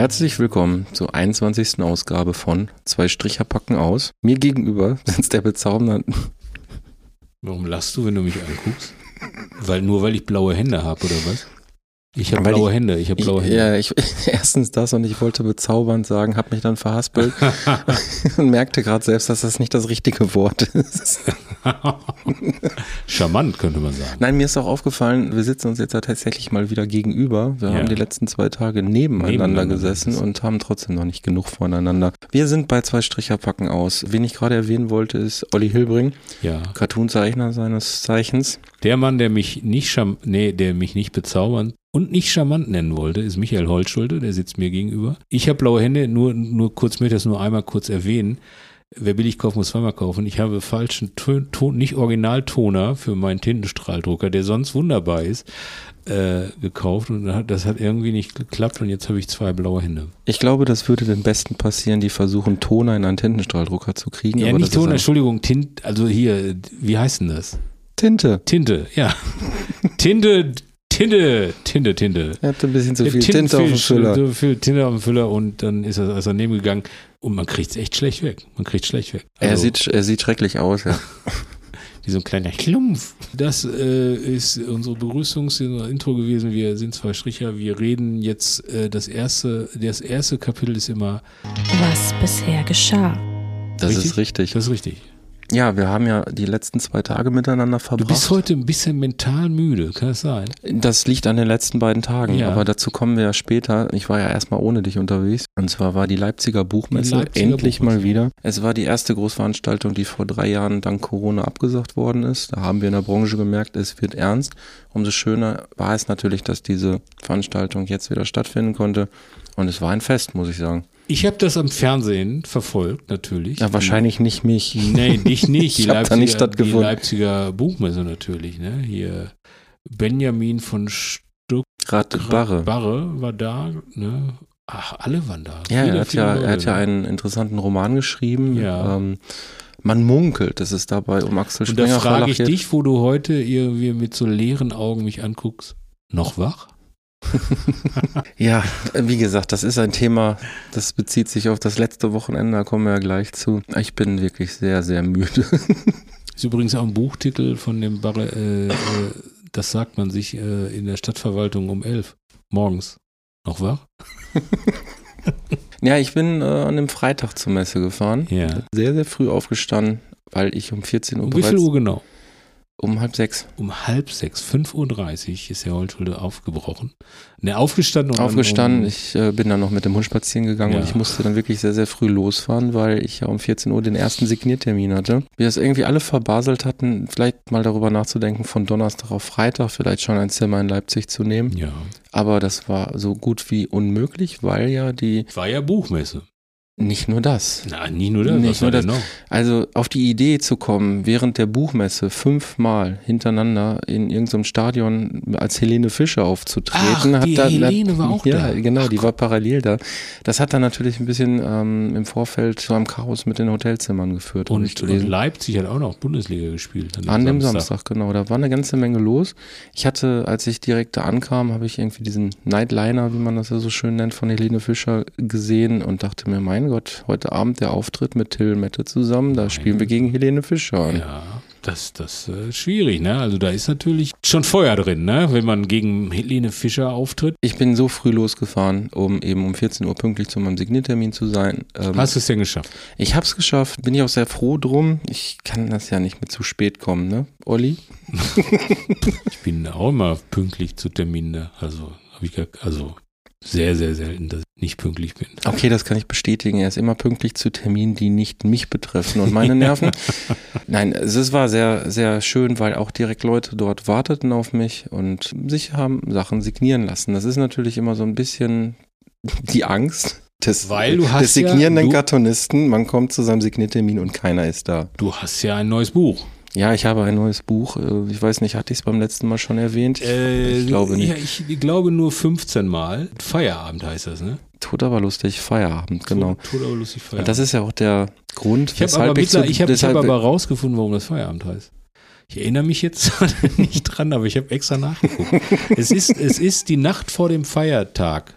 Herzlich willkommen zur 21. Ausgabe von Zwei Stricher packen aus. Mir gegenüber sitzt der bezaubernde. Warum lachst du, wenn du mich anguckst? Weil nur weil ich blaue Hände habe oder was? Ich habe blaue ich- Hände, ich habe blaue Hände. ja, ich, erstens das und ich wollte bezaubernd sagen, habe mich dann verhaspelt und merkte gerade selbst, dass das nicht das richtige Wort ist. Charmant, könnte man sagen. Nein, mir ist auch aufgefallen, wir sitzen uns jetzt ja tatsächlich mal wieder gegenüber. Wir Ja. haben die letzten zwei Tage nebeneinander, Nebeneinander gesessen und haben trotzdem noch nicht genug voneinander. Wir sind bei zwei Stricher packen aus. Wen ich gerade erwähnen wollte, ist Olli Hilbring, Ja. Cartoonzeichner seines Zeichens. Der Mann, der mich nicht nee, der mich nicht bezaubern und nicht charmant nennen wollte, ist Michael Holzschulte, der sitzt mir gegenüber. Ich habe blaue Hände, nur, nur kurz möchte ich das nur einmal kurz erwähnen. Wer billig kauft, muss zweimal kaufen. Ich habe falschen Ton, Ton, nicht Originaltoner für meinen Tintenstrahldrucker, der sonst wunderbar ist, äh, gekauft und das hat irgendwie nicht geklappt und jetzt habe ich zwei blaue Hände. Ich glaube, das würde den Besten passieren, die versuchen, Toner in einen Tintenstrahldrucker zu kriegen. Ja, aber nicht Toner, Entschuldigung, Tint, also hier, wie heißt denn das? Tinte. Tinte, ja. Tinte, Tinte, Tinte, Tinte. Er hatte ein bisschen zu viel Tinte auf dem Füller. So viel Tinte auf dem Füller und dann ist er, er daneben gegangen und man kriegt es echt schlecht weg. Man kriegt schlecht weg. Er Also, sieht, er sieht schrecklich aus, ja. wie so ein kleiner Klumpf. Das äh, ist unsere Begrüßungs Intro gewesen. Wir sind zwei Stricher. Wir reden jetzt äh, das erste, das erste Kapitel ist immer, was bisher geschah. Das Richtig? ist richtig. das ist richtig. Ja, wir haben ja die letzten zwei Tage miteinander Du verbracht. bist heute ein bisschen mental müde, kann das sein? Das liegt an den letzten beiden Tagen, Ja. aber dazu kommen wir ja später. Ich war ja erstmal ohne dich unterwegs. Und zwar war die Leipziger Buchmesse Die Leipziger endlich Buchmesse. mal wieder. Es war die erste Großveranstaltung, die vor drei Jahren dank Corona abgesagt worden ist. Da haben wir in der Branche gemerkt, es wird ernst. Umso schöner war es natürlich, dass diese Veranstaltung jetzt wieder stattfinden konnte. Und es war ein Fest, muss ich sagen. Ich habe das am Fernsehen verfolgt, natürlich. Ja, wahrscheinlich nicht mich. Nee, dich nicht. Die, Ich hab da Leipziger, nicht die stattgefunden. Leipziger Buchmesse natürlich. Ne? Hier Benjamin von Rat Barre. Barre war da. Ne? Ach, alle waren da. Ja, Viele, er hat ja, Leute. er hat ja einen interessanten Roman geschrieben. Ja. Ähm, man munkelt, dass es dabei um Axel Und da Springer frage ich geht. dich, wo du heute irgendwie mit so leeren Augen mich anguckst. Noch wach? Ja, wie gesagt, das ist ein Thema, das bezieht sich auf das letzte Wochenende, da kommen wir ja gleich zu. Ich bin wirklich sehr, sehr müde. Ist übrigens auch ein Buchtitel von dem Barre. Äh, äh, das sagt man sich äh, in der Stadtverwaltung um elf morgens. Noch wach? Ja, ich bin äh, an dem Freitag zur Messe gefahren. Ja. Sehr, sehr früh aufgestanden, weil ich um 14 Uhr Um wie viel Uhr genau? Um halb sechs Um halb sechs, 5.30 Uhr ist der Holzschulde aufgebrochen. Ne, aufgestanden und aufgestanden. Um, Ich äh, bin dann noch mit dem Hund spazieren gegangen und Ja. ich musste dann wirklich sehr, sehr früh losfahren, weil ich ja um 14 Uhr den ersten Signiertermin hatte. Wir es irgendwie alle verbaselt hatten, vielleicht mal darüber nachzudenken, von Donnerstag auf Freitag vielleicht schon ein Zimmer in Leipzig zu nehmen. ja. Aber das war so gut wie unmöglich, weil ja die, War ja Buchmesse. Nicht nur das. Na, nie nur das. Nicht was nur noch? Also auf die Idee zu kommen, während der Buchmesse fünfmal hintereinander in irgendeinem Stadion als Helene Fischer aufzutreten. Ach, die da, Helene war auch ja, da. genau, Ach, die war parallel da. Das hat dann natürlich ein bisschen ähm, im Vorfeld zu einem Chaos mit den Hotelzimmern geführt. Und, und. Leipzig hat auch noch Bundesliga gespielt. An dem Samstag, genau. Da war eine ganze Menge los. Ich hatte, als ich direkt da ankam, habe ich irgendwie diesen Nightliner, wie man das ja so schön nennt, von Helene Fischer gesehen und dachte mir, mein Gott, heute Abend der Auftritt mit Till Mette zusammen, da spielen wir gegen Helene Fischer. Ja, das, das äh, ist schwierig, ne? Also da ist natürlich schon Feuer drin, ne? Wenn man gegen Helene Fischer auftritt. Ich bin so früh losgefahren, um eben um 14 Uhr pünktlich zu meinem Signiertermin zu sein. Ähm, Hast du es denn geschafft? ich habe es geschafft, bin ich auch sehr froh drum. Ich kann das ja nicht mehr zu spät kommen, ne, Olli? Ich bin auch immer pünktlich zu Terminen, ne? Also, habe ich gar, also sehr, sehr selten, dass ich nicht pünktlich bin. Okay, das kann ich bestätigen. Er ist immer pünktlich zu Terminen, die nicht mich betreffen und meine Nerven. Nein, es war sehr, sehr schön, weil auch direkt Leute dort warteten auf mich und sich haben Sachen signieren lassen. Das ist natürlich immer so ein bisschen die Angst des, Weil du hast des signierenden ja, du- Kartonisten. Man kommt zu seinem Signiertermin und keiner ist da. Du hast ja ein neues Buch. Ja, ich habe ein neues Buch. Äh, Ich weiß nicht, hatte ich es beim letzten Mal schon erwähnt? ich glaube nicht. Ja, ich glaube nur 15 Mal. Feierabend heißt das, ne? Tut aber lustig, Feierabend, genau. Tod, Tod aber lustig Feierabend. Und das ist ja auch der Grund, ich habe aber, weshalb ich, zu, ich hab, ich deshalb, hab aber rausgefunden, warum das Feierabend heißt. Ich erinnere mich jetzt nicht dran, aber ich habe extra nachgeguckt. es, ist, es ist die Nacht vor dem Feiertag.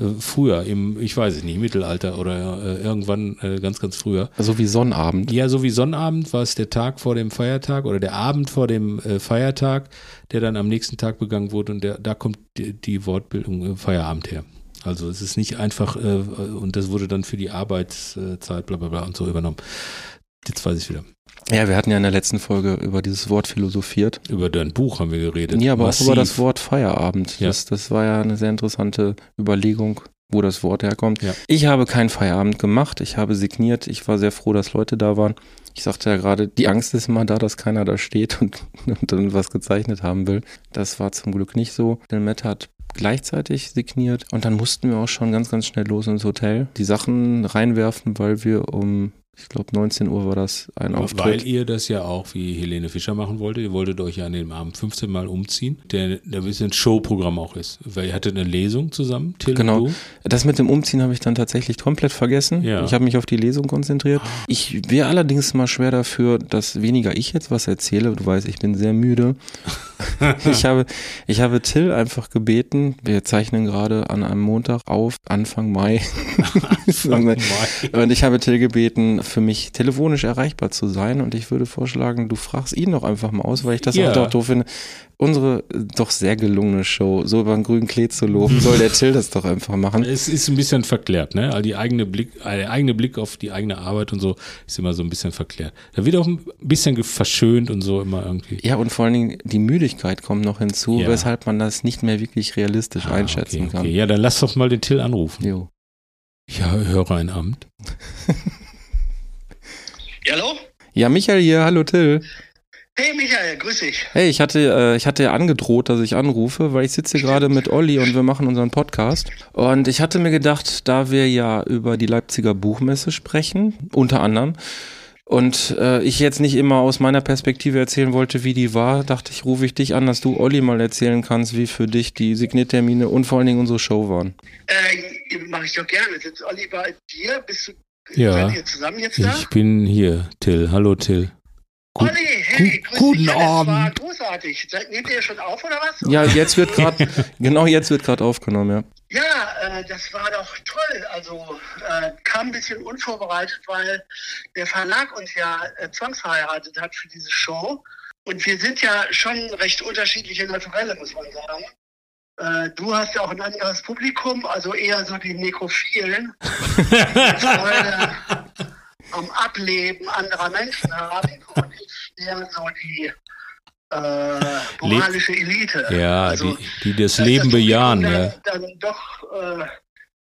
Äh, Früher, im, ich weiß es nicht, Mittelalter oder äh, irgendwann äh, ganz, ganz früher. so wie Sonnabend. Ja, so wie Sonnabend war es der Tag vor dem Feiertag oder der Abend vor dem Feiertag, der dann am nächsten Tag begangen wurde und der, da kommt die, die Wortbildung Feierabend her. Also es ist nicht einfach und das wurde dann für die Arbeitszeit bla bla bla und so übernommen. Jetzt weiß ich wieder. Ja, wir hatten ja in der letzten Folge über dieses Wort philosophiert. Über dein Buch haben wir geredet. Ja, aber Massiv. auch über das Wort Feierabend. Ja. Das, das war ja eine sehr interessante Überlegung, wo das Wort herkommt. Ja. Ich habe keinen Feierabend gemacht. Ich habe signiert. Ich war sehr froh, dass Leute da waren. Ich sagte ja gerade, die Angst ist immer da, dass keiner da steht und, und dann was gezeichnet haben will. Das war zum Glück nicht so. Denn Matt hat gleichzeitig signiert und dann mussten wir auch schon ganz, ganz schnell los ins Hotel. Die Sachen reinwerfen, weil wir um, ich glaube 19 Uhr war das ein Weil Auftritt. ihr das ja auch wie Helene Fischer machen wolltet. Ihr wolltet euch ja an dem Abend 15 Mal umziehen, der, der ein bisschen Showprogramm auch ist. Weil ihr hattet eine Lesung zusammen, Till Genau. und du. Das mit dem Umziehen habe ich dann tatsächlich komplett vergessen. Ja. Ich habe mich auf die Lesung konzentriert. Ich wäre allerdings mal schwer dafür, dass weniger ich jetzt was erzähle. Du weißt, ich bin sehr müde. ich, habe, ich habe Till einfach gebeten, wir zeichnen gerade an einem Montag auf, Anfang Mai. Und ich habe Till gebeten, für mich telefonisch erreichbar zu sein. Und ich würde vorschlagen, du fragst ihn doch einfach mal aus, weil ich das Ja. auch doch doof finde. Unsere äh, doch sehr gelungene Show, so über den grünen Klee zu loben, soll der Till das doch einfach machen. Es ist ein bisschen verklärt, ne? Also die eigene Blick, äh, der eigene Blick auf die eigene Arbeit und so ist immer so ein bisschen verklärt. Da wird auch ein bisschen verschönt und so immer irgendwie. Ja, und vor allen Dingen die Müdigkeit kommt noch hinzu, Ja. weshalb man das nicht mehr wirklich realistisch Ah, einschätzen okay, kann. Okay. Ja, dann lass doch mal den Till anrufen. Jo. Ja, höre ein Amt. Hallo? Ja, Michael hier, hallo Till. Hey Michael, grüß dich. Hey, ich hatte, äh, ich hatte ja angedroht, dass ich anrufe, weil ich sitze hier gerade mit Olli und wir machen unseren Podcast. Und ich hatte mir gedacht, da wir ja über die Leipziger Buchmesse sprechen, unter anderem, und äh, ich jetzt nicht immer aus meiner Perspektive erzählen wollte, wie die war, dachte ich, rufe ich dich an, dass du Olli mal erzählen kannst, wie für dich die Signiertermine und vor allen Dingen unsere Show waren. Äh, Mache ich doch gerne. Sitzt Olli bei dir? Bist du Ja. seid ihr zusammen jetzt da? Ich bin hier, Till. Hallo, Till. Gut- Olli, hey, gut- grüß guten dich. Ja, das war Abend. großartig. Nehmt ihr schon auf oder was? Ja, jetzt wird gerade, genau jetzt wird gerade aufgenommen, ja. Ja, äh, das war doch toll. Also äh, kam ein bisschen unvorbereitet, weil der Verlag uns ja äh, zwangsverheiratet hat für diese Show. Und wir sind ja schon recht unterschiedliche Naturelle, muss man sagen. Äh, du hast ja auch ein anderes Publikum, also eher so die Nekrophilen, die Freude am Ableben anderer Menschen haben. Und ich eher so die äh, moralische Elite. Ja, Also, die, die das Leben Publikum bejahen, dann, ja. dann doch äh,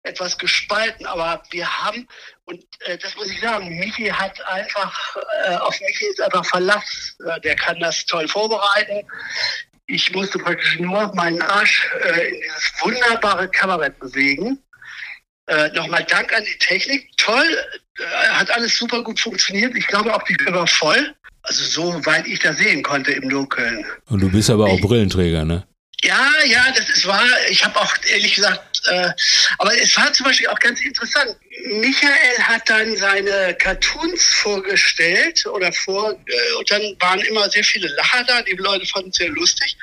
etwas gespalten, aber wir haben, und äh, das muss ich sagen, Michi hat einfach, äh, auf Michi ist einfach Verlass. Äh, der kann das toll vorbereiten. Ich musste praktisch nur meinen Arsch äh, in dieses wunderbare Kabarett bewegen. Äh, Nochmal Dank an die Technik. Toll, äh, hat alles super gut funktioniert. Ich glaube auch die Tür war voll. Also so weit ich das sehen konnte im Dunkeln. Und du bist aber auch Brillenträger, ne? Ja, ja, das ist wahr. Ich habe auch ehrlich gesagt, äh, aber es war zum Beispiel auch ganz interessant. Michael hat dann seine Cartoons vorgestellt oder vor, äh, und dann waren immer sehr viele Lacher da. Die Leute fanden es sehr lustig.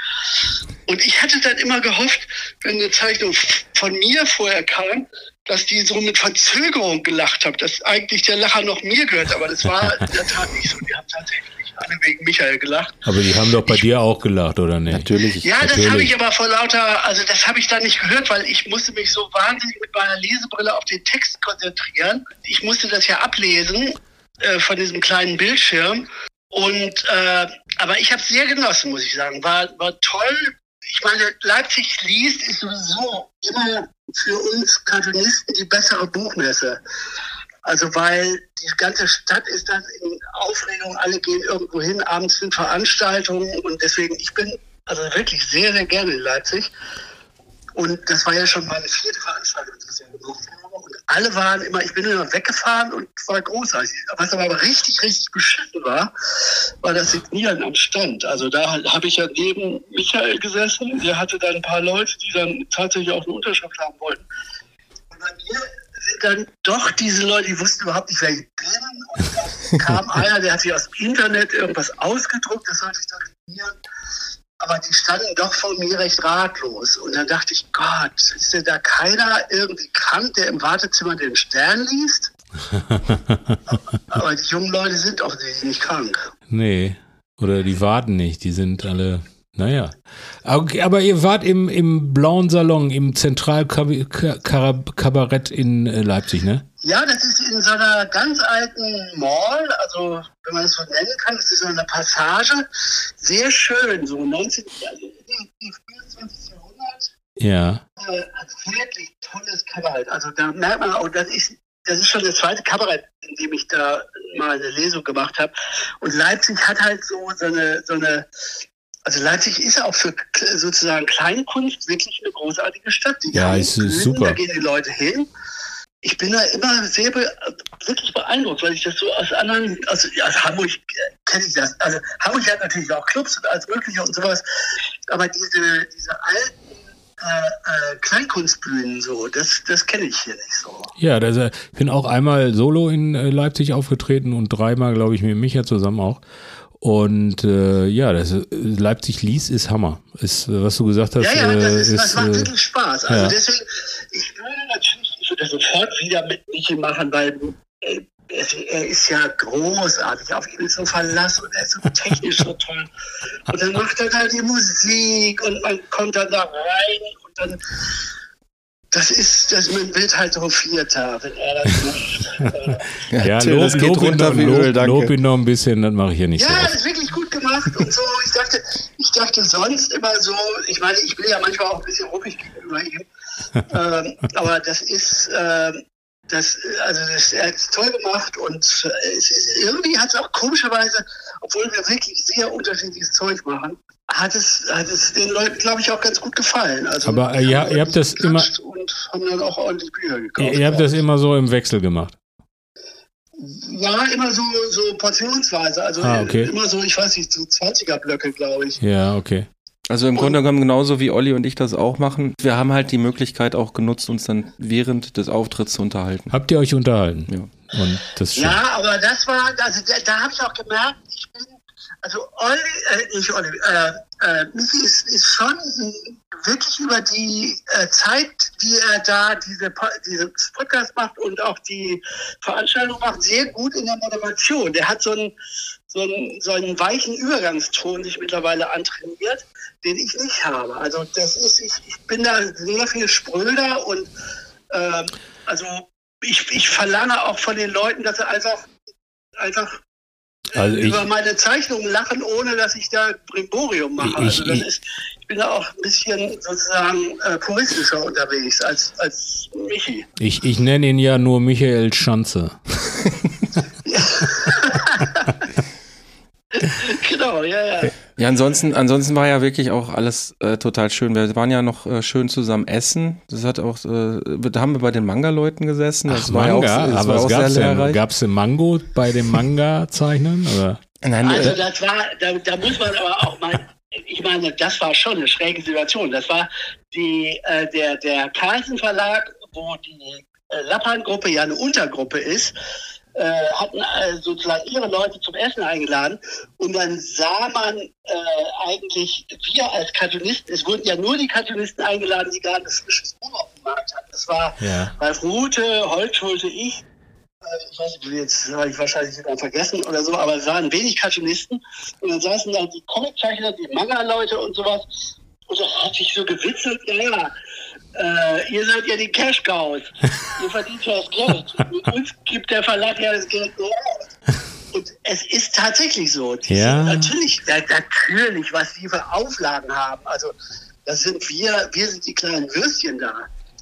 Und ich hatte dann immer gehofft, wenn eine Zeichnung von mir vorher kam, dass die so mit Verzögerung gelacht haben, dass eigentlich der Lacher noch mir gehört. Aber das war in der Tat nicht so. Die haben tatsächlich alle wegen Michael gelacht. Aber die haben doch bei dir auch gelacht, oder nicht? Natürlich. Ja, das habe ich aber vor lauter, also das habe ich dann nicht gehört, weil ich musste mich so wahnsinnig mit meiner Lesebrille auf den Text konzentrieren. Ich musste das ja ablesen äh, von diesem kleinen Bildschirm. Und äh, aber ich habe es sehr genossen, muss ich sagen. War, war toll. ich meine, Leipzig liest ist sowieso immer für uns Cartoonisten die bessere Buchmesse. Also weil die ganze Stadt ist dann in Aufregung, alle gehen irgendwo hin, abends sind Veranstaltungen und deswegen, ich bin also wirklich sehr, sehr gerne in Leipzig. Und das war ja schon meine vierte Veranstaltung, die ich ja gemacht habe. Und alle waren immer, ich bin immer weggefahren und war großartig. Was aber richtig, richtig beschissen war, war das Signieren am Stand. Also da habe ich ja neben Michael gesessen. Der hatte dann ein paar Leute, die dann tatsächlich auch eine Unterschrift haben wollten. Und bei mir sind dann doch diese Leute, die wussten überhaupt nicht, wer ich bin. Und dann kam einer, der hat sich aus dem Internet irgendwas ausgedruckt, das sollte ich dann signieren. Aber die standen doch vor mir recht ratlos. Und dann dachte ich, Gott, ist denn da keiner irgendwie krank, der im Wartezimmer den Stern liest? Aber die jungen Leute sind offensichtlich nicht krank. Nee. Oder die warten nicht, die sind alle. Naja. Okay, aber ihr wart im, im blauen Salon, im Zentralkabarett in äh, Leipzig, ne? Ja, das ist in so einer ganz alten Mall, also wenn man es so nennen kann, das ist so eine Passage. Sehr schön, so 19. Also, 24. Jahrhundert. Ja. Äh, wirklich tolles Kabarett. Also da merkt man auch, das ist, das ist schon das zweite Kabarett, in dem ich da mal eine Lesung gemacht habe. Und Leipzig hat halt so, so eine, so eine also Leipzig ist ja auch für sozusagen Kleinkunst wirklich eine großartige Stadt. Die ja, ist Grünen, super. Da gehen die Leute hin. Ich bin da immer sehr be wirklich beeindruckt, weil ich das so aus anderen, also aus Hamburg kenne ich das. Also Hamburg hat natürlich auch Clubs und alles Mögliche und sowas, aber diese, diese alten äh, äh, Kleinkunstbühnen so, das, das kenne ich hier nicht so. Ja, das, ich bin auch einmal solo in äh, Leipzig aufgetreten und dreimal, glaube ich, mit Micha zusammen auch. Und äh, ja, das, Leipzig liest ist Hammer. Ist, was du gesagt hast. Ja, ja, das, ist, ist, das macht äh, wirklich Spaß. Also ja. deswegen, ich würde natürlich, ich würde sofort wieder mit Michi machen, weil äh, er, er ist ja großartig, auf ihn ist so Verlass und er ist so technisch so toll. Und dann macht er da die Musik und man kommt dann da rein und dann das ist, das, man wird halt Vierter, wenn er das macht. Ja, Ja, Till, Lob, das geht Lob, ihn runter noch, wie Öl, Lob, danke. Lob ihn noch ein bisschen, das mache ich ja nicht ja, so das ist wirklich gut gemacht und so. Ich dachte, ich dachte sonst immer so, ich meine, ich bin ja manchmal auch ein bisschen ruppig gegenüber ihm. ähm, aber das ist, ähm, das, also das, er hat es toll gemacht und äh, es ist, irgendwie hat es auch komischerweise, obwohl wir wirklich sehr unterschiedliches Zeug machen, hat es, hat es den Leuten, glaube ich, auch ganz gut gefallen. Also, Aber, äh, die ja, ihr habt das geklatscht Und haben dann auch ordentlich Bücher gekauft. Ihr, ihr habt das immer so im Wechsel gemacht. Ja, immer so, so portionsweise. Also Ah, okay. immer so, ich weiß nicht, so 20er-Blöcke, glaube ich. Ja, okay. Also im Grunde genommen genauso wie Olli und ich das auch machen. Wir haben halt die Möglichkeit auch genutzt, uns dann während des Auftritts zu unterhalten. Habt ihr euch unterhalten? Ja. Ja, aber das war, also da, da habe ich auch gemerkt, also Olli, äh, nicht Olli, äh, äh, Michi ist, ist schon wirklich über die äh, Zeit, die er da diese, diese Podcast macht und auch die Veranstaltung macht, sehr gut in der Moderation. Der hat so einen, so einen, so einen weichen Übergangston sich mittlerweile antrainiert, den ich nicht habe. Also das ist, ich, ich bin da sehr viel spröder und ähm, also ich, ich verlange auch von den Leuten, dass sie einfach, einfach Also ich- über meine Zeichnungen lachen, ohne dass ich da Brimborium mache. Ich- also das ich- ist, ich bin da auch ein bisschen sozusagen äh, puristischer unterwegs als, als Michi. Ich, ich nenne ihn ja nur Michael Schanze. genau, ja, ja. Ja, ansonsten, ansonsten war ja wirklich auch alles äh, total schön. Wir waren ja noch äh, schön zusammen essen. Das hat auch, äh, da haben wir bei den Manga-Leuten gesessen. Das Ach, war ja auch, Manga, das aber war was auch gab's lehrreich. Gab's denn Mango bei dem Manga-Zeichnen? Nein, Also äh, das war, da, da muss man aber auch mal, ich meine, das war schon eine schräge Situation. Das war die, äh, der, der Carlsen Verlag, wo die äh, Lappan-Gruppe ja eine Untergruppe ist, äh, hatten äh, sozusagen ihre Leute zum Essen eingeladen und dann sah man äh, eigentlich, wir als Cartoonisten, es wurden ja nur die Cartoonisten eingeladen, die gerade frisches Buch auf dem Markt hatten. Das war Ja. Ralf Rute, Holtschulte, ich, äh, ich weiß nicht, jetzt habe ich wahrscheinlich sogar vergessen oder so, aber es waren wenig Cartoonisten. Und dann saßen da die Comiczeichner, die Manga-Leute und sowas. Und da hat sich so gewitzelt, ja, ja, äh, ihr seid ja die Cash-Cows. ihr verdient ja das Geld. Und uns gibt der Verlag ja das Geld nur aus. Und es ist tatsächlich so. Die Ja. sind natürlich, natürlich, was die für Auflagen haben. Also Das sind wir, wir sind die kleinen Würstchen da.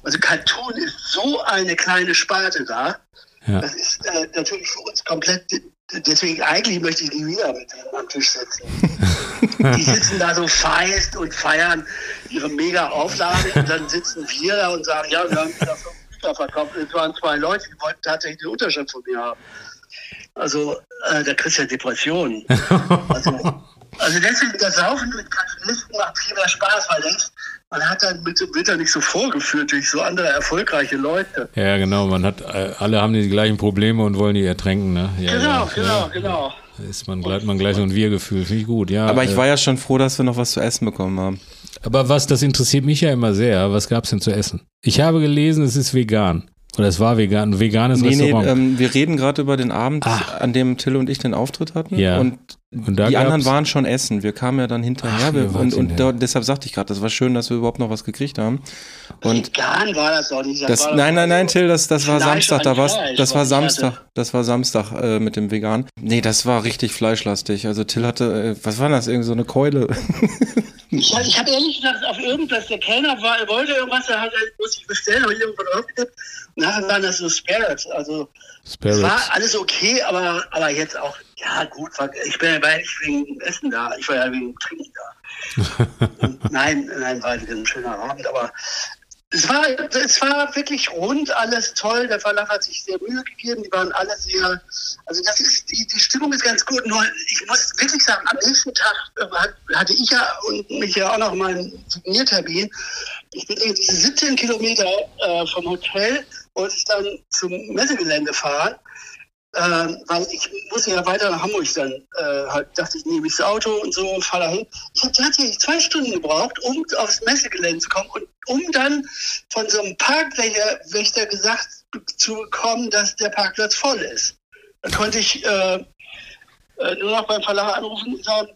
Also Cartoon ist so eine kleine Sparte da. Ja. Das ist äh, natürlich für uns komplett. Deswegen eigentlich möchte ich nie wieder mit denen am Tisch sitzen. die sitzen da so feist und feiern ihre mega Auflage und dann sitzen wir da und sagen, ja, wir haben wieder fünf Bücher verkauft. Es waren zwei Leute, die wollten tatsächlich eine Unterschrift von mir haben. Also äh, da kriegst du ja Depressionen. Also, also deswegen, das Saufen mit Kapitalisten macht viel mehr Spaß, weil das, man hat dann mit, wird ja nicht so vorgeführt durch so andere erfolgreiche Leute. Ja, genau. Man hat, äh, alle haben die gleichen Probleme und wollen die ertränken, ne? Ja, genau, ja, genau, ja. genau. Da ist man gleich, man gleich so ein Wir-Gefühl. Finde ich gut, ja. Aber ich äh, war ja schon froh, dass wir noch was zu essen bekommen haben. Aber was, das interessiert mich ja immer sehr. Was gab's denn zu essen? Ich habe gelesen, es ist vegan. Oder es war vegan. Ein veganes Nee, nee, Restaurant. ähm, wir reden gerade über den Abend, Ah. an dem Till und ich den Auftritt hatten. Ja. Und die anderen waren schon essen. Wir kamen ja dann hinterher. Ach, wir, und und da, deshalb sagte ich gerade, das war schön, dass wir überhaupt noch was gekriegt haben. Und Vegan war das doch nicht. das, nein, nein, nein, Till, das, das war Samstag. Da war's, das war. Samstag. Das war Samstag äh, mit dem Vegan. Nee, das war richtig fleischlastig. Also Till hatte, äh, was war das? Irgend so eine Keule. Ich, hab- ich habe ehrlich gesagt auf irgendwas, der Kellner war, er wollte irgendwas, da hat er, musste ich bestellen, habe ich irgendwo draufgetippt. Und nachher waren das so Spirits. Also es Spirits. war alles okay, aber, aber jetzt auch, ja gut, ich bin ja nicht wegen dem Essen da, ich war ja wegen Trinken da. Und nein, nein, war ein schöner Abend, aber es war, es war wirklich rund, alles toll. Der Verlag hat sich sehr Mühe gegeben. Die waren alle sehr, also das ist, die, die Stimmung ist ganz gut. Nur ich muss wirklich sagen, am nächsten Tag äh, hat- hatte ich ja und mich ja auch noch mal einen Signiertermin. Ich bin diese 17 Kilometer äh, vom Hotel ich dann zum Messegelände fahren. Ähm, weil ich muss ja weiter nach Hamburg dann, äh, halt, dachte ich, nehme ich das Auto und so, fahre dahin. Ich habe tatsächlich zwei Stunden gebraucht, um aufs Messegelände zu kommen und um dann von so einem Parkwächter gesagt zu bekommen, dass der Parkplatz voll ist. Dann konnte ich äh, äh, nur noch beim Verlag anrufen und sagen,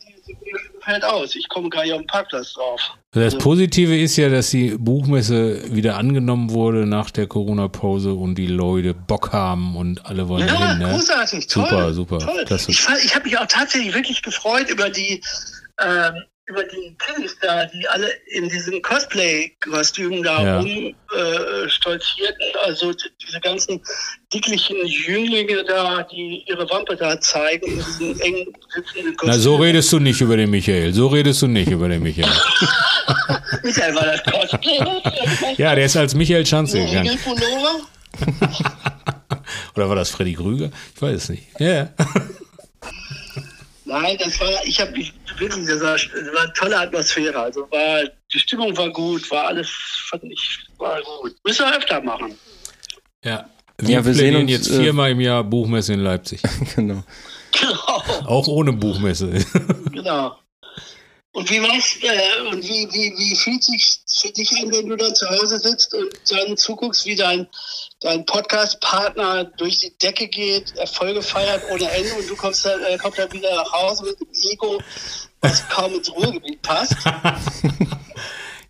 fällt aus, ich komme gar nicht auf den Parkplatz drauf. Das Positive ist ja, dass die Buchmesse wieder angenommen wurde nach der Corona-Pause und die Leute Bock haben und alle wollen Ja, hin, ne? großartig, toll. Super, super, Toll. Ich, ich habe mich auch tatsächlich wirklich gefreut über die, ähm, über die Kiddies da, die alle in diesen Cosplay-Kostümen da Ja. rumstolzierten. Äh, also diese ganzen dicklichen Jünglinge da, die ihre Wampe da zeigen in diesen eng sitzenden Kostümen. Na, so redest du nicht über den Michael. So redest du nicht über den Michael. Michael, war das Cosplay? Ja, der ist als Michael Schanze gegangen. Oder war das Freddy Krüger? Ich weiß es nicht. Ja. Nein, das war, ich habe mich wirklich, das war, das war eine tolle Atmosphäre. Also war, die Stimmung war gut, war alles, fand ich, war gut. Müssen wir öfter machen. Ja. Wir, Ja, wir sehen uns, jetzt äh, viermal im Jahr Buchmesse in Leipzig. genau. Genau, Auch ohne Buchmesse. genau. Und wie war's, äh, und wie, wie, wie fühlt sich für dich an, wenn du dann zu Hause sitzt und dann zuguckst, wie dein, dein Podcast-Partner durch die Decke geht, Erfolge feiert ohne Ende und du kommst dann, äh, kommst dann wieder nach Hause mit dem Ego, was kaum ins Ruhrgebiet passt?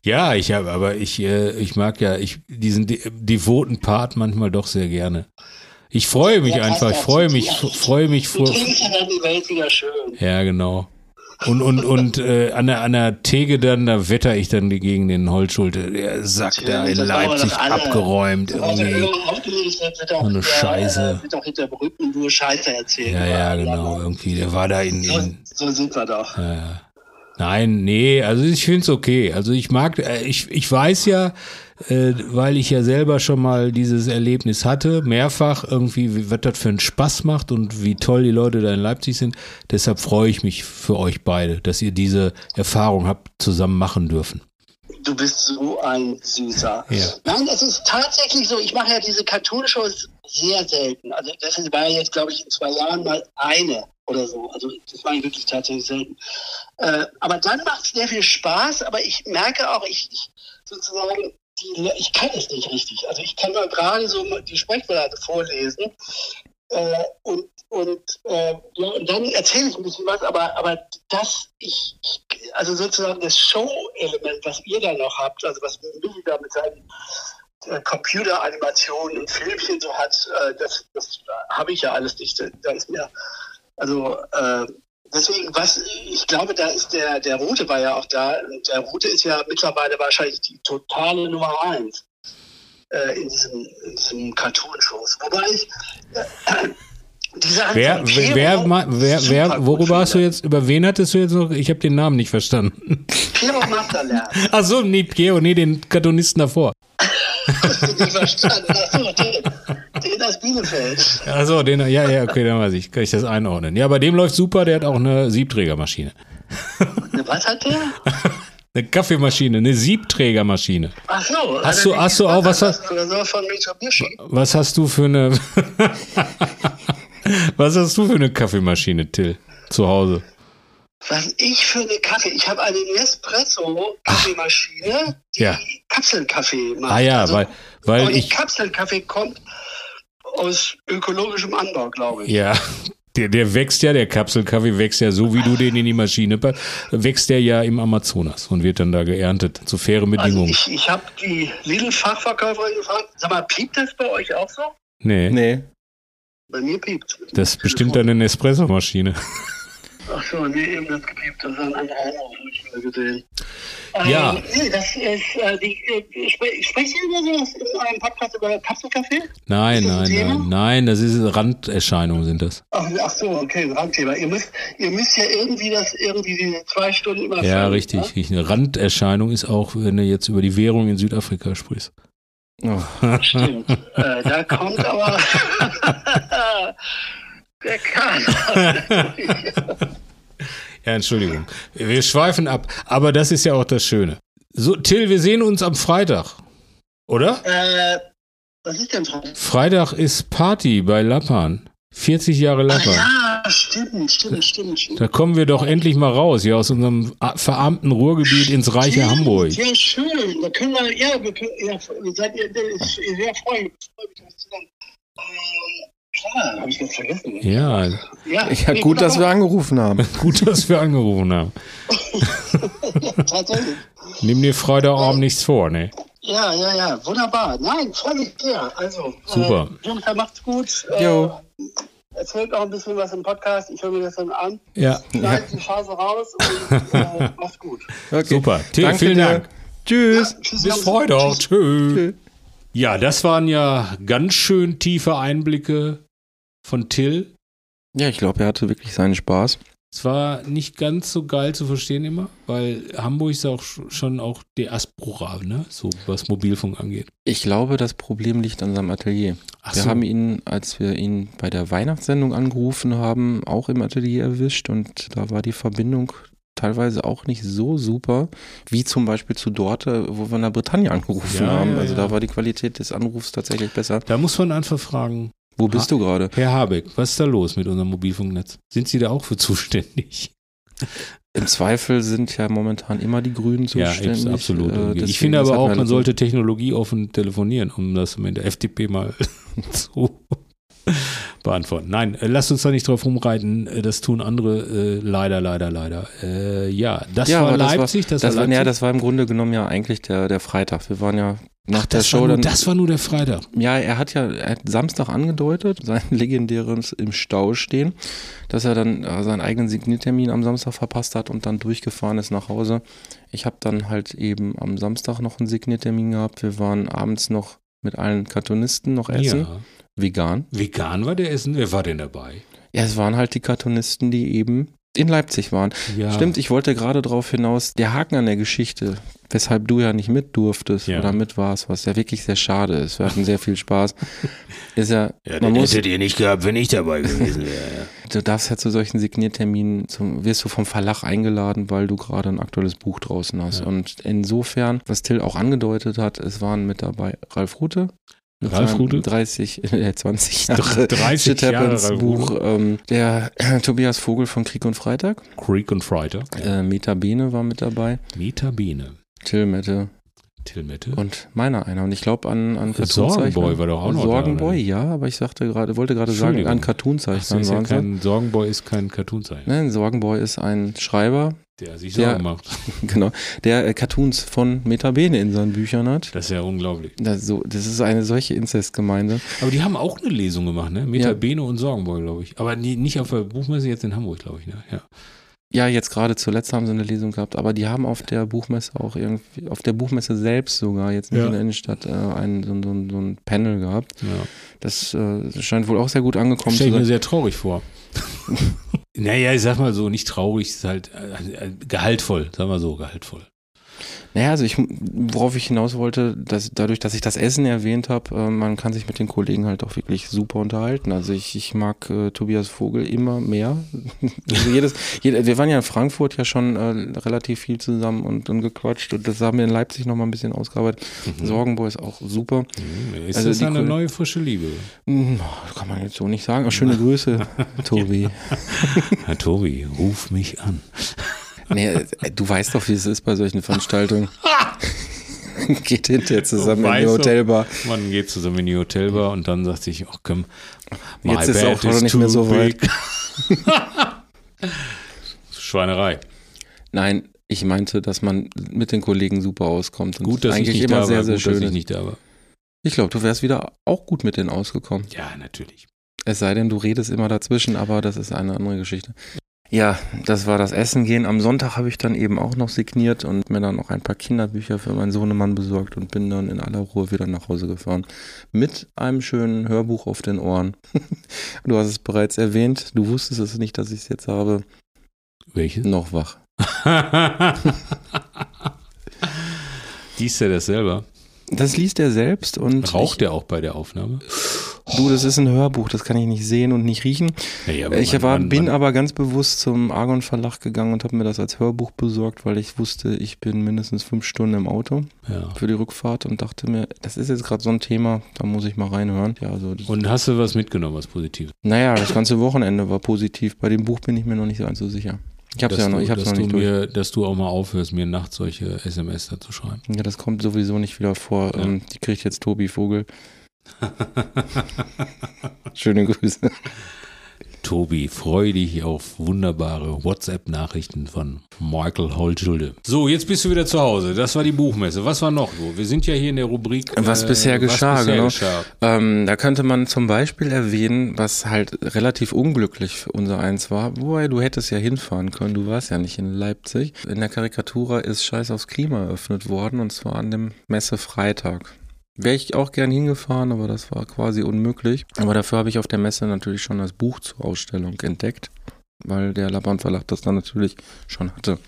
Ja, ich habe, aber ich, äh, ich mag ja ich, diesen de devoten Part manchmal doch sehr gerne. Ich freue mich Ja, einfach, ich freue mich, freue mich Du vor. trinkst ja dann die Welt wieder schön. Ja, genau. Und, und, und äh, an, der, an der Theke dann, da wetter ich dann gegen den Holzschulte. Der Sack da in Leipzig abgeräumt. Irgendwie. So eine Scheiße. wird auch hinter Rücken nur Scheiße erzählen. Ja, ja, genau. Irgendwie, der war da in, So, in so sind wir doch. Nein, nee, also ich finde es okay. Also ich mag, äh, ich, ich weiß ja, äh, weil ich ja selber schon mal dieses Erlebnis hatte, mehrfach irgendwie, wie, was das für einen Spaß macht und wie toll die Leute da in Leipzig sind. Deshalb freue ich mich für euch beide, dass ihr diese Erfahrung habt zusammen machen dürfen. Du bist so ein Süßer. Ja. Nein, es ist tatsächlich so. Ich mache ja diese Cartoon-Shows sehr selten. Also das war jetzt, glaube ich, in zwei Jahren mal eine oder so. Also das ich wirklich tatsächlich selten. Äh, aber dann macht es sehr viel Spaß. Aber ich merke auch, ich, ich sozusagen, die, ich kann es nicht richtig. Also ich kann mal gerade so die Sprechblatte vorlesen. Äh, und und, äh, ja, und dann erzähle ich ein bisschen was, aber, aber das, ich, also sozusagen das Show-Element, was ihr da noch habt, also was Willi da mit seinen äh, Computeranimationen und Filmchen so hat, äh, das, das habe ich ja alles nicht. Da ist mir, also äh, Deswegen, was, ich glaube, da ist der, der Route war ja auch da. Und der Route ist ja mittlerweile wahrscheinlich die totale Nummer eins äh, in diesen, diesen Cartoon-Shows. Wobei ich äh, Wer, wer, wer, wer, worüber hast du jetzt, über wen hattest du jetzt noch? Ich habe den Namen nicht verstanden. Kero Masterlerner. Ach so, nee, Geo, nee, den Cartoonisten davor. Hast du nicht verstanden? Achso, den, den aus Bielefeld. Ach so, den, ja, ja, okay, dann weiß ich, kann ich das einordnen. Ja, bei dem läuft super, der hat auch eine Siebträgermaschine. Was hat der? Eine Kaffeemaschine, eine Siebträgermaschine. Ach so. Hast hat du- hast du auch was- Mitsubishi. Was hast du für eine, was hast du für eine Kaffeemaschine, Till, zu Hause? Was ich für eine Kaffee. Ich habe eine Nespresso-Kaffeemaschine, die Ja. Kapselkaffee macht. Ah ja, weil, weil und ich, Kapselkaffee kommt aus ökologischem Anbau, glaube ich. Ja, der, der wächst ja, der Kapselkaffee wächst ja so, wie du den in die Maschine packst, wächst der ja im Amazonas und wird dann da geerntet, zu fairen Also Bedingungen. ich, ich habe die Lidl-Fachverkäuferin gefragt, sag mal, piept das bei euch auch so? nee, Nee. Bei mir piept. das ist bestimmt eine Nespresso-Maschine. Ach so, nee, eben das gepiept. Das ist ein anderer Anruf, habe ich wieder gesehen. Ja. Ähm, nee, das ist, äh, die, äh, spre sprecht ihr über sowas in eurem Podcast über Kapselkaffee? Nein, nein, nein, nein, das ist Randerscheinungen sind das. Ach, ach so, okay, Randthema. Ihr müsst, ihr müsst ja irgendwie das, irgendwie diese zwei Stunden immer Ja, richtig. ne? richtig. Eine Randerscheinung ist auch, wenn du jetzt über die Währung in Südafrika sprichst. Oh. Stimmt. äh, da kommt aber der Kahn. Ja, Entschuldigung. Wir schweifen ab. Aber das ist ja auch das Schöne. So, Till, wir sehen uns am Freitag. Oder? äh, was ist denn dran? Freitag ist Party bei Lappan. 40 Jahre Ach Lappan. ja, stimmt, stimmt, stimmt, stimmt. Da kommen wir doch endlich mal raus, hier aus unserem verarmten Ruhrgebiet ins reiche Stimmt, Hamburg. Ja, schön. Da können wir, ja, wir können, ja, seid ihr, ist sehr freue freu mich, das zusammen. Ähm, klar, habe ich das vergessen. Ja, ja, Ja, nee, gut, dass wir angerufen haben. gut, dass wir angerufen haben. Tatsächlich. Nimm dir Freitagabend nichts vor, ne? Ja, ja, ja, wunderbar. Nein, freue mich sehr. Also, Super. Äh, Jungs, macht's gut. Äh, Jo. Erzählt auch ein bisschen was im Podcast. Ich höre mir das dann an. Ja, Schneid die Phase raus und äh, macht's gut. Okay. super. Danke vielen dir. Dank. Tschüss. Tschüss, Bis. Freitag. Tschüss. Tschüss. Ja, das waren ja ganz schön tiefe Einblicke von Till. Ja, ich glaube, er hatte wirklich seinen Spaß. Es war nicht ganz so geil zu verstehen immer, weil Hamburg ist auch sch- schon auch Diaspora, ne? So was Mobilfunk angeht. Ich glaube, das Problem liegt an seinem Atelier. Ach wir so. haben ihn, als wir ihn bei der Weihnachtssendung angerufen haben, auch im Atelier erwischt und da war die Verbindung teilweise auch nicht so super, wie zum Beispiel zu Dorte, wo wir in der Bretagne angerufen Ja, haben. ja, also ja. da war die Qualität des Anrufs tatsächlich besser. Da muss man einfach fragen, Wo bist du gerade? Herr Habeck, was ist da los mit unserem Mobilfunknetz? Sind Sie da auch für zuständig? Im Zweifel sind ja momentan immer die Grünen Ja, zuständig. absolut. äh, ich finde aber halt auch, man sollte technologieoffen telefonieren, um das mit der FDP mal zu beantworten. Nein, äh, lasst uns da nicht drauf rumreiten. Äh, Das tun andere äh, leider, leider, leider. Äh, ja, das Ja, war Leipzig. das, Das war war, Leipzig. ja, das war im Grunde genommen ja eigentlich der, der Freitag. Wir waren ja nach Ach, der das, Show war nur, dann. das war nur der Freitag. Ja, er hat ja er hat Samstag angedeutet, sein legendäres im Stau stehen, dass er dann äh, seinen eigenen Signiertermin am Samstag verpasst hat und dann durchgefahren ist nach Hause. Ich habe dann halt eben am Samstag noch einen Signiertermin gehabt. Wir waren abends noch mit allen Cartoonisten noch essen, Ja. vegan. Vegan war der Essen. Wer war denn dabei? Ja, es waren halt die Cartoonisten, die eben in Leipzig waren. Ja. Stimmt, ich wollte gerade darauf hinaus, der Haken an der Geschichte, weshalb du ja nicht mit durftest Ja. oder mit warst, was ja wirklich sehr schade ist. Wir hatten sehr viel Spaß. Ist ja, Ja, man den muss, hättet ihr nicht gehabt, wenn ich dabei gewesen wäre. du darfst ja zu solchen Signierterminen, zum, wirst du vom Verlag eingeladen, weil du gerade ein aktuelles Buch draußen hast. Ja. Und insofern, was Till auch angedeutet hat, es waren mit dabei Ralf Rute. Ralf Rute? 30, äh, 20 Jahre 30 Shit Jahre Buch, ähm, der äh, Tobias Vogel von Krieg und Freitag, Creek und Freitag. äh, Meta Bene war mit dabei, Metabene. Till Mette, Till Mette. Und meiner einer. Und ich glaube an, an Sorgenboy war doch auch noch da, Sorgenboy, oder? ja, aber ich sagte gerade, wollte gerade sagen, an Ach Cartoonzeichnern ist ja kein, Sorgenboy ist kein Cartoonzeichner, Nein, Sorgenboy ist ein Schreiber, der sich Der- Sorgen macht. genau, der äh, Cartoons von Metabene in seinen Büchern hat. Das ist ja unglaublich. Das, so, das ist eine solche Inzestgemeinde. Aber die haben auch eine Lesung gemacht, ne? Meta Bene und Sorgenboy, glaube ich. Aber nie, nicht auf der Buchmesse, jetzt in Hamburg, glaube ich, ne? Ja. Ja, jetzt gerade zuletzt haben sie eine Lesung gehabt, aber die haben auf der Buchmesse auch irgendwie, auf der Buchmesse selbst sogar, jetzt nicht Ja. in der Innenstadt, äh, ein, so, ein- so, so ein Panel gehabt. ja. Das äh, scheint wohl auch sehr gut angekommen Stell zu ich mir sein. sehr traurig vor. naja, ich sag mal so, nicht traurig, ist halt äh, äh, gehaltvoll, sagen wir so, gehaltvoll. Naja, also ich, worauf ich hinaus wollte, dass dadurch, dass ich das Essen erwähnt habe, äh, man kann sich mit den Kollegen halt auch wirklich super unterhalten. Also ich, ich mag äh, Tobias Vogel immer mehr. also jedes, jede, wir waren ja in Frankfurt ja schon äh, relativ viel zusammen und, und gequatscht und das haben wir in Leipzig nochmal ein bisschen ausgearbeitet. Sorgenboy ist auch super. Mhm. Ist Also das eine neue frische Liebe? Hm, Kann man jetzt so nicht sagen. Aber schöne Grüße, Tobi. Herr Tobi, ruf mich an. Nee, äh, du weißt doch, wie es ist bei solchen Veranstaltungen. Geht hinterher zusammen in die. Hotelbar. Man geht zusammen in die Hotelbar und dann sagt sich, ach komm, my Jetzt ist auch noch nicht mehr so weit. Schweinerei. Nein, ich meinte, dass man mit den Kollegen super auskommt. Und Gut, dass eigentlich ich nicht immer da sehr, war. sehr Gut, schön dass ich nicht da war. Ich glaube, du wärst wieder auch gut mit denen ausgekommen. Ja, natürlich. Es sei denn, du redest immer dazwischen, aber das ist eine andere Geschichte. Ja, das war das Essen gehen. Am Sonntag habe ich dann eben auch noch signiert und mir dann noch ein paar Kinderbücher für meinen Sohnemann besorgt und bin dann in aller Ruhe wieder nach Hause gefahren. Mit einem schönen Hörbuch auf den Ohren. Du hast es bereits erwähnt. Du wusstest es nicht, dass ich es jetzt habe. Welches? Noch wach. Liest er das selber? Das liest er selbst und Raucht er auch bei der Aufnahme? Du, das ist ein Hörbuch, das kann ich nicht sehen und nicht riechen. Naja, ich man- war, man- bin man- aber ganz bewusst zum Argon Verlag gegangen und habe mir das als Hörbuch besorgt, weil ich wusste, ich bin mindestens fünf Stunden im Auto ja. für die Rückfahrt und dachte mir, das ist jetzt gerade so ein Thema, da muss ich mal reinhören. Ja, also Und hast du was mitgenommen, was Positives? naja, das ganze Wochenende war positiv. Bei dem Buch bin ich mir noch nicht ganz so sicher. Ich habe es ja noch, du, ich hab's dass noch nicht du durch. mir, Dass du auch mal aufhörst, mir nachts solche SMS da zu schreiben. Ja, das kommt sowieso nicht wieder vor. Ja. Ähm, die kriegt jetzt Tobi Vogel. Schöne Grüße. Tobi, freu dich auf wunderbare WhatsApp-Nachrichten von Michael Holschulde. So, jetzt bist du wieder zu Hause. Das war die Buchmesse. Was war noch so? Wir sind ja hier in der Rubrik. Was bisher geschah, was bisher genau. geschah. Ähm, da könnte man zum Beispiel erwähnen, was halt relativ unglücklich für unser eins war. Wobei, du hättest ja hinfahren können, du warst ja nicht in Leipzig. In der Karikatura ist Scheiß aufs Klima eröffnet worden und zwar an dem Messefreitag. Wäre ich auch gern hingefahren, aber das war quasi unmöglich. Aber dafür habe ich auf der Messe natürlich schon das Buch zur Ausstellung entdeckt, weil der Laban Verlag das dann natürlich schon hatte.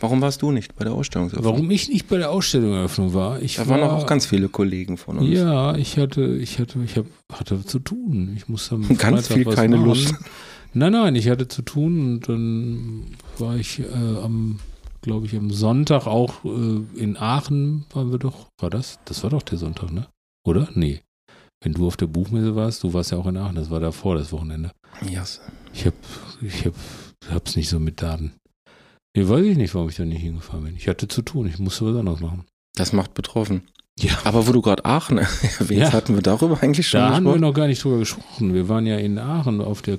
Warum warst du nicht bei der Ausstellungseröffnung? Warum ich nicht bei der Ausstellungseröffnung war? Ich Da war, waren auch ganz viele Kollegen von uns. Ja, ich hatte, ich hatte, ich hab, hatte zu tun. Ich musste am Ganz Freitag viel keine machen. Lust. Nein, nein, ich hatte zu tun und dann war ich äh, am, glaube ich, am Sonntag auch äh, in Aachen waren wir doch. War das? Das war doch der Sonntag, ne? Oder? Nee. Wenn du auf der Buchmesse warst, du warst ja auch in Aachen, das war davor, das Wochenende. Yes. Ich hab, ich hab, hab's nicht so mit Daten. Nee, weiß ich nicht, warum ich da nicht hingefahren bin. Ich hatte zu tun, ich musste was anderes machen. Das macht betroffen. Ja. Aber wo du gerade Aachen erwähnt, Ja. hatten wir darüber eigentlich schon Da haben wir gesprochen? noch gar nicht drüber gesprochen. Wir waren ja in Aachen auf der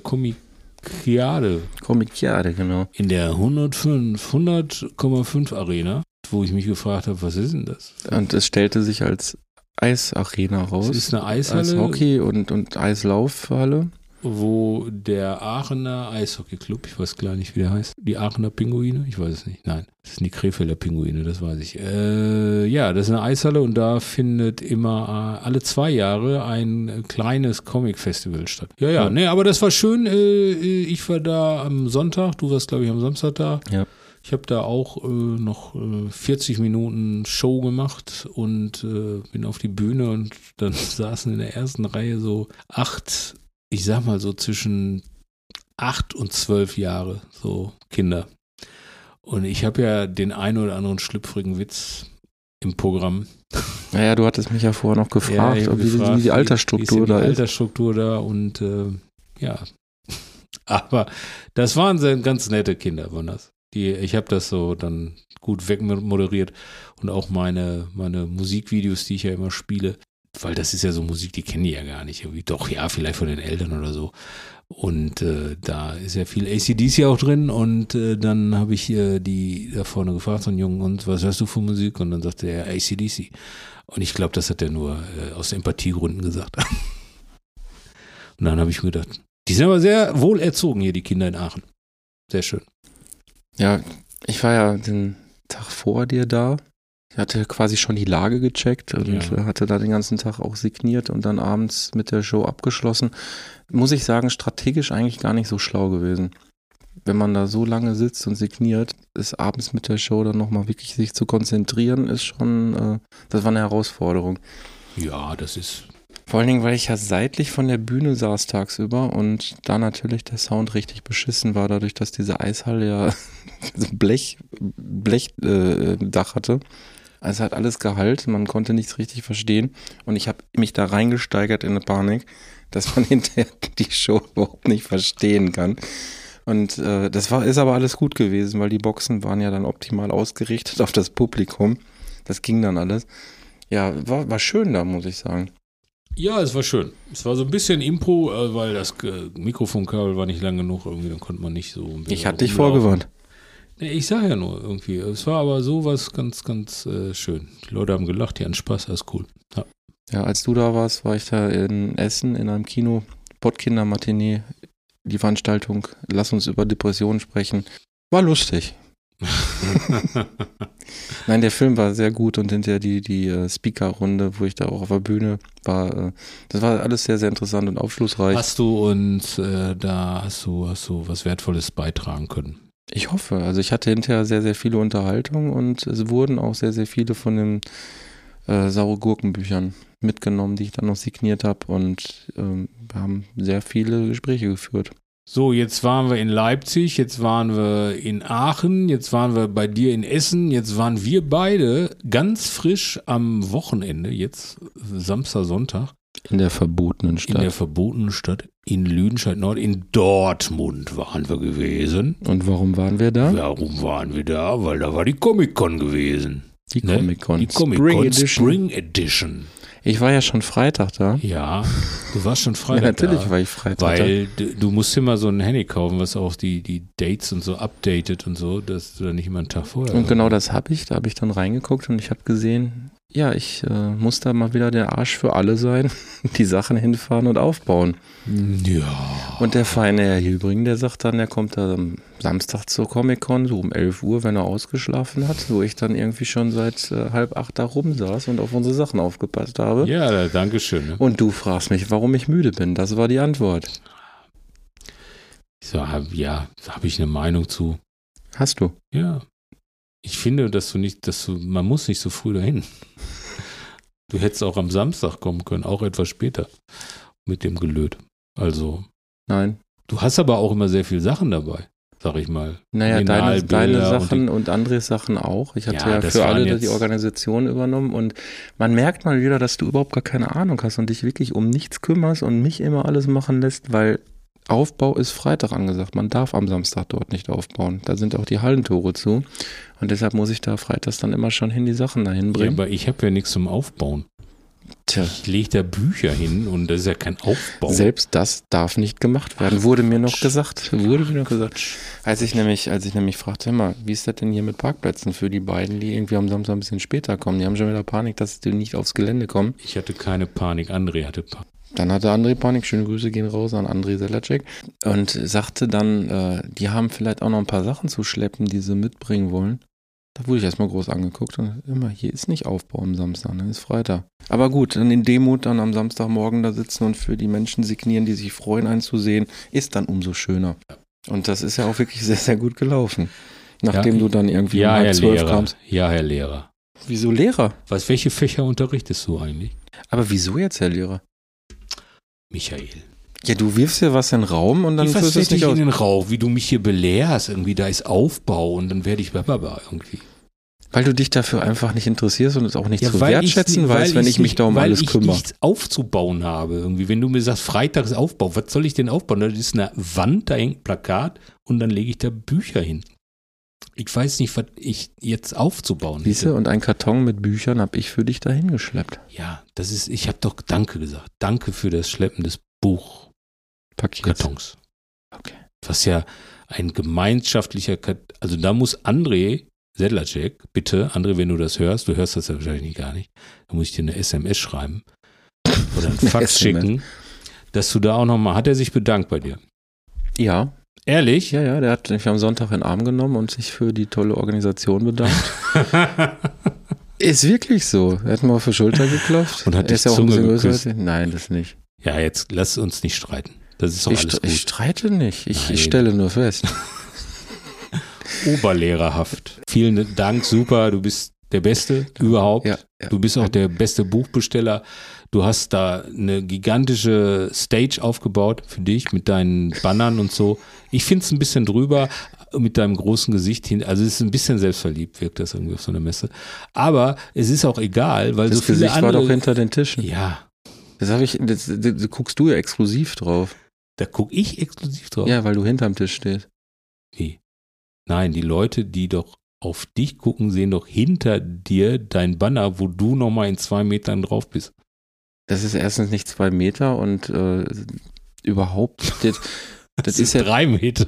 Komikiade Komikade, genau. in der 105, 100,5 Arena, wo ich mich gefragt habe, was ist denn das? Und es stellte sich als Eisarena raus. Es ist eine Eishalle, Eishockey und, und Eislaufhalle. Wo der Aachener Eishockeyclub, ich weiß gar nicht, wie der heißt, die Aachener Pinguine, ich weiß es nicht, nein, das sind die Krefelder Pinguine, das weiß ich. Äh, ja, das ist eine Eishalle und da findet immer äh, alle zwei Jahre ein äh, kleines Comic-Festival statt. Ja, ja, Ja. nee, aber das war schön. Äh, ich war da am Sonntag, du warst, glaube ich, am Samstag da. Ja. Ich habe da auch äh, noch äh, 40 Minuten Show gemacht und äh, bin auf die Bühne und dann saßen in der ersten Reihe so acht, ich sag mal so zwischen acht und zwölf Jahre, so Kinder. Und ich habe ja den einen oder anderen schlüpfrigen Witz im Programm. Naja, du hattest mich ja vorher noch gefragt, ob wie, gefragt, wie die Altersstruktur wie ist da die ist. Altersstruktur da und äh, ja. Aber das waren sehr ganz nette Kinder, waren das. Die, ich habe das so dann gut wegmoderiert und auch meine, meine Musikvideos, die ich ja immer spiele, weil das ist ja so Musik, die kennen die ja gar nicht. Irgendwie. Doch, ja, vielleicht von den Eltern oder so. Und äh, da ist ja viel ACDC auch drin und äh, dann habe ich äh, die da vorne gefragt, so einen Jungen, und was hörst du für Musik? Und dann sagte er ACDC. Und ich glaube, das hat er nur äh, aus Empathiegründen gesagt. und dann habe ich mir gedacht, die sind aber sehr wohl erzogen hier, die Kinder in Aachen. Sehr schön. Ja, ich war ja den Tag vor dir da. Hatte quasi schon die Lage gecheckt und Ja. hatte da den ganzen Tag auch signiert und dann abends mit der Show abgeschlossen. Muss ich sagen, strategisch eigentlich gar nicht so schlau gewesen. Wenn man da so lange sitzt und signiert, ist abends mit der Show dann nochmal wirklich sich zu konzentrieren, ist schon, äh, das war eine Herausforderung. Ja, das ist. Vor allen Dingen, weil ich ja seitlich von der Bühne saß tagsüber und da natürlich der Sound richtig beschissen war, dadurch, dass diese Eishalle ja Blech, Blechdach äh, hatte. Also hat alles Gehalt, man konnte nichts richtig verstehen und ich habe mich da reingesteigert in eine Panik, dass man hinterher die Show überhaupt nicht verstehen kann. Und äh, das war, ist aber alles gut gewesen, weil die Boxen waren ja dann optimal ausgerichtet auf das Publikum. Das ging dann alles. Ja, war, war schön da, muss ich sagen. Ja, es war schön. Es war so ein bisschen Impro, äh, weil das äh, Mikrofonkabel war nicht lang genug, irgendwie, dann konnte man nicht so. Ich hatte dich vorgewarnt. Ich sag ja nur irgendwie. Es war aber sowas ganz, ganz äh, schön. Die Leute haben gelacht, die hatten Spaß, alles cool. Ja. Ja, als du da warst, war ich da in Essen in einem Kino, Pottkinder Matinee, die Veranstaltung Lass uns über Depressionen sprechen. War lustig. Nein, der Film war sehr gut und hinterher die, die äh, Speaker-Runde, wo ich da auch auf der Bühne war, äh, das war alles sehr, sehr interessant und aufschlussreich. hast du uns äh, da, hast du, hast du was Wertvolles beitragen können? Ich hoffe. Also ich hatte hinterher sehr, sehr viele Unterhaltungen und es wurden auch sehr, sehr viele von den äh, saure Gurkenbüchern mitgenommen, die ich dann noch signiert habe und ähm, wir haben sehr viele Gespräche geführt. So, jetzt waren wir in Leipzig, jetzt waren wir in Aachen, jetzt waren wir bei dir in Essen, jetzt waren wir beide ganz frisch am Wochenende, jetzt Samstag, Sonntag, In der verbotenen in Stadt. der verbotenen Stadt in Lüdenscheid Nord, in Dortmund waren wir gewesen. und warum waren wir da? Warum waren wir da? Weil da war die Comic-Con gewesen. Die Ne? Comic-Con. Die Comic-Con Spring Edition. Ich war ja schon Freitag da. Ja, du warst schon Ja, Freitag natürlich da. war ich Freitag da. Weil du, du musst mal so ein Handy kaufen, was auch die, die Dates und so updatet und so, dass du da nicht immer einen Tag vorher. Und genau das habe ich. Da habe ich dann reingeguckt und ich habe gesehen, ja, ich äh, muss da mal wieder der Arsch für alle sein, die Sachen hinfahren und aufbauen. Ja. Und der feine Herr Hilbring, der sagt dann, er kommt da am Samstag zur Comic-Con, so um 11 Uhr, wenn er ausgeschlafen hat, wo ich dann irgendwie schon seit äh, halb acht da rumsaß und auf unsere Sachen aufgepasst habe. Ja, da- danke schön. Ne? Und du fragst mich, warum ich müde bin. Das war die Antwort. Ich so, hab- ja, da habe ich eine Meinung zu. Hast du? Ja. Ich finde, dass du nicht, dass du, man muss nicht so früh dahin. Du hättest auch am Samstag kommen können, auch etwas später mit dem Gelöt. Also, Nein. du hast aber auch immer sehr viele Sachen dabei, sag ich mal. Naja, deine, deine und Sachen und, Andres Sachen auch. Ich hatte Ja, ja, für alle die Organisation übernommen und man merkt mal wieder, dass du überhaupt gar keine Ahnung hast und dich wirklich um nichts kümmerst und mich immer alles machen lässt, weil Aufbau ist Freitag angesagt. Man darf am Samstag dort nicht aufbauen. Da sind auch die Hallentore zu und deshalb muss ich da freitags dann immer schon hin die Sachen dahin Ja, bringen. aber ich habe ja nichts zum Aufbauen. Tja, Ich lege da Bücher hin und das ist ja kein Aufbau. selbst das darf nicht gemacht werden, wurde mir noch gesagt. Wurde mir noch gesagt. Als ich nämlich, als ich nämlich fragte, mal, wie ist das denn hier mit Parkplätzen für die beiden, die irgendwie am Samstag ein bisschen später kommen? Die haben schon wieder Panik, dass die nicht aufs Gelände kommen. Ich hatte keine Panik, André hatte Panik. Dann hatte André Panik, schöne Grüße gehen raus an André Selacek und sagte dann, äh, die haben vielleicht auch noch ein paar Sachen zu schleppen, die sie mitbringen wollen. Da wurde ich erstmal groß angeguckt und immer, hier ist nicht Aufbau am Samstag, ne? ist Freitag. Aber gut, dann in Demut dann am Samstagmorgen da sitzen und für die Menschen signieren, die sich freuen einzusehen, ist dann umso schöner. Und das ist ja auch wirklich sehr, sehr gut gelaufen. Nachdem Ja, du dann irgendwie Ja, um halb Herr zwölf Lehrer. kamst. Ja, Herr Lehrer. Wieso Lehrer? Was, welche Fächer unterrichtest du eigentlich? Aber wieso jetzt, Herr Lehrer? Michael. Ja, du wirfst ja was in den Raum und dann führst was du es ich nicht in aus. den Raum, wie du mich hier belehrst, irgendwie, da ist Aufbau und dann werde ich bababa irgendwie. Weil du dich dafür einfach nicht interessierst und es auch nicht zu weil wertschätzen weißt, wenn ich mich nicht- da um weil alles ich kümmere. nichts aufzubauen habe irgendwie. Wenn du mir sagst, Freitag ist Aufbau, was soll ich denn aufbauen? Da ist eine Wand, da hängt ein Plakat und dann lege ich da Bücher hin. Ich weiß nicht, was ich jetzt aufzubauen Siehste, und ein Karton mit Büchern habe ich für dich dahin geschleppt. Ja, das ist, ich habe doch Danke gesagt. Danke für das Schleppen des Buchkartons. Paket. Okay. Was ja ein gemeinschaftlicher, Kat also da muss André Sedlacek, bitte, André, wenn du das hörst, du hörst das ja wahrscheinlich gar nicht, da muss ich dir eine SMS schreiben oder einen Eine Fax schicken, dass du da auch nochmal, hat er sich bedankt bei dir? Ja, Ehrlich? ja, ja, der hat mich am Sonntag in den Arm genommen und sich für die tolle Organisation bedankt. Ist wirklich so. Er hat mir auf die Schulter geklopft. Und hat er die ist ja auch ein bisschen größer. Nein, das nicht. ja, jetzt lass uns nicht streiten. Das ist doch Ich, alles st- ich gut. streite nicht. Ich, ich stelle nur fest. Oberlehrerhaft. Vielen Dank, super, du bist der Beste überhaupt. Ja, ja. Du bist auch der beste Buchbesteller. Du hast da eine gigantische Stage aufgebaut für dich mit deinen Bannern und so. Ich finde es ein bisschen drüber mit deinem großen Gesicht hin. Also es ist ein bisschen selbstverliebt, wirkt das irgendwie auf so einer Messe. Aber es ist auch egal, weil Das so viele Gesicht war andere. doch hinter den Tischen. ja, Das habe ich, das, das, das guckst du ja exklusiv drauf. Da gucke ich exklusiv drauf. Ja, weil du hinterm Tisch stehst. Wie? Nein, die Leute, die doch auf dich gucken, sehen doch hinter dir dein Banner, wo du nochmal in zwei Metern drauf bist. Das ist erstens nicht zwei Meter und äh, überhaupt. Das, das ist ja. drei Meter.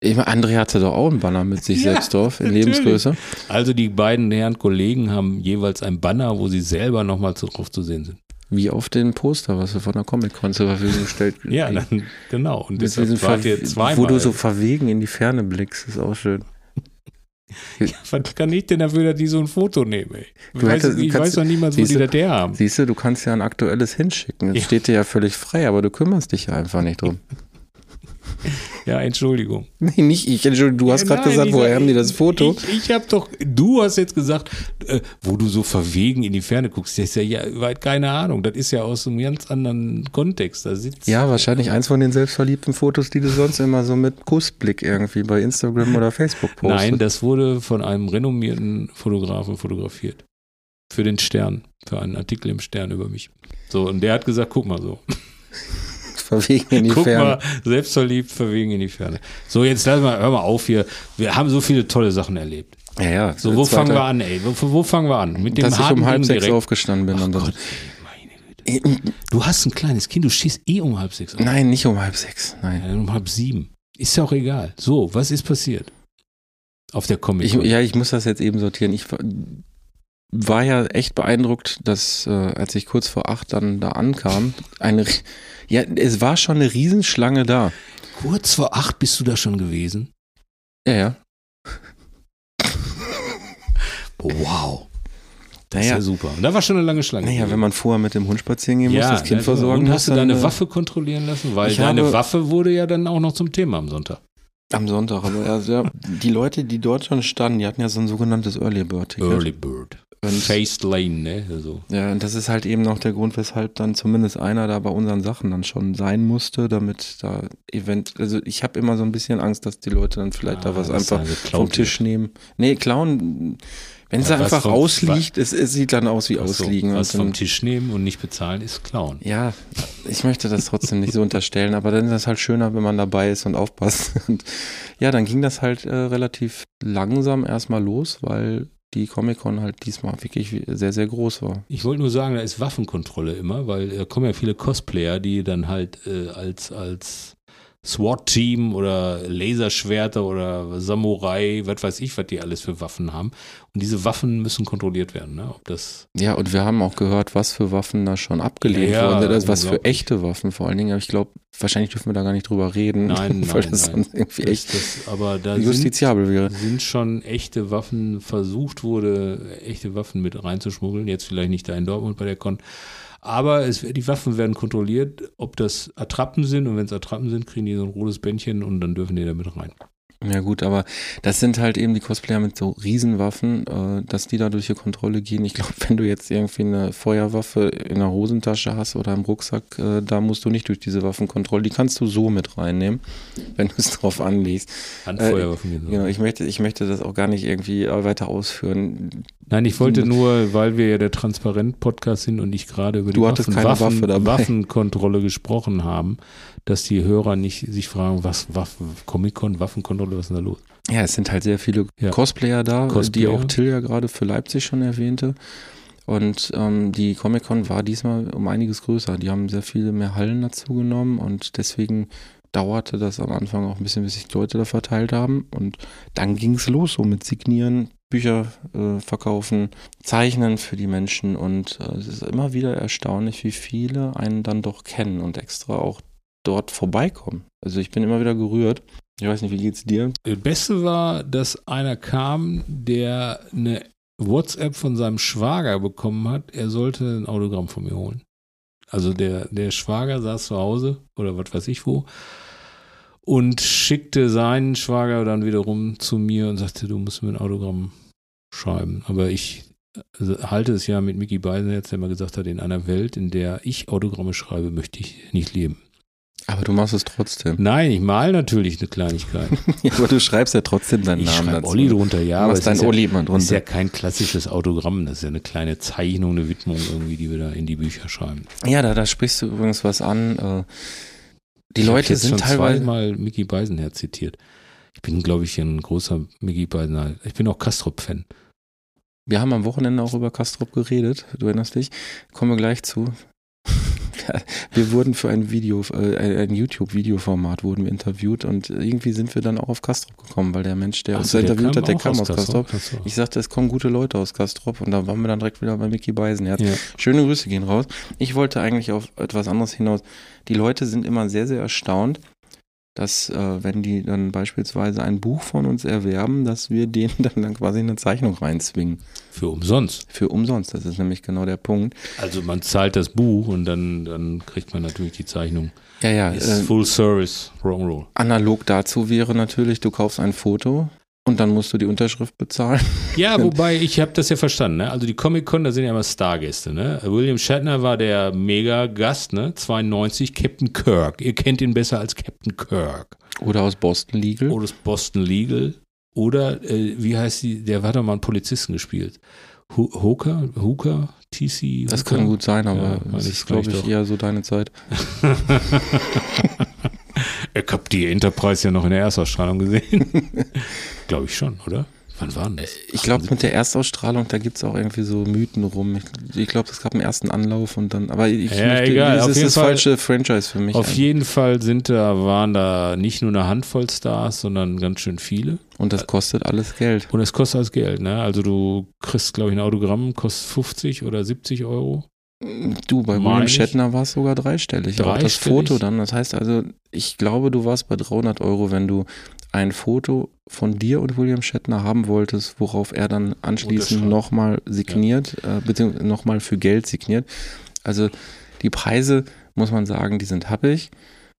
Ich meine, André hatte doch auch einen Banner mit sich Ja, selbst drauf in natürlich. Lebensgröße. Also die beiden Herren Kollegen haben jeweils ein Banner, wo sie selber nochmal drauf zu sehen sind. Wie auf den Poster, was wir von der Comic-Con zur Verfügung gestellt Ja, dann, genau. Und diesem wart ihr zweimal. Wo du so verwegen in die Ferne blickst, ist auch schön. Was kann ich denn dafür, dass die so ein Foto nehmen, ey? Ich, weiß, hättest- ich kannst- weiß noch niemals, wo die das her haben. Siehst du, du kannst ja ein aktuelles hinschicken. Das Ja. steht dir ja völlig frei, aber du kümmerst dich ja einfach nicht drum. Ja, Entschuldigung. Nee, nicht ich. Entschuldigung, du hast Ja, gerade nein, gesagt, woher haben die das Foto? Ich, ich habe doch, du hast jetzt gesagt, äh, wo du so verwegen in die Ferne guckst. Das ist ja, ja weit keine Ahnung. Das ist ja aus einem ganz anderen Kontext. Da sitzt Ja, wahrscheinlich eins von den selbstverliebten Fotos, die du sonst immer so mit Kussblick irgendwie bei Instagram oder Facebook postest. Nein, das wurde von einem renommierten Fotografen fotografiert. Für den Stern, für einen Artikel im Stern über mich. So, und der hat gesagt, guck mal so. Verwegen in die Guck Ferne. mal, selbstverliebt, verwegen in die Ferne. So, jetzt lass mal, hör mal auf hier. Wir haben so viele tolle Sachen erlebt. Ja, ja. So, wo fangen wir an, ey? Wo, wo fangen wir an? Mit dem Dass ich um halb Ding sechs direkt. aufgestanden bin. Ach und Gott, ey, meine Güte. Du hast ein kleines Kind, du stehst eh um halb sechs auf. Nein, nicht um halb sechs. Nein. Ja, Um halb sieben. Ist ja auch egal. So, was ist passiert? Auf der Comic Ich, ja, ich muss das jetzt eben sortieren. Ich war, ja echt beeindruckt, dass äh, als ich kurz vor acht dann da ankam, eine, ja, es war schon eine Riesenschlange da. Kurz vor acht bist du da schon gewesen? Ja, ja. Oh, wow. Das ist Naja. ja super. Und da war schon eine lange Schlange. Naja, wenn man vorher mit dem Hund spazieren gehen muss, das Kind ja, versorgen Und muss, hast du deine äh, Waffe kontrollieren lassen? Weil deine habe- Waffe wurde ja dann auch noch zum Thema am Sonntag. Am Sonntag, aber also, ja, die Leute, die dort schon standen, die hatten ja so ein sogenanntes Early Bird Ticket. Early Bird. Und, Faced Lane, ne? Also. ja, und das ist halt eben noch der Grund, weshalb dann zumindest einer da bei unseren Sachen dann schon sein musste, damit da Event, also ich habe immer so ein bisschen Angst, dass die Leute dann vielleicht da Ah, was dass einfach da vom Tisch nehmen. Nee, klauen, wenn es Ja, was einfach vom- ausliegt, es, es sieht dann aus wie Ach so, ausliegen. was vom Tisch nehmen und nicht bezahlen ist klauen. ja, ich möchte das trotzdem nicht so unterstellen, aber dann ist es halt schöner, wenn man dabei ist und aufpasst. Und ja, dann ging das halt äh, relativ langsam erstmal los, weil die Comic-Con halt diesmal wirklich sehr, sehr groß war. Ich wollte nur sagen, da ist Waffenkontrolle immer, weil da kommen ja viele Cosplayer, die dann halt äh, als, als SWAT-Team oder Laserschwerter oder Samurai, was weiß ich, was die alles für Waffen haben. Und diese Waffen müssen kontrolliert werden, ne? Ob das Ja, und wir haben auch gehört, was für Waffen da schon abgelehnt Ja, wurden. Das was für echte Waffen vor allen Dingen. Aber ich glaube, wahrscheinlich dürfen wir da gar nicht drüber reden, Nein, weil nein, das nein. sonst irgendwie echt das, aber da sind, justiziabel wäre. sind schon echte Waffen versucht wurde, echte Waffen mit reinzuschmuggeln. Jetzt vielleicht nicht da in Dortmund bei der Con. Aber es, die Waffen werden kontrolliert, ob das Attrappen sind. Und wenn es Attrappen sind, kriegen die so ein rotes Bändchen und dann dürfen die damit rein. Ja gut, aber das sind halt eben die Cosplayer mit so Riesenwaffen, äh, dass die da durch die Kontrolle gehen. Ich glaube, wenn du jetzt irgendwie eine Feuerwaffe in der Hosentasche hast oder im Rucksack, äh, da musst du nicht durch diese Waffenkontrolle. Die kannst du so mit reinnehmen, wenn du es drauf anlegst. Handfeuerwaffen so. Genau, ich möchte, ich möchte das auch gar nicht irgendwie äh, weiter ausführen. Nein, ich wollte nur, weil wir ja der Transparent-Podcast sind und nicht gerade über die Waffen, keine Waffen. Waffenkontrolle gesprochen haben, dass die Hörer nicht sich fragen, was Waffen, Comic-Con, Waffenkontrolle, was ist denn da los? Ja, es sind halt sehr viele Ja. Cosplayer da, die Cosplayer. auch Till ja gerade für Leipzig schon erwähnte. Und ähm, die Comic-Con war diesmal um einiges größer. Die haben sehr viele mehr Hallen dazu genommen und deswegen dauerte das am Anfang auch ein bisschen, bis sich die Leute da verteilt haben. Und dann ging es los, so mit Signieren, Bücher äh, verkaufen, Zeichnen für die Menschen. Und äh, es ist immer wieder erstaunlich, wie viele einen dann doch kennen und extra auch dort vorbeikommen. Also ich bin immer wieder gerührt. Ich weiß nicht, wie geht's dir? Das Beste war, dass einer kam, der eine WhatsApp von seinem Schwager bekommen hat, er sollte ein Autogramm von mir holen. Also der, der Schwager saß zu Hause oder was weiß ich wo und schickte seinen Schwager dann wiederum zu mir und sagte, du musst mir ein Autogramm schreiben. Aber ich also halte es ja mit Mickey Beisenherz, der mal gesagt hat, in einer Welt, in der ich Autogramme schreibe, möchte ich nicht leben. Aber du machst es trotzdem. Nein, ich mal natürlich eine Kleinigkeit. Ja, aber du schreibst ja trotzdem deinen Ich Namen schreibe dazu. Olli drunter, ja, Du aber machst dein ist, ja, Olli mal das ist ja drunter. kein klassisches Autogramm, das ist ja eine kleine Zeichnung, eine Widmung irgendwie, die wir da in die Bücher schreiben. Ja, da, da sprichst du übrigens was an. äh, Die Ich Leute jetzt sind schon teilweise. zweimal Mickey Beisenherz zitiert. Ich bin, glaube ich, ein großer Mickey Beisenherz. Ich bin auch Kastrop-Fan. Wir haben am Wochenende auch über Kastrop geredet. Du erinnerst dich? Kommen wir gleich zu. Wir wurden für ein Video, äh, ein YouTube-Videoformat wurden wir interviewt und irgendwie sind wir dann auch auf Kastrop gekommen, weil der Mensch, der uns Ach so, interviewt hat, der kam aus Kastrop. So. Ich sagte, es kommen gute Leute aus Kastrop und da waren wir dann direkt wieder bei Mickey Beisenherz. Ja. Schöne Grüße gehen raus. Ich wollte eigentlich auf etwas anderes hinaus. Die Leute sind immer sehr, sehr erstaunt, dass, äh, wenn die dann beispielsweise ein Buch von uns erwerben, dass wir denen dann, dann quasi eine Zeichnung reinzwingen. Für umsonst. Für umsonst. Das ist nämlich genau der Punkt. Also man zahlt das Buch und dann, dann kriegt man natürlich die Zeichnung. Ja, ja. Ist Äh, Full Service, Wrong Roll. analog dazu wäre natürlich, du kaufst ein Foto und dann musst du die Unterschrift bezahlen. Ja, wobei, ich habe das ja verstanden. Ne? Also die Comic-Con, da sind ja immer Stargäste. Ne? William Shatner war der Mega-Gast, ne? 92, Captain Kirk. Ihr kennt ihn besser als Captain Kirk. Oder aus Boston Legal. Oder das Boston Legal. Oder, äh, wie heißt die, der hat doch mal einen Polizisten gespielt. Hooker? Hooker? TC? Das Hooker? kann gut sein, aber Ja, das ist, glaube ich, doch. eher so deine Zeit. Ich habe die Enterprise ja noch in der Erstausstrahlung gesehen. Glaube ich schon, oder? Wann war denn das? Ich glaube, mit der Erstausstrahlung, da gibt es auch irgendwie so Mythen rum. Ich, ich glaube, es gab einen ersten Anlauf und dann, aber ich Ja, möchte, egal, das auf ist das Fall- falsche Franchise für mich. Auf jeden Fall sind da, waren da nicht nur eine Handvoll Stars, sondern ganz schön viele. und das kostet alles Geld. Und es kostet alles Geld, ne? Also du kriegst, glaube ich, ein Autogramm, kostet 50 oder 70 Euro. Du, bei William. Shatner war es sogar dreistellig. Auch das Dreistellig? Foto dann, das heißt also, ich glaube, du warst bei 300 Euro, wenn du ein Foto von dir und William Shatner haben wolltest, worauf er dann anschließend nochmal signiert, äh, beziehungsweise nochmal für Geld signiert. Also die Preise, muss man sagen, die sind happig,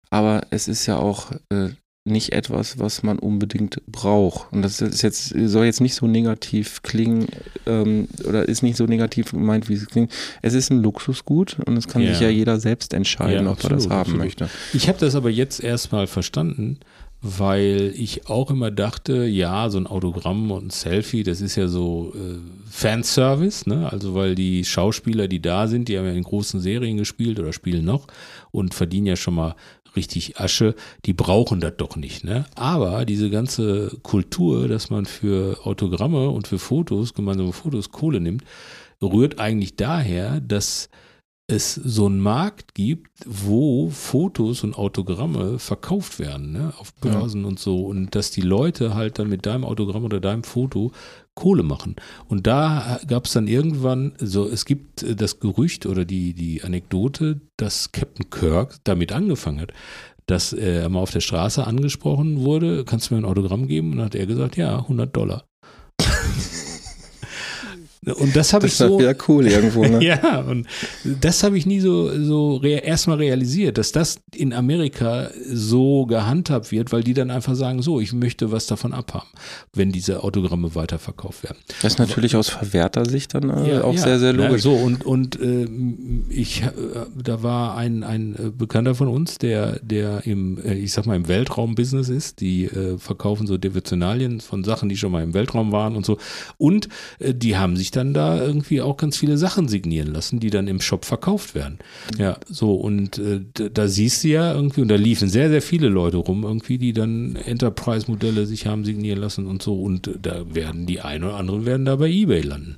aber es ist ja auch äh, nicht etwas, was man unbedingt braucht. Und das ist jetzt, soll jetzt nicht so negativ klingen ähm, oder ist nicht so negativ gemeint, wie es klingt. Es ist ein Luxusgut und es kann Ja. sich ja jeder selbst entscheiden, Ja, ob er das absolut, haben absolut. möchte. Ich habe das aber jetzt erstmal verstanden, weil ich auch immer dachte, ja, so ein Autogramm und ein Selfie, das ist ja so äh, Fanservice, ne? Also weil die Schauspieler, die da sind, die haben ja in großen Serien gespielt oder spielen noch und verdienen ja schon mal richtig Asche, die brauchen das doch nicht, ne? Aber diese ganze Kultur, dass man für Autogramme und für Fotos, gemeinsame Fotos Kohle nimmt, rührt eigentlich daher, dass es so einen Markt gibt, wo Fotos und Autogramme verkauft werden, ne, auf Börsen und so, und dass die Leute halt dann mit deinem Autogramm oder deinem Foto Kohle machen. Und da gab es dann irgendwann, so es gibt äh, das Gerücht oder die, die Anekdote, dass Captain Kirk damit angefangen hat, dass er mal auf der Straße angesprochen wurde, kannst du mir ein Autogramm geben? Und dann hat er gesagt, ja, 100 Dollar. Und das habe ich Das ist so, ja cool irgendwo, ne? ja, und das habe ich nie so, so rea erstmal realisiert, dass das in Amerika so gehandhabt wird, weil die dann einfach sagen, so, ich möchte was davon abhaben, wenn diese Autogramme weiterverkauft werden. Das ist natürlich aus verwerter Sicht dann äh, auch sehr, sehr ne, logisch. so, und, und äh, ich, äh, da war ein, ein äh, Bekannter von uns, der, der im, äh, ich sag mal, im Weltraumbusiness ist, die äh, verkaufen so Devotionalien von Sachen, die schon mal im Weltraum waren und so. Und die haben sich sich dann da irgendwie auch ganz viele Sachen signieren lassen, die dann im Shop verkauft werden. Ja, so und äh, da, siehst du ja irgendwie, und da liefen sehr, sehr viele Leute rum irgendwie, die dann Enterprise-Modelle sich haben signieren lassen und so und äh, da werden die einen oder anderen werden da bei Ebay landen.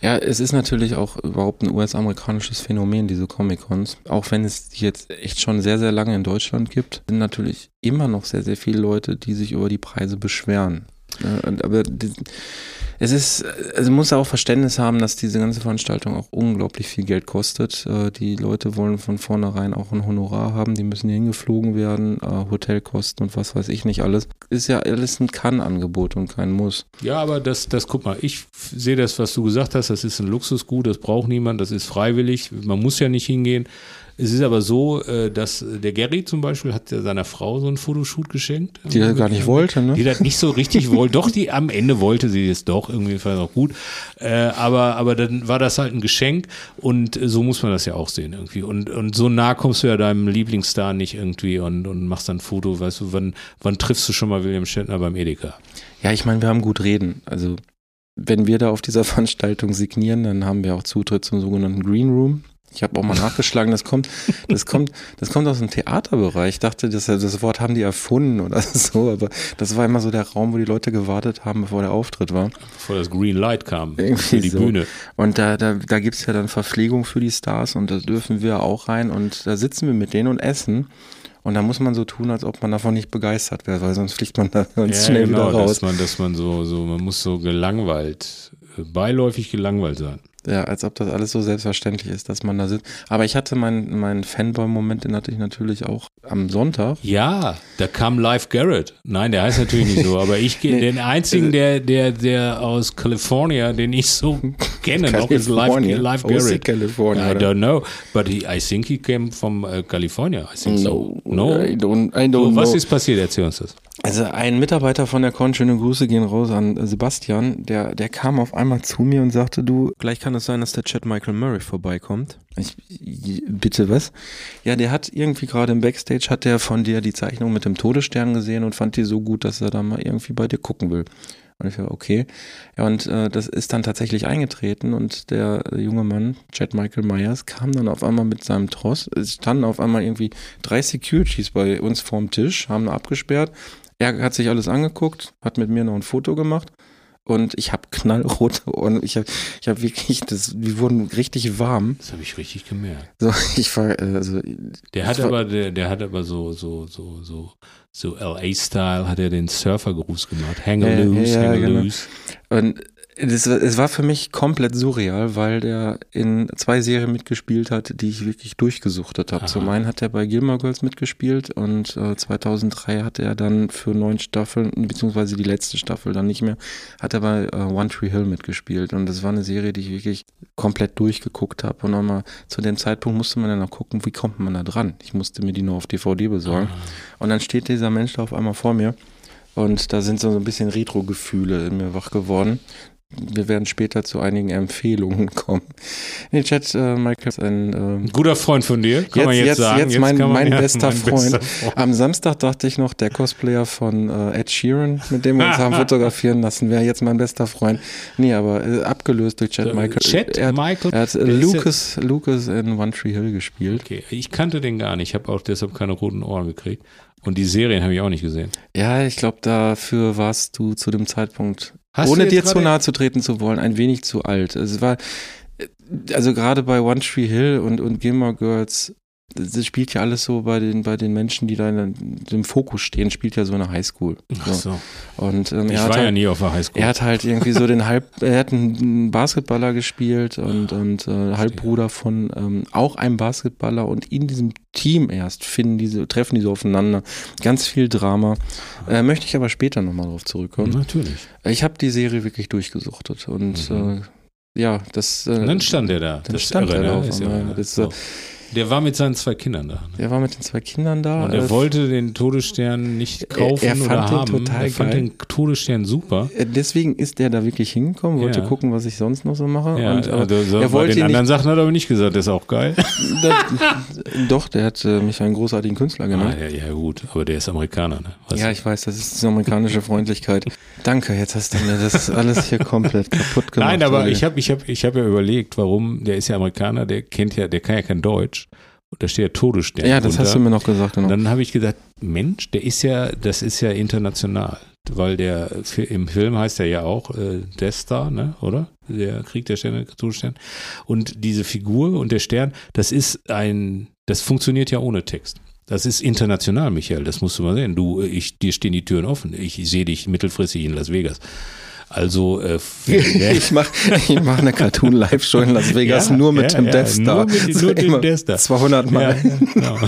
Ja, es ist natürlich auch überhaupt ein US-amerikanisches Phänomen, diese Comic-Cons. Auch wenn es die jetzt echt schon sehr, sehr lange in Deutschland gibt, sind natürlich immer noch sehr, sehr viele Leute, die sich über die Preise beschweren. Und- aber es ist, also man muss auch Verständnis haben, dass diese ganze Veranstaltung auch unglaublich viel Geld kostet. Äh, Die Leute wollen von vornherein auch ein Honorar haben, die müssen hingeflogen werden, äh, Hotelkosten und was weiß ich nicht alles. Ist ja alles ein Kann-Angebot und kein Muss. Ja, aber das, das, guck mal, ich sehe das, was du gesagt hast, das ist ein Luxusgut, das braucht niemand, das ist freiwillig, man muss ja nicht hingehen. Es ist aber so, äh, dass der Gary zum Beispiel hat ja seiner Frau so einen Fotoshoot geschenkt. Die er gar nicht wollte, ne? Die das nicht so richtig wollte. Doch, die am Ende wollte sie es doch, irgendwie fand auch gut. Äh, aber, aber dann war das halt ein Geschenk und äh, so muss man das ja auch sehen irgendwie. Und, und so nah kommst du ja deinem Lieblingsstar nicht irgendwie und, und machst dann ein Foto, weißt du, wann, wann triffst du schon mal William Shatner beim Edeka? Ja, ich meine, wir haben gut reden. Also, wenn wir da auf dieser Veranstaltung signieren, dann haben wir auch Zutritt zum sogenannten Green Room. Ich habe auch mal nachgeschlagen, das kommt, das kommt, das kommt aus dem Theaterbereich. Ich dachte, das, das Wort haben die erfunden oder so, aber das war immer so der Raum, wo die Leute gewartet haben, bevor der Auftritt war. Bevor das Green Light kam Irgendwie für die so. Bühne. Und da, da, da gibt's ja dann Verpflegung für die Stars und da dürfen wir auch rein und da sitzen wir mit denen und essen. Und da muss man so tun, als ob man davon nicht begeistert wäre, weil sonst fliegt man da ganz schnell wieder raus. genau, dass man, dass man so, so, man muss so gelangweilt, äh, beiläufig gelangweilt sein. Ja, als ob das alles so selbstverständlich ist, dass man da sitzt. Aber ich hatte meinen meinen Fanboy-Moment, den hatte ich natürlich auch am Sonntag. Ja, da kam Live Garrett. Nein, der heißt natürlich nicht so, aber ich gehe Nee. den einzigen, der, der, der aus California, den ich so kenne, noch ist Live. Live Garrett. California, I don't know, but he, I think he came from uh, California. I think so. No. I don't, I don't So, was know. ist passiert? Erzähl uns das. Also ein Mitarbeiter von der Con, schöne Grüße gehen raus an äh, Sebastian, der, der kam auf einmal zu mir und sagte, du, gleich kann es sein, dass der Chad Michael Murray vorbeikommt. Ich, bitte was? Ja, der hat irgendwie gerade im Backstage, hat der von dir die Zeichnung mit dem Todesstern gesehen und fand die so gut, dass er da mal irgendwie bei dir gucken will. Und ich war, okay. Ja, und äh, das ist dann tatsächlich eingetreten und der junge Mann, Chad Michael Myers, kam dann auf einmal mit seinem Tross. Es standen auf einmal irgendwie drei Securities bei uns vorm Tisch, haben abgesperrt. Er hat sich alles angeguckt, hat mit mir noch ein Foto gemacht und ich habe knallrote Ohren. Ich habe ich hab wirklich, das, wir wurden richtig warm. Das habe ich richtig gemerkt. So, ich war, äh, also, Der hat war- aber, der, der hat aber so, so, so, so, so LA-Style hat er den Surfergruß gemacht. Hang Ja, loose, ja, hang genau. loose. Und es, es war für mich komplett surreal, weil der in zwei Serien mitgespielt hat, die ich wirklich durchgesuchtet habe. Aha. Zum einen hat er bei Gilmore Girls mitgespielt und äh, 2003 hat er dann für neun Staffeln, beziehungsweise die letzte Staffel dann nicht mehr, hat er bei äh, One Tree Hill mitgespielt. Und das war eine Serie, die ich wirklich komplett durchgeguckt habe. Und nochmal zu dem Zeitpunkt musste man dann noch gucken, wie kommt man da dran. Ich musste mir die nur auf DVD besorgen. Und dann steht dieser Mensch da auf einmal vor mir. Und da sind so ein bisschen Retro-Gefühle in mir wach geworden. Wir werden später zu einigen Empfehlungen kommen. Nee, Chat, äh, Michael ist ein Ein äh, guter Freund von dir, kann jetzt, man jetzt, jetzt, sagen. jetzt mein, man- mein ja, bester mein Freund. bester Freund. Am Samstag dachte ich noch, der Cosplayer von äh, Ed Sheeran, mit dem wir uns haben fotografieren lassen, wäre jetzt mein bester Freund. Nee, aber äh, abgelöst durch Chad Michael. Chad er Michael? Er hat Lucas, Lucas in One Tree Hill gespielt. Okay, ich kannte den gar nicht. Ich habe auch deshalb keine roten Ohren gekriegt. Und die Serien habe ich auch nicht gesehen. Ja, ich glaube, dafür warst du zu dem Zeitpunkt, Hast ohne dir zu nahe zu treten zu wollen, ein wenig zu alt. Es war, also gerade bei One Tree Hill und, und Gilmore Girls, das spielt ja alles so bei den, bei den Menschen, die da in, im Fokus stehen, spielt ja so eine Highschool. Ach so. Und ähm, Ich er, war ja halt, nie auf der Highschool. er hat halt irgendwie so den Halb, er hat einen Basketballer gespielt und, und äh, Halbbruder von ähm, auch einem Basketballer und in diesem Team erst finden diese, treffen die so aufeinander. Ganz viel Drama. Äh, möchte ich aber später nochmal drauf zurückkommen. Natürlich. Ich habe die Serie wirklich durchgesuchtet und Mhm. äh, ja, das. Äh, Und dann stand er da. dann das stand Irre, er da ne? auf Ist ja- einmal. Das, äh, Der war mit seinen zwei Kindern da. ne? Der war mit den zwei Kindern da. Und er äh, wollte den Todesstern nicht kaufen er fand oder den haben. er fand geil. den Todesstern super. äh, Deswegen ist der da wirklich hingekommen, wollte Ja. gucken, was ich sonst noch so mache. Ja, und, aber also, so, er wollte den anderen nicht, Sachen hat er aber nicht gesagt, das ist auch geil. das, Doch, der hat äh, mich für einen großartigen Künstler ah, genannt. ja, ja, gut, aber der ist Amerikaner, ne? Was- Ja, ich weiß, das ist die amerikanische Freundlichkeit. Danke, jetzt hast du mir das alles hier komplett kaputt gemacht. Nein, aber ich habe ich hab, ich hab ja überlegt, warum, der ist ja Amerikaner, der kennt ja, der kann ja kein Deutsch. Und da steht ja Todesstern. Ja, das drunter. hast du mir noch gesagt. Und Genau. dann habe ich gedacht, Mensch, der ist ja, das ist ja international. Weil der im Film heißt er ja auch äh, Death Star, ne, oder? Der Krieg der Sterne, Todesstern. Und diese Figur und der Stern, das ist ein, das funktioniert ja ohne Text. Das ist international, Michael, das musst du mal sehen. Du, ich, dir stehen die Türen offen. Ich sehe dich mittelfristig in Las Vegas. Also, äh, Ich mache ich mach eine Cartoon-Live-Show in Las Vegas Ja, nur mit ja, dem ja, Death Star. Nur mit, nur dem Immer Death Star. 200 Mal. Genau.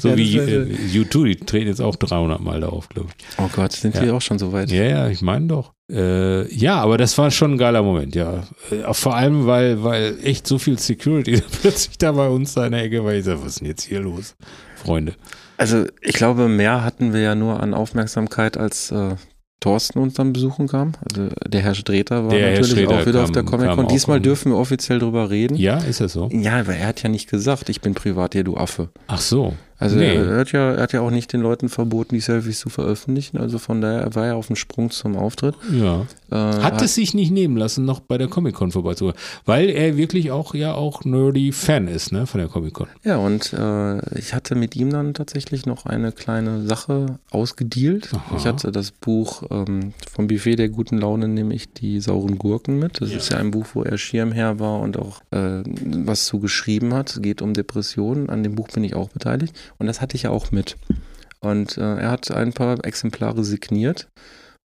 So wie äh, U2, die treten jetzt auch 300 Mal da auf, glaube ich. Oh Gott, sind die auch schon so weit? Ja, ja, ich meine doch. Äh, ja, aber das war schon ein geiler Moment, ja. Äh, vor allem, weil, weil echt so viel Security plötzlich da bei uns da in der Ecke war. Ich sag, was ist denn jetzt hier los, Freunde? Also ich glaube, mehr hatten wir ja nur an Aufmerksamkeit, als äh, Thorsten uns dann besuchen kam. Also der Herr Streter war Der natürlich auch wieder auf kam- der kam Comic-Con. Diesmal dürfen wir offiziell drüber reden. Ja, ist das so? Ja, aber er hat ja nicht gesagt, ich bin privat hier, du Affe. Ach so. Also Nee. er, hat ja, er hat ja auch nicht den Leuten verboten, die Selfies zu veröffentlichen. Also von daher war er auf dem Sprung zum Auftritt. Ja. Äh, Hat es sich nicht nehmen lassen, noch bei der Comic-Con vorbeizukommen. Weil er wirklich auch ja auch nerdy Fan ist, ne, von der Comic-Con. Ja, und äh, ich hatte mit ihm dann tatsächlich noch eine kleine Sache ausgedealt. Aha. Ich hatte das Buch ähm, vom Buffet der guten Laune, nämlich die sauren Gurken mit. Das ist ja ein Buch, wo er Schirmherr war und auch äh, was zu geschrieben hat. Es geht um Depressionen. An dem Buch bin ich auch beteiligt. Und das hatte ich ja auch mit. Und äh, er hat ein paar Exemplare signiert.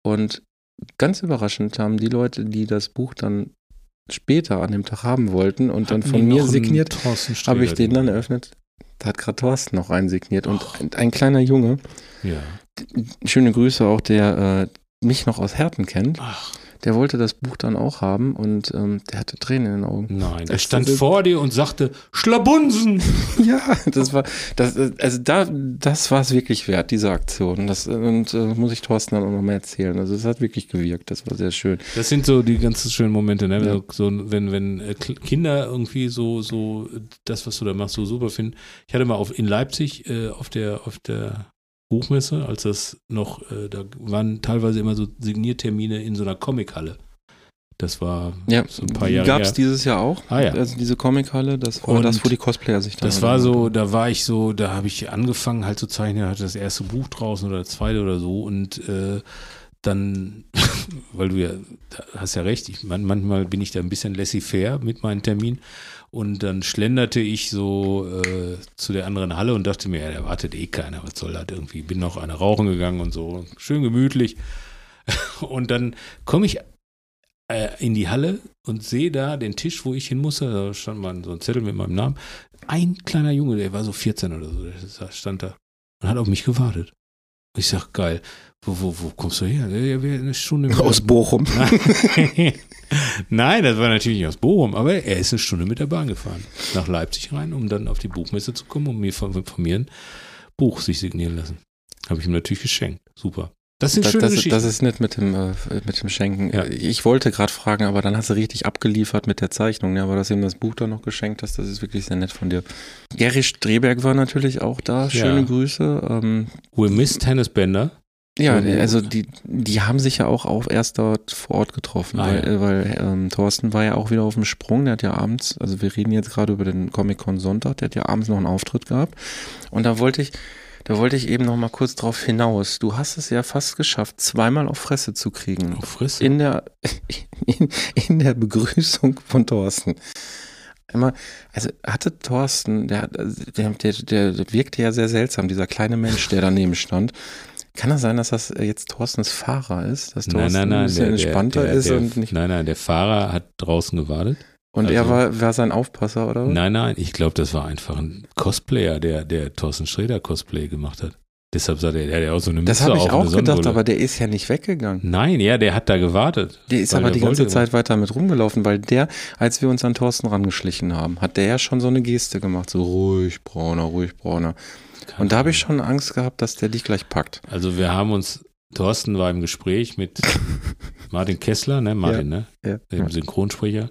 Und ganz überraschend haben die Leute, die das Buch dann später an dem Tag haben wollten und dann Hatten von die mir signiert, habe ich den dann eröffnet. Da hat gerade Thorsten noch einen signiert. Und ein, ein kleiner Junge, Ja. schöne Grüße auch, der äh, mich noch aus Herten kennt, Ach, der wollte das Buch dann auch haben und ähm, der hatte Tränen in den Augen. nein. Er Das stand sind- vor dir und sagte, Schlabunsen! Ja, das war, das, äh, also da, das war es wirklich wert, diese Aktion. Das, äh, und äh, muss ich Thorsten dann auch nochmal erzählen. Also es hat wirklich gewirkt, das war sehr schön. Das sind so die ganz schönen Momente, ne? Ja. So, wenn, wenn äh, Kinder irgendwie so, so das, was du da machst, so super finden. Ich hatte mal auf, in Leipzig äh, auf der, auf der Buchmesse, als das noch, äh, da waren teilweise immer so Signiertermine in so einer Comichalle. Das war Ja, so ein paar Jahre gab es dieses Jahr auch. Ah, ja. Also diese Comichalle, das war Und das, wo die Cosplayer sich dann Das war so, da war ich so, da habe ich angefangen halt zu zeichnen, hatte das erste Buch draußen oder das zweite oder so und äh, dann, weil du ja, da hast ja recht, ich, man, manchmal bin ich da ein bisschen laissez-faire mit meinen Terminen und dann schlenderte ich so äh, zu der anderen Halle und dachte mir, ja, da wartet eh keiner, was soll das irgendwie, bin noch eine rauchen gegangen und so, schön gemütlich und dann komme ich äh, in die Halle und sehe da den Tisch, wo ich hin musste. Da stand mal so ein Zettel mit meinem Namen. Ein kleiner Junge, der war so 14 oder so, der stand da und hat auf mich gewartet. Ich sag, geil, wo, wo, wo kommst du her? Der wäre eine Stunde mit aus Bochum. Nein, das war natürlich nicht aus Bochum, aber er ist eine Stunde mit der Bahn gefahren. Nach Leipzig rein, um dann auf die Buchmesse zu kommen und mir von, von mir ein Buch sich signieren lassen. Habe ich ihm natürlich geschenkt. Super. Das sind Das, schöne das, Geschichten. das ist nett mit dem, äh, mit dem Schenken. Ja. Ich wollte gerade fragen, aber dann hast du richtig abgeliefert mit der Zeichnung. Ja, aber dass du ihm das Buch dann noch geschenkt hast, das ist wirklich sehr nett von dir. Gary Streberg war natürlich auch da. Schöne Ja. Grüße. Ähm, We miss Tennis Bender. ja, also die, die haben sich ja auch, auch erst dort vor Ort getroffen, Ah, weil, ja. äh, weil ähm, Thorsten war ja auch wieder auf dem Sprung. Der hat ja abends, also wir reden jetzt gerade über den Comic-Con Sonntag, der hat ja abends noch einen Auftritt gehabt. Und da wollte ich, da wollte ich eben noch mal kurz drauf hinaus. Du hast es ja fast geschafft, zweimal auf Fresse zu kriegen. Auf Frisse. in der, in, in der Begrüßung von Thorsten. Immer, also hatte Thorsten, der, der, der, der wirkte ja sehr seltsam, dieser kleine Mensch, der daneben stand. Kann das sein, dass das jetzt Thorstens Fahrer ist? Dass Thorsten Nein, nein, nein. ein bisschen entspannter der, ist der, und nicht. Nein, nein, der Fahrer hat draußen gewartet. Und er also- war, war sein Aufpasser, oder? Nein, nein, ich glaube, das war einfach ein Cosplayer, der, der Thorsten Sträder Cosplay gemacht hat. Deshalb sagt er, der hat ja auch so eine Das Mütze habe ich auch gedacht, aber der ist ja nicht weggegangen. Nein, ja, der hat da gewartet. Der ist aber der die ganze Zeit weiter mit rumgelaufen, weil der, als wir uns an Thorsten rangeschlichen haben, hat der ja schon so eine Geste gemacht, so ruhig, Brauner, ruhig, Brauner. Und da habe ich schon Angst gehabt, dass der dich gleich packt. Also wir haben uns, Thorsten war im Gespräch mit Martin Kessler, ne, Martin, ne, Ja. dem Synchronsprecher.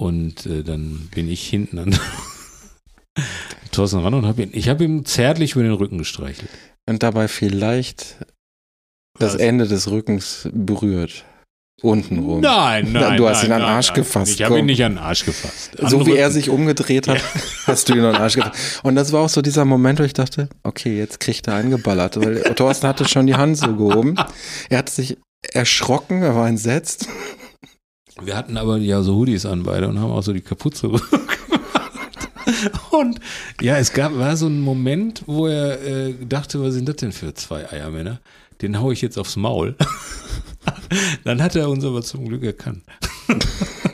Und äh, dann bin ich hinten an Thorsten ran und habe ihn, ich habe ihm zärtlich über den Rücken gestreichelt. Und dabei vielleicht das Was? Ende des Rückens berührt. Untenrum. Nein, nein. du hast nein, ihn an den Arsch nein. gefasst, Ich habe ihn nicht an den Arsch gefasst. So An wie den er Rücken. sich umgedreht hat, hast du ihn an den Arsch gefasst. Und das war auch so dieser Moment, wo ich dachte, okay, jetzt kriegt er einen geballert. Weil Thorsten hatte schon die Hand so gehoben. Er hat sich erschrocken, er war entsetzt. Wir hatten aber ja so Hoodies an beide und haben auch so die Kapuze gemacht. Und ja, es gab, war so ein Moment, wo er äh, dachte, was sind das denn für zwei Eiermänner? Den hau ich jetzt aufs Maul. Dann hat er uns aber zum Glück erkannt.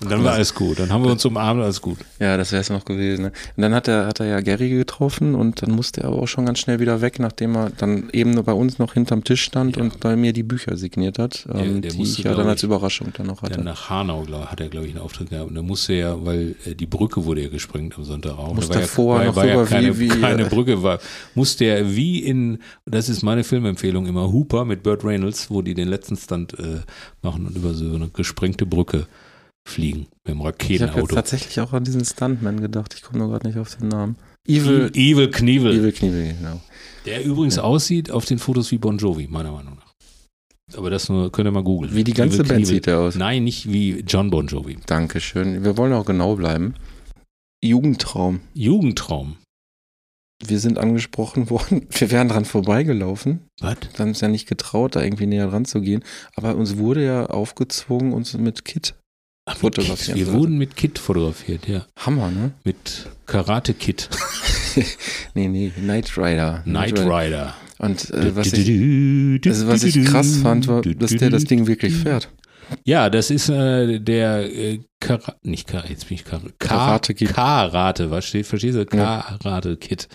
Und dann war alles gut. Dann haben wir uns umarmt, alles gut. Ja, das wäre es noch gewesen. Ne? Und dann hat er, hat er ja Gary getroffen und dann musste er aber auch schon ganz schnell wieder weg, nachdem er dann eben bei uns noch hinterm Tisch stand Ja. und bei mir die Bücher signiert hat, ähm, der die musste, ich ja dann als Überraschung dann noch Dann hatte. nach Hanau glaub, hat er, glaube ich, einen Auftritt gehabt. Und da musste er, weil äh, die Brücke wurde ja gesprengt am Sonntag auch. Muss da war davor ja, noch war, ja keine, wie- wie, keine äh, Brücke war. Musste er wie in, das ist meine Filmempfehlung immer, Hooper mit Burt Reynolds, wo die den letzten Stunt äh, machen und über so eine gesprengte Brücke fliegen mit dem Ich habe jetzt Raketenauto. tatsächlich auch an diesen Stuntman gedacht. Ich komme nur gerade nicht auf den Namen. Evil, Evil, Evil Knievel. Evil Knievel, genau. Der übrigens Ja. aussieht auf den Fotos wie Bon Jovi, meiner Meinung nach. Aber das nur, könnt ihr mal googeln. Wie die ganze Evil Band Knievel. sieht er aus. Nein, nicht wie John Bon Jovi. Dankeschön. Wir wollen auch genau bleiben. Jugendtraum. Jugendtraum. Wir sind angesprochen worden. Wir wären dran vorbeigelaufen. Was? Wir haben uns ja nicht getraut, da irgendwie näher dran zu gehen. Aber uns wurde ja aufgezwungen, uns mit Kit. Kit. Wir wurden mit Kit fotografiert, ja. Hammer, ne? Mit Karate Kit. Nee, nee, Knight Rider. Knight Rider. Und äh, was, ich, also, was ich krass fand, war, dass der das Ding wirklich fährt. Ja, das ist äh, der äh, Kara nicht Karate, jetzt bin ich Kar Karate Kid. Karate, was steht, verstehst du? Karate Kid.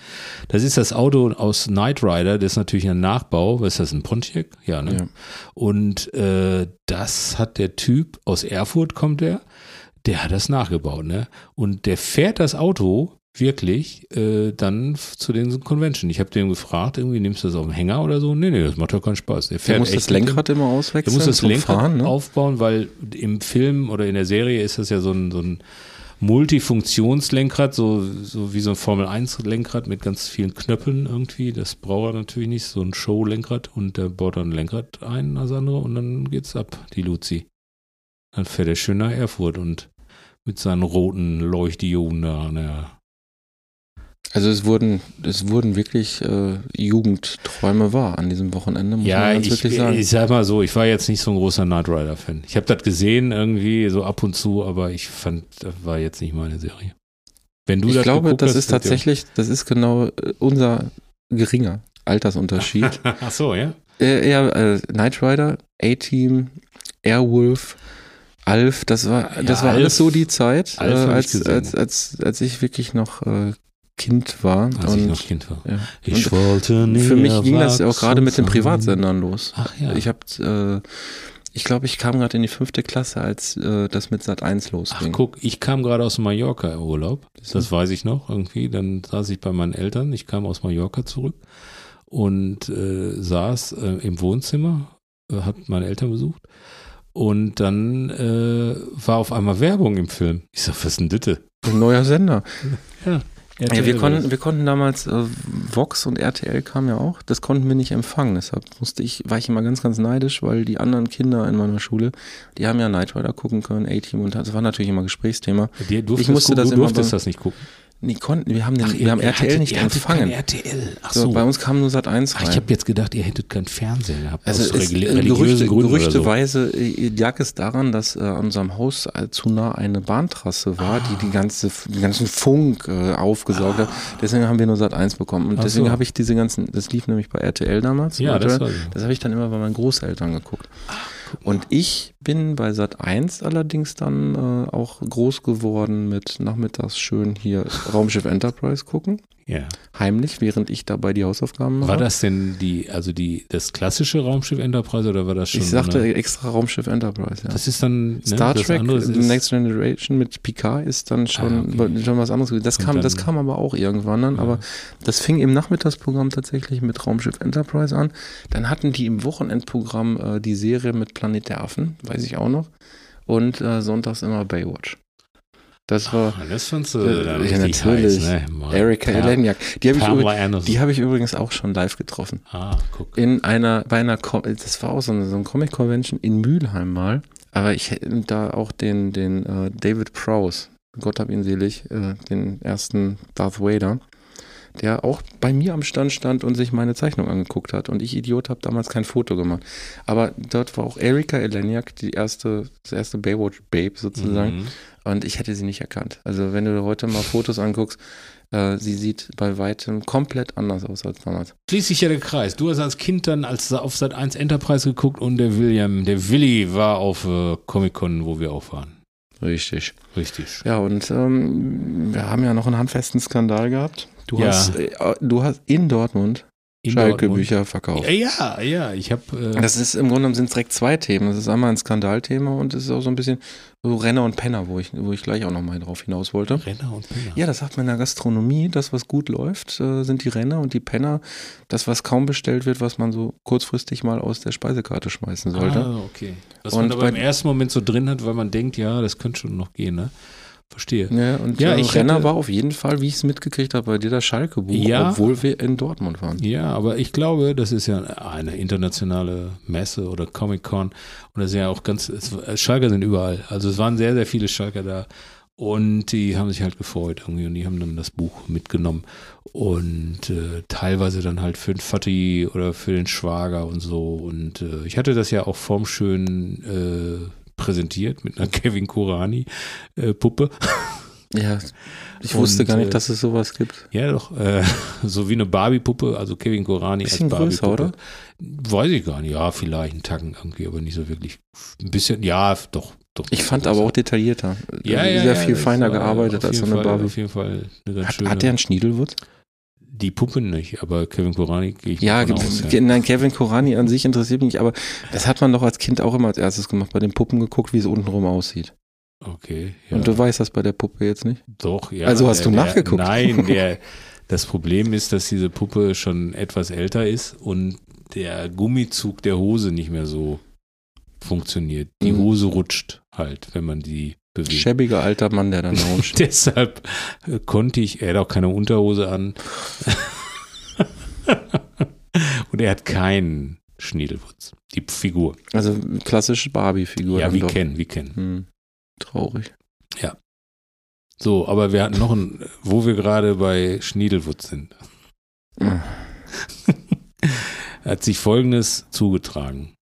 Das ist das Auto aus Knight Rider, das ist natürlich ein Nachbau. Was ist das, ein Pontiac? Ja, ne? Ja. Und äh, das hat der Typ, aus Erfurt kommt der, der hat das nachgebaut, ne? Und der fährt das Auto wirklich äh, dann zu den Convention. Ich habe den gefragt, irgendwie nimmst du das auf dem Hänger oder so? Nee, nee, das macht doch keinen Spaß. Der Der fährt muss echt das Lenkrad immer auswechseln. musst das zum Lenkrad Fahren, ne? aufbauen, weil im Film oder in der Serie ist das ja so ein, so ein Multifunktionslenkrad, so, so wie so ein Formel-1-Lenkrad mit ganz vielen Knöpfeln irgendwie. Das braucht er natürlich nicht, so ein Show-Lenkrad und der baut dann ein Lenkrad ein als andere und dann geht's ab, die Luzi. Dann fährt er schön nach Erfurt und mit seinen roten Leuchtdioden da. Na, Also es wurden, es wurden wirklich äh, Jugendträume wahr an diesem Wochenende, muss ja, man ganz ich, wirklich sagen. ich sag mal so, ich war jetzt nicht so ein großer Knight Rider-Fan. Ich habe das gesehen irgendwie so ab und zu, aber ich fand, das war jetzt nicht meine Serie. Wenn du ich das glaube, das hast, ist tatsächlich, das ist genau äh, unser geringer Altersunterschied. Ja. Ach so, ja. äh, eher äh, Knight Rider, A-Team, Airwolf, Alf, das war, das Ja, war alles Alf- so die Zeit, äh, als, als, als, als ich wirklich noch äh, Kind war. Als und, ich noch Kind war. ja. Ich Und wollte nie für mich ging das auch gerade mit den. Privatsendern los. Ach ja. Ich habe, äh, ich glaube, ich kam gerade in die fünfte Klasse, als äh, das mit Sat 1 Ach losging. guck, ich kam gerade aus Mallorca im Urlaub. Das weiß ich noch irgendwie. Dann saß ich bei meinen Eltern. Ich kam aus Mallorca zurück und äh, saß äh, im Wohnzimmer, äh, hat meine Eltern besucht. Und dann äh, war auf einmal Werbung im Film. Ich sag, was ist denn das? Ein neuer Sender. Ja, Ja, wir, RTL war konnten, wir konnten damals, äh, Vox und RTL kamen ja auch, das konnten wir nicht empfangen. Deshalb musste ich, war ich immer ganz, ganz neidisch, weil die anderen Kinder in meiner Schule, die haben ja Knight Rider gucken können, A-Team und das war natürlich immer Gesprächsthema. Die durftest ich musste das du immer durftest das nicht gucken. Nee, konnten, wir haben, den, wir ihr- haben RTL hattet- nicht empfangen. RTL. Ach So, so. bei uns kam nur Sat 1 Ach, rein. ich habe jetzt gedacht, ihr hättet keinen Fernseher gehabt. Also aus es, äh, religiösen Gerüchte, Gründen oder so. gerüchteweise äh, lag es daran, dass äh, an unserem Haus zu nah eine Bahntrasse war, die die ganze, den ganzen Funk äh, aufgesaugt hat. Deswegen haben wir nur Sat 1 bekommen. Und Ach deswegen so. habe ich diese ganzen, das lief nämlich bei RTL damals. Ja, RTL. das Das habe ich dann immer bei meinen Großeltern geguckt. Und ich bin bei Sat 1 allerdings dann äh, auch groß geworden mit nachmittags schön hier Raumschiff Enterprise gucken. Ja. heimlich, während ich dabei die Hausaufgaben mache. War das denn die, also die, das klassische Raumschiff Enterprise oder war das schon? ich sagte eine, extra Raumschiff Enterprise, ja. das ist dann ne, Star das Trek, The Next Generation mit Picard ist dann schon, Ah, okay. schon was anderes gewesen. Das Und kam, das dann- kam aber auch irgendwann dann, Ja. aber das fing im Nachmittagsprogramm tatsächlich mit Raumschiff Enterprise an. Dann hatten die im Wochenendprogramm äh, die Serie mit Planet der Affen, weiß ich auch noch. Und äh, sonntags immer Baywatch. Das war Ah, das fandst du Äh, ja, natürlich. heiß, ne? Mann. Erika Pa- Eleniak. Die habe ich, die habe ich übrigens auch schon live getroffen. ah, guck. In einer, bei einer, das war auch so eine, so eine Comic-Convention in Mülheim mal. Aber ich hätte da auch den, den äh, David Prowse, Gott hab ihn selig, äh, den ersten Darth Vader, der auch bei mir am Stand stand und sich meine Zeichnung angeguckt hat. Und ich, Idiot, habe damals kein Foto gemacht. Aber dort war auch Erika Eleniak, die erste, das erste Baywatch-Babe sozusagen. Mhm. Und ich hätte sie nicht erkannt. Also wenn du heute mal Fotos anguckst, äh, sie sieht bei weitem komplett anders aus als damals. Schließt sich ja der Kreis. Du hast als Kind dann als auf Sat 1 Enterprise geguckt und der William, der Willi war auf äh, Comic-Con, wo wir auch waren. Richtig. Richtig. Ja, und ähm, wir haben ja noch einen handfesten Skandal gehabt. Du, Ja. hast, äh, du hast in Dortmund In Schalke-Bücher verkauft. Dortmund. Ja, ja, ich habe äh, Das ist im Grunde genommen sind es direkt zwei Themen. Das ist einmal ein Skandalthema und es ist auch so ein bisschen so Renner und Penner, wo ich, wo ich gleich auch nochmal drauf hinaus wollte. Renner und Penner. Ja, das sagt man in der Gastronomie. Das, was gut läuft, äh, sind die Renner und die Penner. Das, was kaum bestellt wird, was man so kurzfristig mal aus der Speisekarte schmeißen sollte. Ah, okay. Was Und man aber im ersten Moment so drin hat, weil man denkt, ja, das könnte schon noch gehen, ne? Verstehe. Ja, und Ja, äh, ich Renner hatte- war auf jeden Fall, wie ich es mitgekriegt habe, bei dir das Schalke-Buch, Ja. obwohl wir in Dortmund waren. Ja, aber ich glaube, das ist ja eine internationale Messe oder Comic-Con und das ist ja auch ganz, es, Schalker sind überall. Also es waren sehr, sehr viele Schalker da und die haben sich halt gefreut irgendwie und die haben dann das Buch mitgenommen und äh, teilweise dann halt für den Vati oder für den Schwager und so und äh, ich hatte das ja auch formschön äh, präsentiert mit einer Kevin Kurani äh, Puppe. Ja, ich Und, wusste gar äh, nicht, dass es sowas gibt. Ja, doch. Äh, so wie eine Barbie-Puppe, also Kevin Korani als größer, Barbie-Puppe. oder? Weiß ich gar nicht. Ja, vielleicht einen Tacken irgendwie, aber nicht so wirklich. Ein bisschen, ja, doch. doch Ich fand aber auch detaillierter. ja, ja, Sehr ja, viel feiner gearbeitet als so eine Fall, Barbie. Auf jeden Fall eine ganz Hat, schöne. hat der einen Schniedelwurz? Die Puppe nicht, aber Kevin Korani gehe ich Ja, davon ge- aus, ge- nein, Kevin Korani an sich interessiert mich nicht, aber das hat man doch als Kind auch immer als erstes gemacht, bei den Puppen geguckt, wie es untenrum aussieht. Okay. Ja. Und du weißt das bei der Puppe jetzt nicht? Doch, ja. Also hast der, du der, nachgeguckt? Nein, der, das Problem ist, dass diese Puppe schon etwas älter ist und der Gummizug der Hose nicht mehr so funktioniert. Die Mhm. Hose rutscht halt, wenn man die bewegt. Schäbiger alter Mann, der da rumsteht. Deshalb äh, konnte ich, er hat auch keine Unterhose an. und er hat keinen Schniedelwutz. Die Figur. Also klassische Barbie-Figur. Ja, dann wie doch. kennen, wie kennen. Hm. Traurig. So, aber wir hatten noch ein, wo wir gerade bei Schniedelwutz sind. Hm. hat sich Folgendes zugetragen.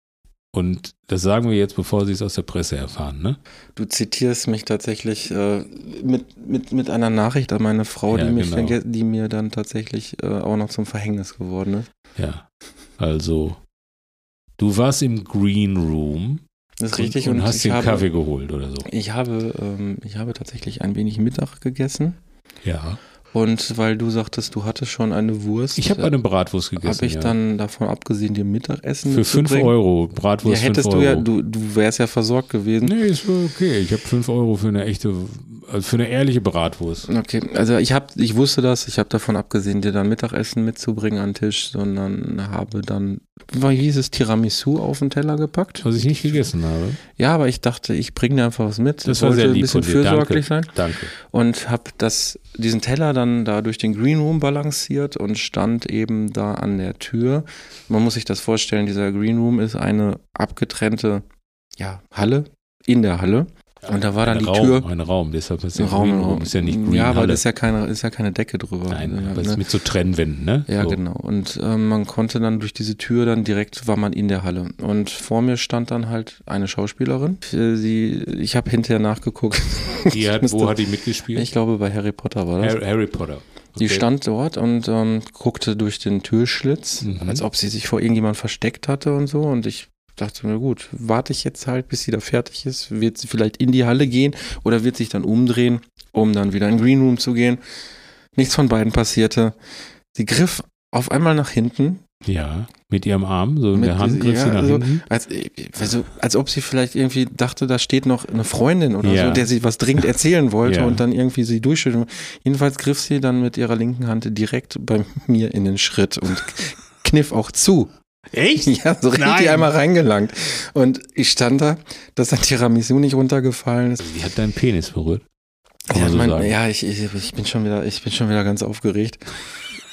Und das sagen wir jetzt, bevor Sie es aus der Presse erfahren, ne? Du zitierst mich tatsächlich äh, mit, mit, mit einer Nachricht an meine Frau, Ja, die, mich genau. die mir dann tatsächlich äh, auch noch zum Verhängnis geworden ist. Ja. Also, du warst im Green Room Das ist richtig. und, Und, und hast den habe, Kaffee geholt oder so. ich, habe, ähm, ich habe tatsächlich ein wenig Mittag gegessen. Ja. Und weil du sagtest, du hattest schon eine Wurst, Ich habe eine Bratwurst gegessen. habe ich ja. dann davon abgesehen, dir Mittagessen Für 5 mitzubringen. Euro. Ja, Bratwurst hättest 5 du Euro. ja, du, du wärst ja versorgt gewesen. Nee, ist okay. Ich habe 5 Euro für eine echte, also für eine ehrliche Bratwurst. Okay, also ich habe, ich wusste das, ich habe davon abgesehen, dir dann Mittagessen mitzubringen an den Tisch, sondern habe dann, wie hieß es, Tiramisu auf den Teller gepackt. Was ich nicht gegessen habe. Ja, aber ich dachte, ich bringe dir einfach was mit. Das Ich war sehr ein lieb bisschen von dir. Danke. fürsorglich sein Danke. und habe diesen Teller dann da durch den Green Room balanciert und stand eben da an der Tür. Man muss sich das vorstellen, dieser Green Room ist eine abgetrennte ja, Halle in der Halle. Und da war dann ein die Raum, Tür. Ein Raum, deshalb ist ja Raum, Green Raum. Ist ja nicht Green Ja, aber das ist ja keine, ist ja keine Decke drüber. Nein, Ja, aber ne? es ist mit so Trennwänden, ne? Ja, so. genau. Und ähm, man konnte dann durch diese Tür dann direkt war man in der Halle. Und vor mir stand dann halt eine Schauspielerin. Äh, Sie, ich habe hinterher nachgeguckt. Die hat, wo hat die mitgespielt? Ich glaube bei Harry Potter war das. Harry, Harry Potter. Die Okay. stand dort und ähm, guckte durch den Türschlitz, Mhm. als ob sie sich vor irgendjemand versteckt hatte und so. Und ich dachte, na gut, warte ich jetzt halt, bis sie da fertig ist. Wird sie vielleicht in die Halle gehen oder wird sich dann umdrehen, um dann wieder in den Green Room zu gehen. Nichts von beiden passierte. Sie griff auf einmal nach hinten, Ja, mit ihrem Arm, so in Mit der Hand griff sie ja, nach also- hinten. als, also, als ob sie vielleicht irgendwie dachte, da steht noch eine Freundin oder Ja. so, der sie was dringend erzählen wollte Ja. und dann irgendwie sie durchschütteln. Jedenfalls griff sie dann mit ihrer linken Hand direkt bei mir in den Schritt und kniff auch zu. Echt? Ja, so richtig Nein. einmal reingelangt. Und ich stand da, dass ein Tiramisu nicht runtergefallen ist. Sie hat deinen Penis berührt. Ja, so mein, ja ich, ich, ich bin schon wieder, ich bin schon wieder ganz aufgeregt.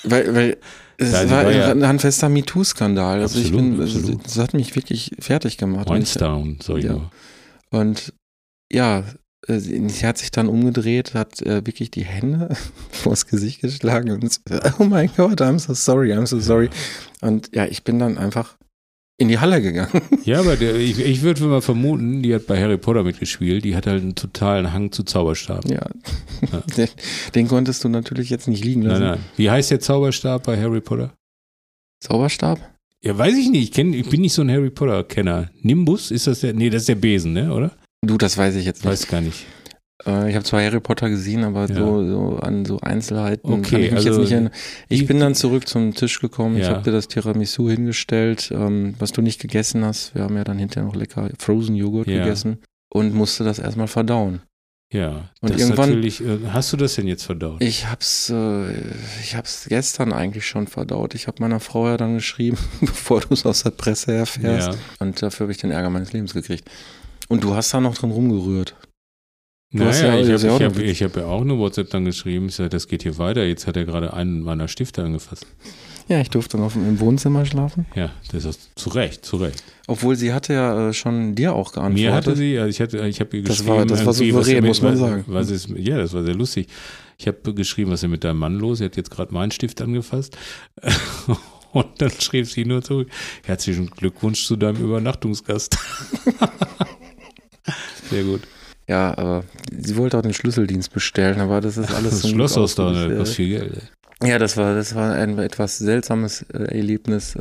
Weil, weil es Ja, sie war, war ja- ein handfester MeToo-Skandal. Also ich Absolut, bin, absolut. das hat mich wirklich fertig gemacht. Weinstein, sag ich Ja. nur. Und ja, sie sie hat sich dann umgedreht, hat äh, wirklich die Hände vors Gesicht geschlagen und oh mein Gott, I'm so sorry, I'm so sorry. Und ja, ich bin dann einfach in die Halle gegangen. Ja, aber der, ich, ich würde mal vermuten, die hat bei Harry Potter mitgespielt, die hat halt einen totalen Hang zu Zauberstab. Ja, Ja. Den, den konntest du natürlich jetzt nicht liegen Nein, lassen. nein. Wie heißt der Zauberstab bei Harry Potter? Zauberstab? Ja, weiß ich nicht. Ich, kenn, ich bin nicht so ein Harry Potter-Kenner. Nimbus, ist das der? Nee, das ist der Besen, ne, oder? Du, das weiß ich jetzt nicht. Weiß gar nicht. Äh, ich habe zwar Harry Potter gesehen, aber Ja. so, so an so Einzelheiten Okay, kann ich mich also jetzt nicht erinnern. Ich ich- bin dann zurück zum Tisch gekommen. Ich Ja. habe dir das Tiramisu hingestellt, ähm, was du nicht gegessen hast. Wir haben ja dann hinterher noch lecker Frozen Joghurt Ja. gegessen und musste das erstmal verdauen. Ja. Und das irgendwann- natürlich. äh, Hast du das denn jetzt verdaut? Ich hab's, äh, ich hab's gestern eigentlich schon verdaut. Ich habe meiner Frau ja dann geschrieben, bevor du es aus der Presse erfährst. ja. Und dafür habe ich den Ärger meines Lebens gekriegt. Und du hast da noch drin rumgerührt. Du Naja, ja- ich ja habe noch- hab, hab ja auch eine WhatsApp dann geschrieben. Ich sag, das geht hier weiter. Jetzt hat er gerade einen meiner Stifte angefasst. Ja, ich durfte dann auf, im Wohnzimmer schlafen. Ja, das ist zu Recht, zu Recht. Obwohl sie hatte ja äh, schon dir auch geantwortet. Mir hatte sie, also ich hatte, ich habe ihr Das geschrieben, war- das war irgendwie, was souverän, er muss man sagen. Was ist, ja, das war sehr lustig. Ich habe geschrieben, was ist mit deinem Mann los? Er hat jetzt gerade meinen Stift angefasst. Und dann schrieb sie nur zurück, herzlichen Glückwunsch zu deinem Übernachtungsgast. Sehr gut. Ja, aber sie wollte auch den Schlüsseldienst bestellen, aber das ist alles Das zum Schlosshaus Glück da, das äh, kostet viel Geld. ey. Ja, das war, das war ein etwas seltsames äh, Erlebnis.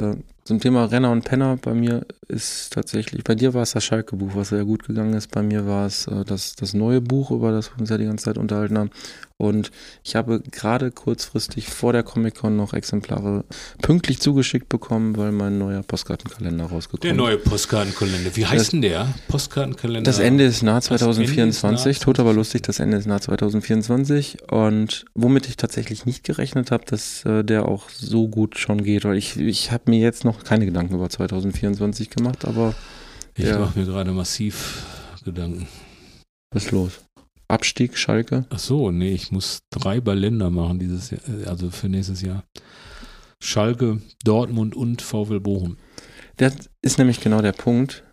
Zum Thema Renner und Penner, bei mir ist tatsächlich, bei dir war es das Schalke-Buch, was sehr gut gegangen ist. Bei mir war es äh, das, das neue Buch, über das wir uns ja die ganze Zeit unterhalten haben. Und ich habe gerade kurzfristig vor der Comic-Con noch Exemplare pünktlich zugeschickt bekommen, weil mein neuer Postkartenkalender rausgekommen Der neue Postkartenkalender. Wie heißt Das- denn der? Postkartenkalender. Das ist Ende ist nah 2024, tot aber lustig, das Ende ist nah 2024 und womit ich tatsächlich nicht gerechnet habe, dass äh, der auch so gut schon geht, weil ich, ich habe mir jetzt noch keine Gedanken über 2024 gemacht, aber Ich Ja. mache mir gerade massiv Gedanken. was ist los? Abstieg, Schalke? Ach so, nee, ich muss drei Ballender machen dieses Jahr, äh, also für nächstes Jahr. Schalke, Dortmund und VfL Bochum. Das ist nämlich genau der Punkt,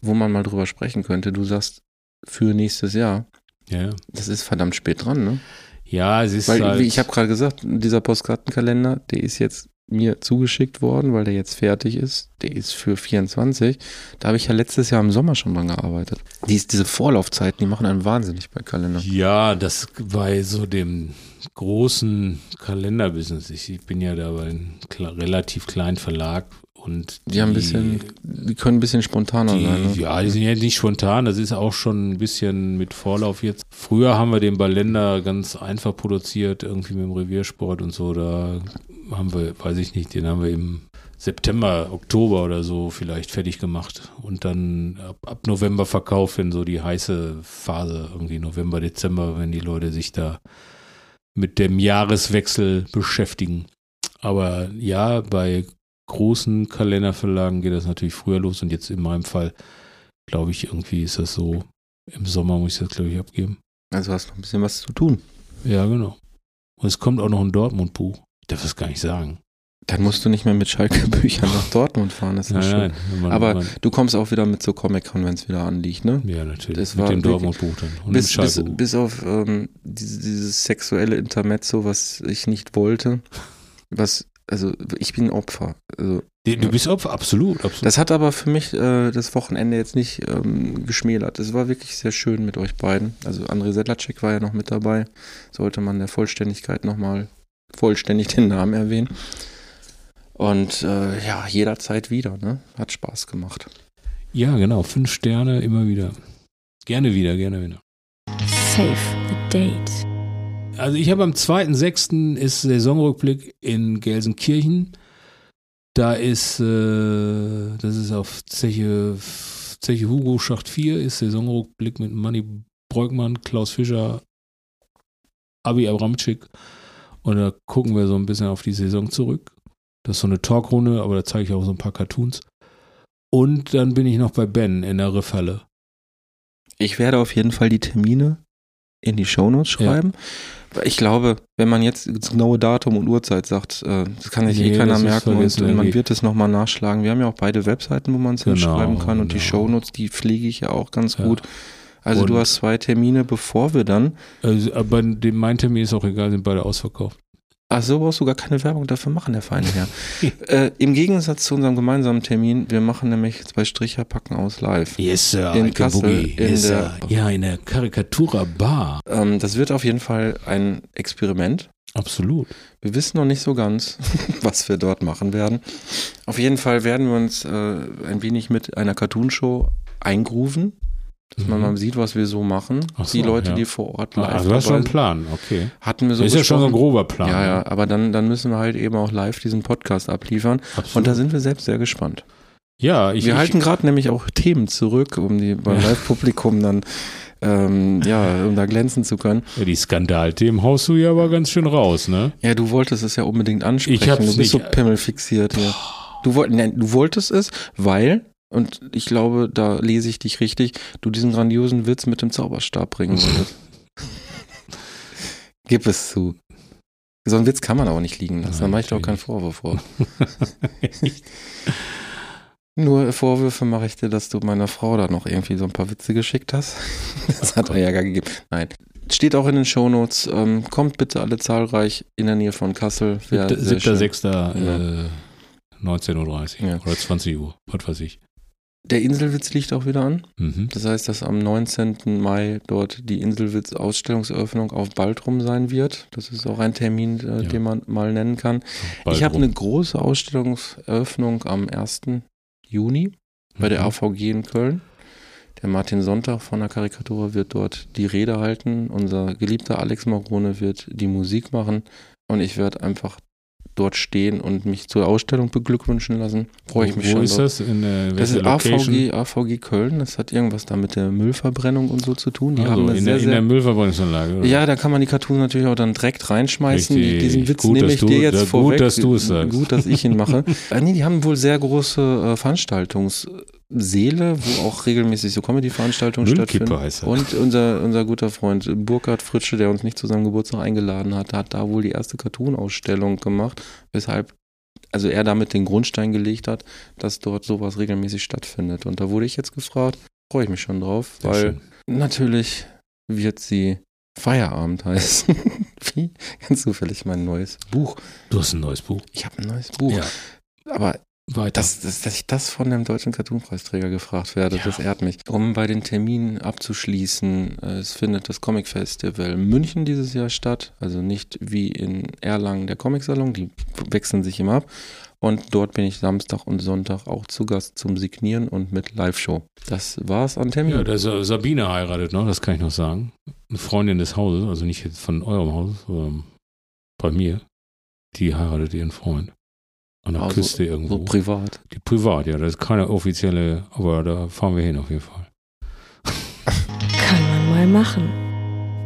wo man mal drüber sprechen könnte. Du sagst für nächstes Jahr, Ja, ja. das ist verdammt spät dran, ne? ja es ist Weil, halt, wie ich habe gerade gesagt, dieser Postkartenkalender, der ist jetzt mir zugeschickt worden, weil der jetzt fertig ist. Der ist für 24. Da habe ich ja letztes Jahr im Sommer schon dran gearbeitet. Dies, diese Vorlaufzeiten, die machen einen wahnsinnig bei Kalender. ja, das bei so dem großen Kalenderbusiness. Ich, ich bin ja da bei einem relativ kleinen Verlag und Die haben ein bisschen, die können ein bisschen spontaner Die, sein. Ne? Ja, die sind ja nicht spontan, das ist auch schon ein bisschen mit Vorlauf jetzt. Früher haben wir den Ballender ganz einfach produziert, irgendwie mit dem Reviersport und so. Da haben wir, weiß ich nicht, den haben wir im September, Oktober oder so vielleicht fertig gemacht. Und dann ab, ab November verkauft, wenn so die heiße Phase, irgendwie November, Dezember, wenn die Leute sich da mit dem Jahreswechsel beschäftigen. Aber ja, bei großen Kalenderverlagen geht das natürlich früher los und jetzt in meinem Fall, glaube ich, irgendwie ist das so, im Sommer muss ich das, glaube ich, abgeben. Also hast du noch ein bisschen was zu tun. Ja, genau. Und es kommt auch noch ein Dortmund-Buch. Ich darf das gar nicht sagen. Dann musst du nicht mehr mit Schalke-Büchern nach Dortmund fahren. Das ist ja schön. wenn man- Aber man, du kommst auch wieder mit so Comic-Con, wenn es wieder anliegt, ne? ja, natürlich. das mit dem Dortmund-Buch dann. Und bis, bis, bis auf ähm, dieses, dieses sexuelle Intermezzo, was ich nicht wollte. Was, also ich bin Opfer. Also, Du du bist Opfer, absolut, absolut. das hat aber für mich äh, das Wochenende jetzt nicht ähm, geschmälert. Es war wirklich sehr schön mit euch beiden. Also André Sedlacek war ja noch mit dabei. Sollte man der Vollständigkeit nochmal vollständig den Namen erwähnen. Und äh, ja, jederzeit wieder, ne? Hat Spaß gemacht. ja, genau. Fünf Sterne immer wieder. Gerne wieder, gerne wieder. Save the date. Also ich habe am 2.6. ist Saisonrückblick in Gelsenkirchen. Da ist, äh, das ist auf Zeche, Zeche Hugo Schacht 4, ist Saisonrückblick mit Manny Breukmann, Klaus Fischer, Abi Abramczyk. Und da gucken wir so ein bisschen auf die Saison zurück. Das ist so eine Talkrunde, aber da zeige ich auch so ein paar Cartoons. Und dann bin ich noch bei Ben in der Riffhalle. Ich werde auf jeden Fall die Termine in die Shownotes schreiben. Weil Ich glaube, wenn man jetzt das genaue Datum und Uhrzeit sagt, äh, das kann sich Nee, eh keiner merken und man irgendwie. wird es nochmal nachschlagen. Wir haben ja auch beide Webseiten, wo man es Genau, hinschreiben kann und die genau. Shownotes, die pflege ich ja auch ganz Ja. gut. Also du Und- hast zwei Termine, bevor wir dann. Also, aber mein Termin ist auch egal, sind beide ausverkauft. Ach so, brauchst du gar keine Werbung dafür machen, der feine Herr. äh, Im Gegensatz zu unserem gemeinsamen Termin, wir machen nämlich zwei Stricher packen aus live. Yes, Sir. In Kassel, Boogie. in yes, der- Sir. Ja, in der Karikatura Bar. Ähm, das wird auf jeden Fall ein Experiment. Absolut. Wir wissen noch nicht so ganz, was wir dort machen werden. Auf jeden Fall werden wir uns äh, ein wenig mit einer Cartoonshow eingrooven, dass man Mhm. mal sieht, was wir so machen. Ach so, die Leute, ja. die vor Ort live Ah, also du hast schon dabei Plan, okay. hatten wir so Das ist ja schon so ein grober Plan. Ja, ja, aber dann, dann müssen wir halt eben auch live diesen Podcast abliefern. Absolut. Und da sind wir selbst sehr gespannt. ja, ich, wir ich, halten gerade nämlich auch Themen zurück, um die beim Live-Publikum dann ähm, ja, um da glänzen zu können. ja, die Skandalthemen haust du ja aber ganz schön raus, ne? Ja, du wolltest es ja unbedingt ansprechen. Ich hab's du bist so nicht- pimmelfixiert hier. Du, wollt, nein, du wolltest es, weil, und ich glaube, da lese ich dich richtig, du diesen grandiosen Witz mit dem Zauberstab bringen wolltest. Gib es zu. So einen Witz kann man auch nicht liegen lassen. Da Nein, mache ich doch keinen. Vorwurf vor. Nur Vorwürfe mache ich dir, dass du meiner Frau da noch irgendwie so ein paar Witze geschickt hast. Das hat er ja gar gegeben. Nein. Steht auch in den Shownotes. Ähm, kommt bitte alle zahlreich in der Nähe von Kassel. Wär Siebter, sehr siebter schön. sechster, Ja. äh, 19.30 Uhr Ja. oder 20 Uhr, was weiß ich. Der Inselwitz liegt auch wieder an. Mhm. Das heißt, dass am 19. Mai dort die Inselwitz-Ausstellungseröffnung auf Baltrum sein wird. Das ist auch ein Termin, äh, Ja. den man mal nennen kann. Bald ich habe eine große Ausstellungseröffnung am 1. Juni bei der Mhm. AVG in Köln. Der Martin Sonntag von der Karikatur wird dort die Rede halten. Unser geliebter Alex Morone wird die Musik machen. Und ich werde einfach dort stehen und mich zur Ausstellung beglückwünschen lassen. Freue ich mich Wo schon. ist drauf. das? In der Das ist Location? AVG, AVG Köln. Das hat irgendwas da mit der Müllverbrennung und so zu tun. Die Also, haben in, sehr, der, in der Müllverbrennungsanlage. oder? ja, da kann man die Cartoons natürlich auch dann direkt reinschmeißen. Die, diesen Witz Gut, nehme ich du- dir jetzt gut, vorweg. dass du es sagst. Gut, dass ich ihn mache. äh, nee, die haben wohl sehr große äh, Veranstaltungssäle, wo auch regelmäßig so Comedy-Veranstaltungen stattfinden. heißt er. Und unser, unser guter Freund Burkhard Fritsche, der uns nicht zu seinem Geburtstag eingeladen hat, hat da wohl die erste Cartoon-Ausstellung gemacht, weshalb also er damit den Grundstein gelegt hat, dass dort sowas regelmäßig stattfindet. Und da wurde ich jetzt gefragt, freue ich mich schon drauf, Sehr weil schön. natürlich wird sie Feierabend heißen. Wie? Ganz zufällig mein neues Buch. Du hast ein neues Buch. Ich habe ein neues Buch. Ja, Aber weiter. dass, dass, dass ich das von dem deutschen Cartoonpreisträger gefragt werde, Ja. das ehrt mich. Um bei den Terminen abzuschließen, äh, es findet das Comic Festival München dieses Jahr statt, also nicht wie in Erlangen der Comicsalon, die wechseln sich immer ab. Und dort bin ich Samstag und Sonntag auch zu Gast zum Signieren und mit Live-Show. Das war's an Terminen. Ja, da ist Sabine heiratet noch, das kann ich noch sagen. Eine Freundin des Hauses, also nicht von eurem Haus, sondern bei mir. Die heiratet ihren Freund. An der Also, Küste irgendwo. so privat. die privat, ja, das ist keine offizielle, aber da fahren wir hin auf jeden Fall. Kann man mal machen.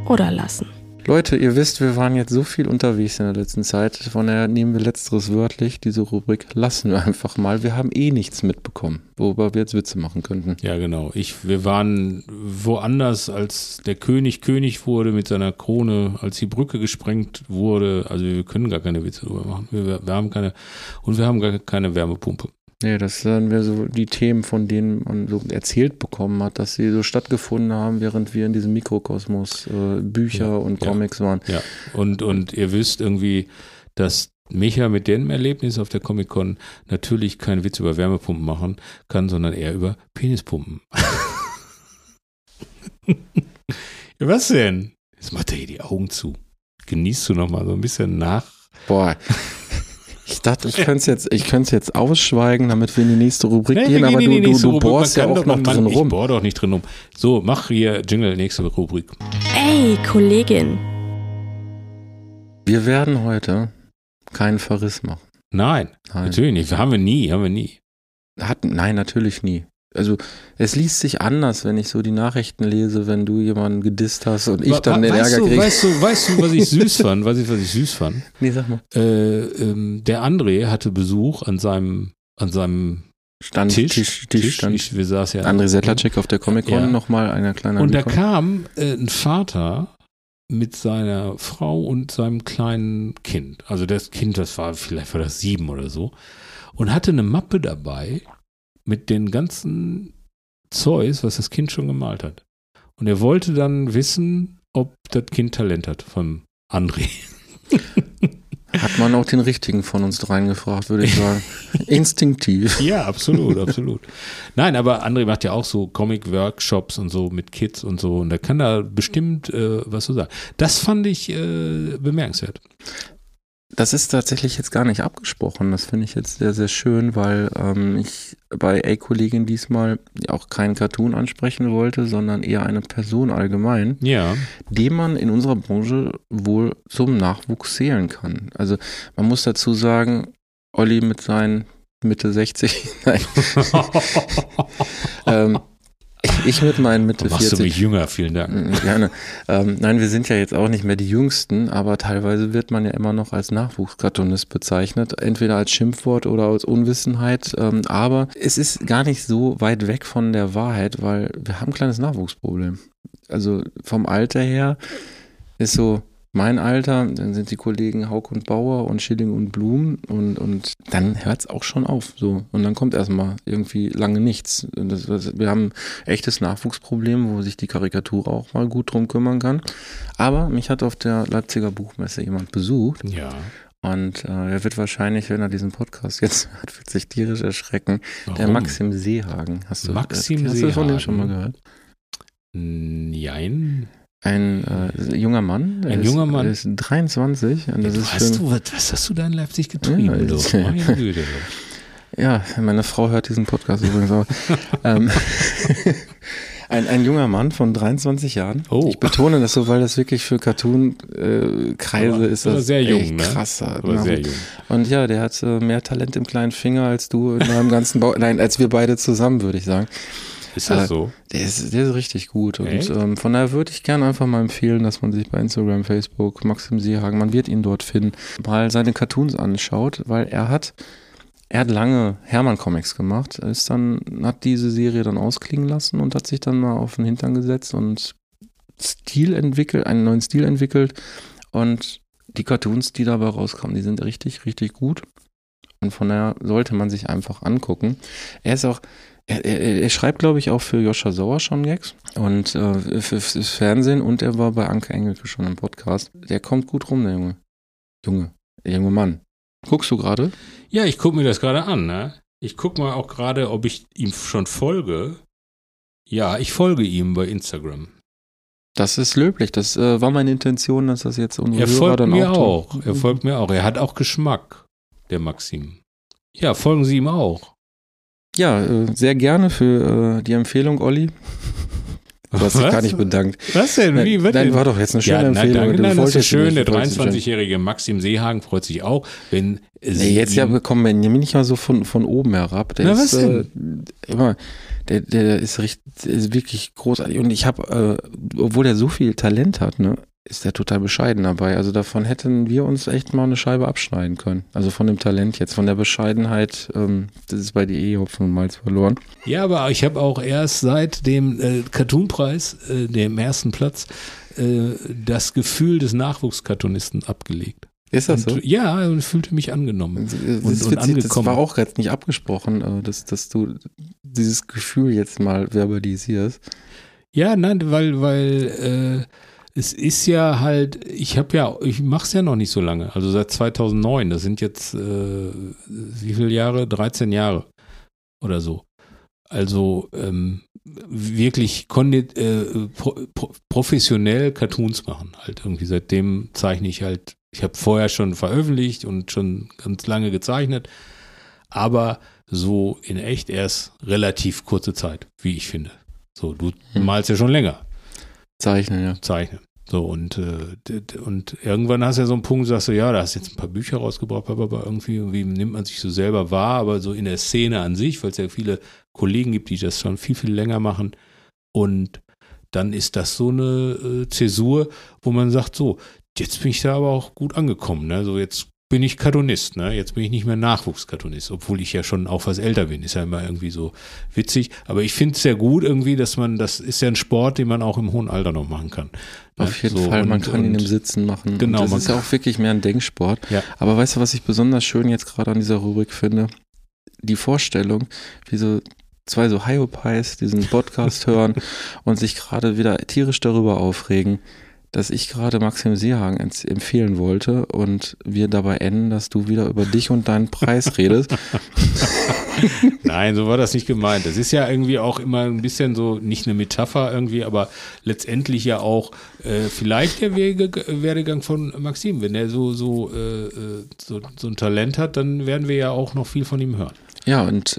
Oder lassen. Leute, ihr wisst, wir waren jetzt so viel unterwegs in der letzten Zeit. Von daher nehmen wir letzteres wörtlich. Diese Rubrik lassen wir einfach mal. Wir haben eh nichts mitbekommen, worüber wir jetzt Witze machen könnten. Ja, genau. Ich, wir waren woanders, als der König König wurde mit seiner Krone, als die Brücke gesprengt wurde. Also wir können gar keine Witze drüber machen. Wir, wir haben keine, und wir haben gar keine Wärmepumpe. Nee, das sind wir so die Themen, von denen man so erzählt bekommen hat, dass sie so stattgefunden haben, während wir in diesem Mikrokosmos äh, Bücher Ja, und ja. Comics waren. Ja, und, und ihr wisst irgendwie, dass Micha mit dem Erlebnis auf der Comic-Con natürlich keinen Witz über Wärmepumpen machen kann, sondern eher über Penispumpen. ja, was denn? Jetzt macht er hier die Augen zu. Genießt du noch mal so ein bisschen nach? Boah. Ich dachte, ich könnte es jetzt, ich könnte es jetzt ausschweigen, damit wir in die nächste Rubrik Nee, gehen, aber du, du, du bohrst ja auch doch- noch drin Ich rum. bohr doch nicht drin rum. So, mach hier Jingle, nächste Rubrik. Ey, Kollegin. Wir werden heute keinen Verriss machen. Nein, Nein. natürlich nicht. Haben wir nie, haben wir nie. Hat, nein, natürlich nie. Also es liest sich anders, wenn ich so die Nachrichten lese, wenn du jemanden gedisst hast und ich dann den weißt Ärger kriege. weißt du, weißt du, was ich süß fand? Weißt du, was ich süß fand? Nee, sag mal. Äh, ähm, der André hatte Besuch an seinem, an seinem Stand, Tisch. Tisch, Tisch, stand. Ich, wir saßen ja. André Settlercheck auf der Comic-Con Ja. nochmal, einer kleinen Und da kam äh, ein Vater mit seiner Frau und seinem kleinen Kind. Also das Kind, das war vielleicht war das sieben oder so. Und hatte eine Mappe dabei mit den ganzen Zeus, was das Kind schon gemalt hat. Und er wollte dann wissen, ob das Kind Talent hat vom André. Hat man auch den richtigen von uns dreien gefragt, würde ich sagen. Instinktiv. Ja, absolut, absolut. Nein, aber André macht ja auch so Comic-Workshops und so mit Kids und so. Und da kann da bestimmt äh, was so sagen. Das fand ich äh, bemerkenswert. Das ist tatsächlich jetzt gar nicht abgesprochen. Das finde ich jetzt sehr, sehr schön, weil ähm, ich bei A-Kollegin diesmal auch keinen Cartoon ansprechen wollte, sondern eher eine Person allgemein, Ja. den man in unserer Branche wohl zum Nachwuchs zählen kann. Also man muss dazu sagen, Olli mit seinen Mitte 60, nein, ähm, ich, ich mit meinen Mitte Machst 40. du mich jünger, vielen Dank. Mm, Gerne. Ähm, nein, wir sind ja jetzt auch nicht mehr die Jüngsten, aber teilweise wird man ja immer noch als Nachwuchskartonist bezeichnet, entweder als Schimpfwort oder als Unwissenheit. Ähm, aber es ist gar nicht so weit weg von der Wahrheit, weil wir haben ein kleines Nachwuchsproblem. Also vom Alter her ist so mein Alter, dann sind die Kollegen Haug und Bauer und Schilling und Blum und, und dann hört es auch schon auf. So. Und dann kommt erstmal irgendwie lange nichts. Das, das, wir haben ein echtes Nachwuchsproblem, wo sich die Karikatur auch mal gut drum kümmern kann. Aber mich hat auf der Leipziger Buchmesse jemand besucht Ja. und äh, er wird wahrscheinlich, wenn er diesen Podcast jetzt hört, wird sich tierisch erschrecken. Der Warum? Maxim Seehagen. Hast du, Maxim hast du von dem schon mal Seehagen? gehört? Nein. Ein äh, junger Mann. Ein ist, junger Mann. Ist 23. Und das du ist hast für, du, was, was hast du da in Leipzig getrieben? Ja, du? ich- Meine Güte. Ja, meine Frau hört diesen Podcast übrigens auch. ähm, ein, ein junger Mann von 23 Jahren. Oh. Ich betone das so, weil das wirklich für Cartoon-Kreise Aber- ist das sehr jung, echt ne? krasser. Aber sehr jung. Und ja, der hat äh, mehr Talent im kleinen Finger als du in deinem ganzen Bau. Nein, als wir beide zusammen, würde ich sagen. Ist das Äh, so? Der ist, der ist richtig gut. Und ähm, von daher würde ich gerne einfach mal empfehlen, dass man sich bei Instagram, Facebook, Maxim Seehagen, man wird ihn dort finden, mal seine Cartoons anschaut, weil er hat, er hat lange Hermann-Comics gemacht, ist dann, hat diese Serie dann ausklingen lassen und hat sich dann mal auf den Hintern gesetzt und Stil entwickelt, einen neuen Stil entwickelt. Und die Cartoons, die dabei rauskommen, die sind richtig, richtig gut. Und von daher sollte man sich einfach angucken. Er ist auch, er, er, er schreibt, glaube ich, auch für Joscha Sauer schon Gags und äh, für, fürs Fernsehen und er war bei Anke Engelke schon im Podcast. Der kommt gut rum, der Junge. Junge, der junge Mann. Guckst du gerade? Ja, ich gucke mir das gerade an. Ne? Ich gucke mal auch gerade, ob ich ihm schon folge. Ja, ich folge ihm bei Instagram. Das ist löblich. Das äh, war meine Intention, dass das jetzt unsere Er Hörer folgt dann mir auch. auch. Er folgt mir auch. Er hat auch Geschmack, der Maxim. Ja, folgen Sie ihm auch. Ja, äh, sehr gerne für äh, die Empfehlung, Olli. Du hast dich gar nicht bedankt. Was denn? Wie? Nein, nein, denn? war doch jetzt eine schöne ja, nein, Empfehlung. Du nein, das ist schön. Der du wolltest nicht. 23-jährige Maxim Seehagen freut sich auch, wenn Nee, jetzt ja bekommen wir nicht mal so von, von oben herab. Der Na, ist, was Äh, immer, der, der ist richtig, der ist wirklich großartig. Und ich habe, äh, obwohl er so viel Talent hat, ne, ist er total bescheiden dabei. Also davon hätten wir uns echt mal eine Scheibe abschneiden können. Also von dem Talent jetzt, von der Bescheidenheit, ähm, das ist bei die eh Hopfen und Malz verloren. Ja, aber ich habe auch erst seit dem äh, Cartoonpreis, äh, dem ersten Platz, äh, das Gefühl des Nachwuchskartonisten abgelegt. Ist das so? Und, ja, und fühlte mich angenommen. Das, und- und witzig, das angekommen. war auch jetzt nicht abgesprochen, äh, dass, dass du dieses Gefühl jetzt mal verbalisierst. Ja, nein, weil, weil äh, es ist ja halt, ich habe ja, ich mache es ja noch nicht so lange, also seit 2009, das sind jetzt, äh, wie viele Jahre? 13 Jahre oder so. Also ähm, wirklich äh, pro, pro, professionell Cartoons machen. Halt irgendwie seitdem zeichne ich halt, ich habe vorher schon veröffentlicht und schon ganz lange gezeichnet, aber so in echt erst relativ kurze Zeit, wie ich finde. So, du Hm. malst ja schon länger Zeichnen, ja. zeichnen. So, und, äh, und irgendwann hast du ja so einen Punkt, sagst du, ja, da hast du jetzt ein paar Bücher rausgebracht, aber irgendwie, irgendwie nimmt man sich so selber wahr, aber so in der Szene an sich, weil es ja viele Kollegen gibt, die das schon viel, viel länger machen. Und dann ist das so eine äh, Zäsur, wo man sagt, so, jetzt bin ich da aber auch gut angekommen, ne? So, jetzt bin ich Cartoonist, ne? Jetzt bin ich nicht mehr Nachwuchskartonist, obwohl ich ja schon auch was älter bin. Ist ja immer irgendwie so witzig. Aber ich finde es sehr gut irgendwie, dass man, das ist ja ein Sport, den man auch im hohen Alter noch machen kann. Ne? Auf jeden So, Fall, man und- kann ihn und- im Sitzen machen. Genau, Und das ist ja auch wirklich mehr ein Denksport. Ja. Aber weißt du, was ich besonders schön jetzt gerade an dieser Rubrik finde? Die Vorstellung, wie so zwei so Hyopies diesen Podcast hören und sich gerade wieder tierisch darüber aufregen, dass ich gerade Maxim Seehagen empfehlen wollte und wir dabei enden, dass du wieder über dich und deinen Preis redest. Nein, so war das nicht gemeint. Das ist ja irgendwie auch immer ein bisschen so, nicht eine Metapher irgendwie, aber letztendlich ja auch äh, vielleicht der Wege, Werdegang von Maxim. Wenn er so, so, äh, äh, so, so ein Talent hat, dann werden wir ja auch noch viel von ihm hören. Ja, und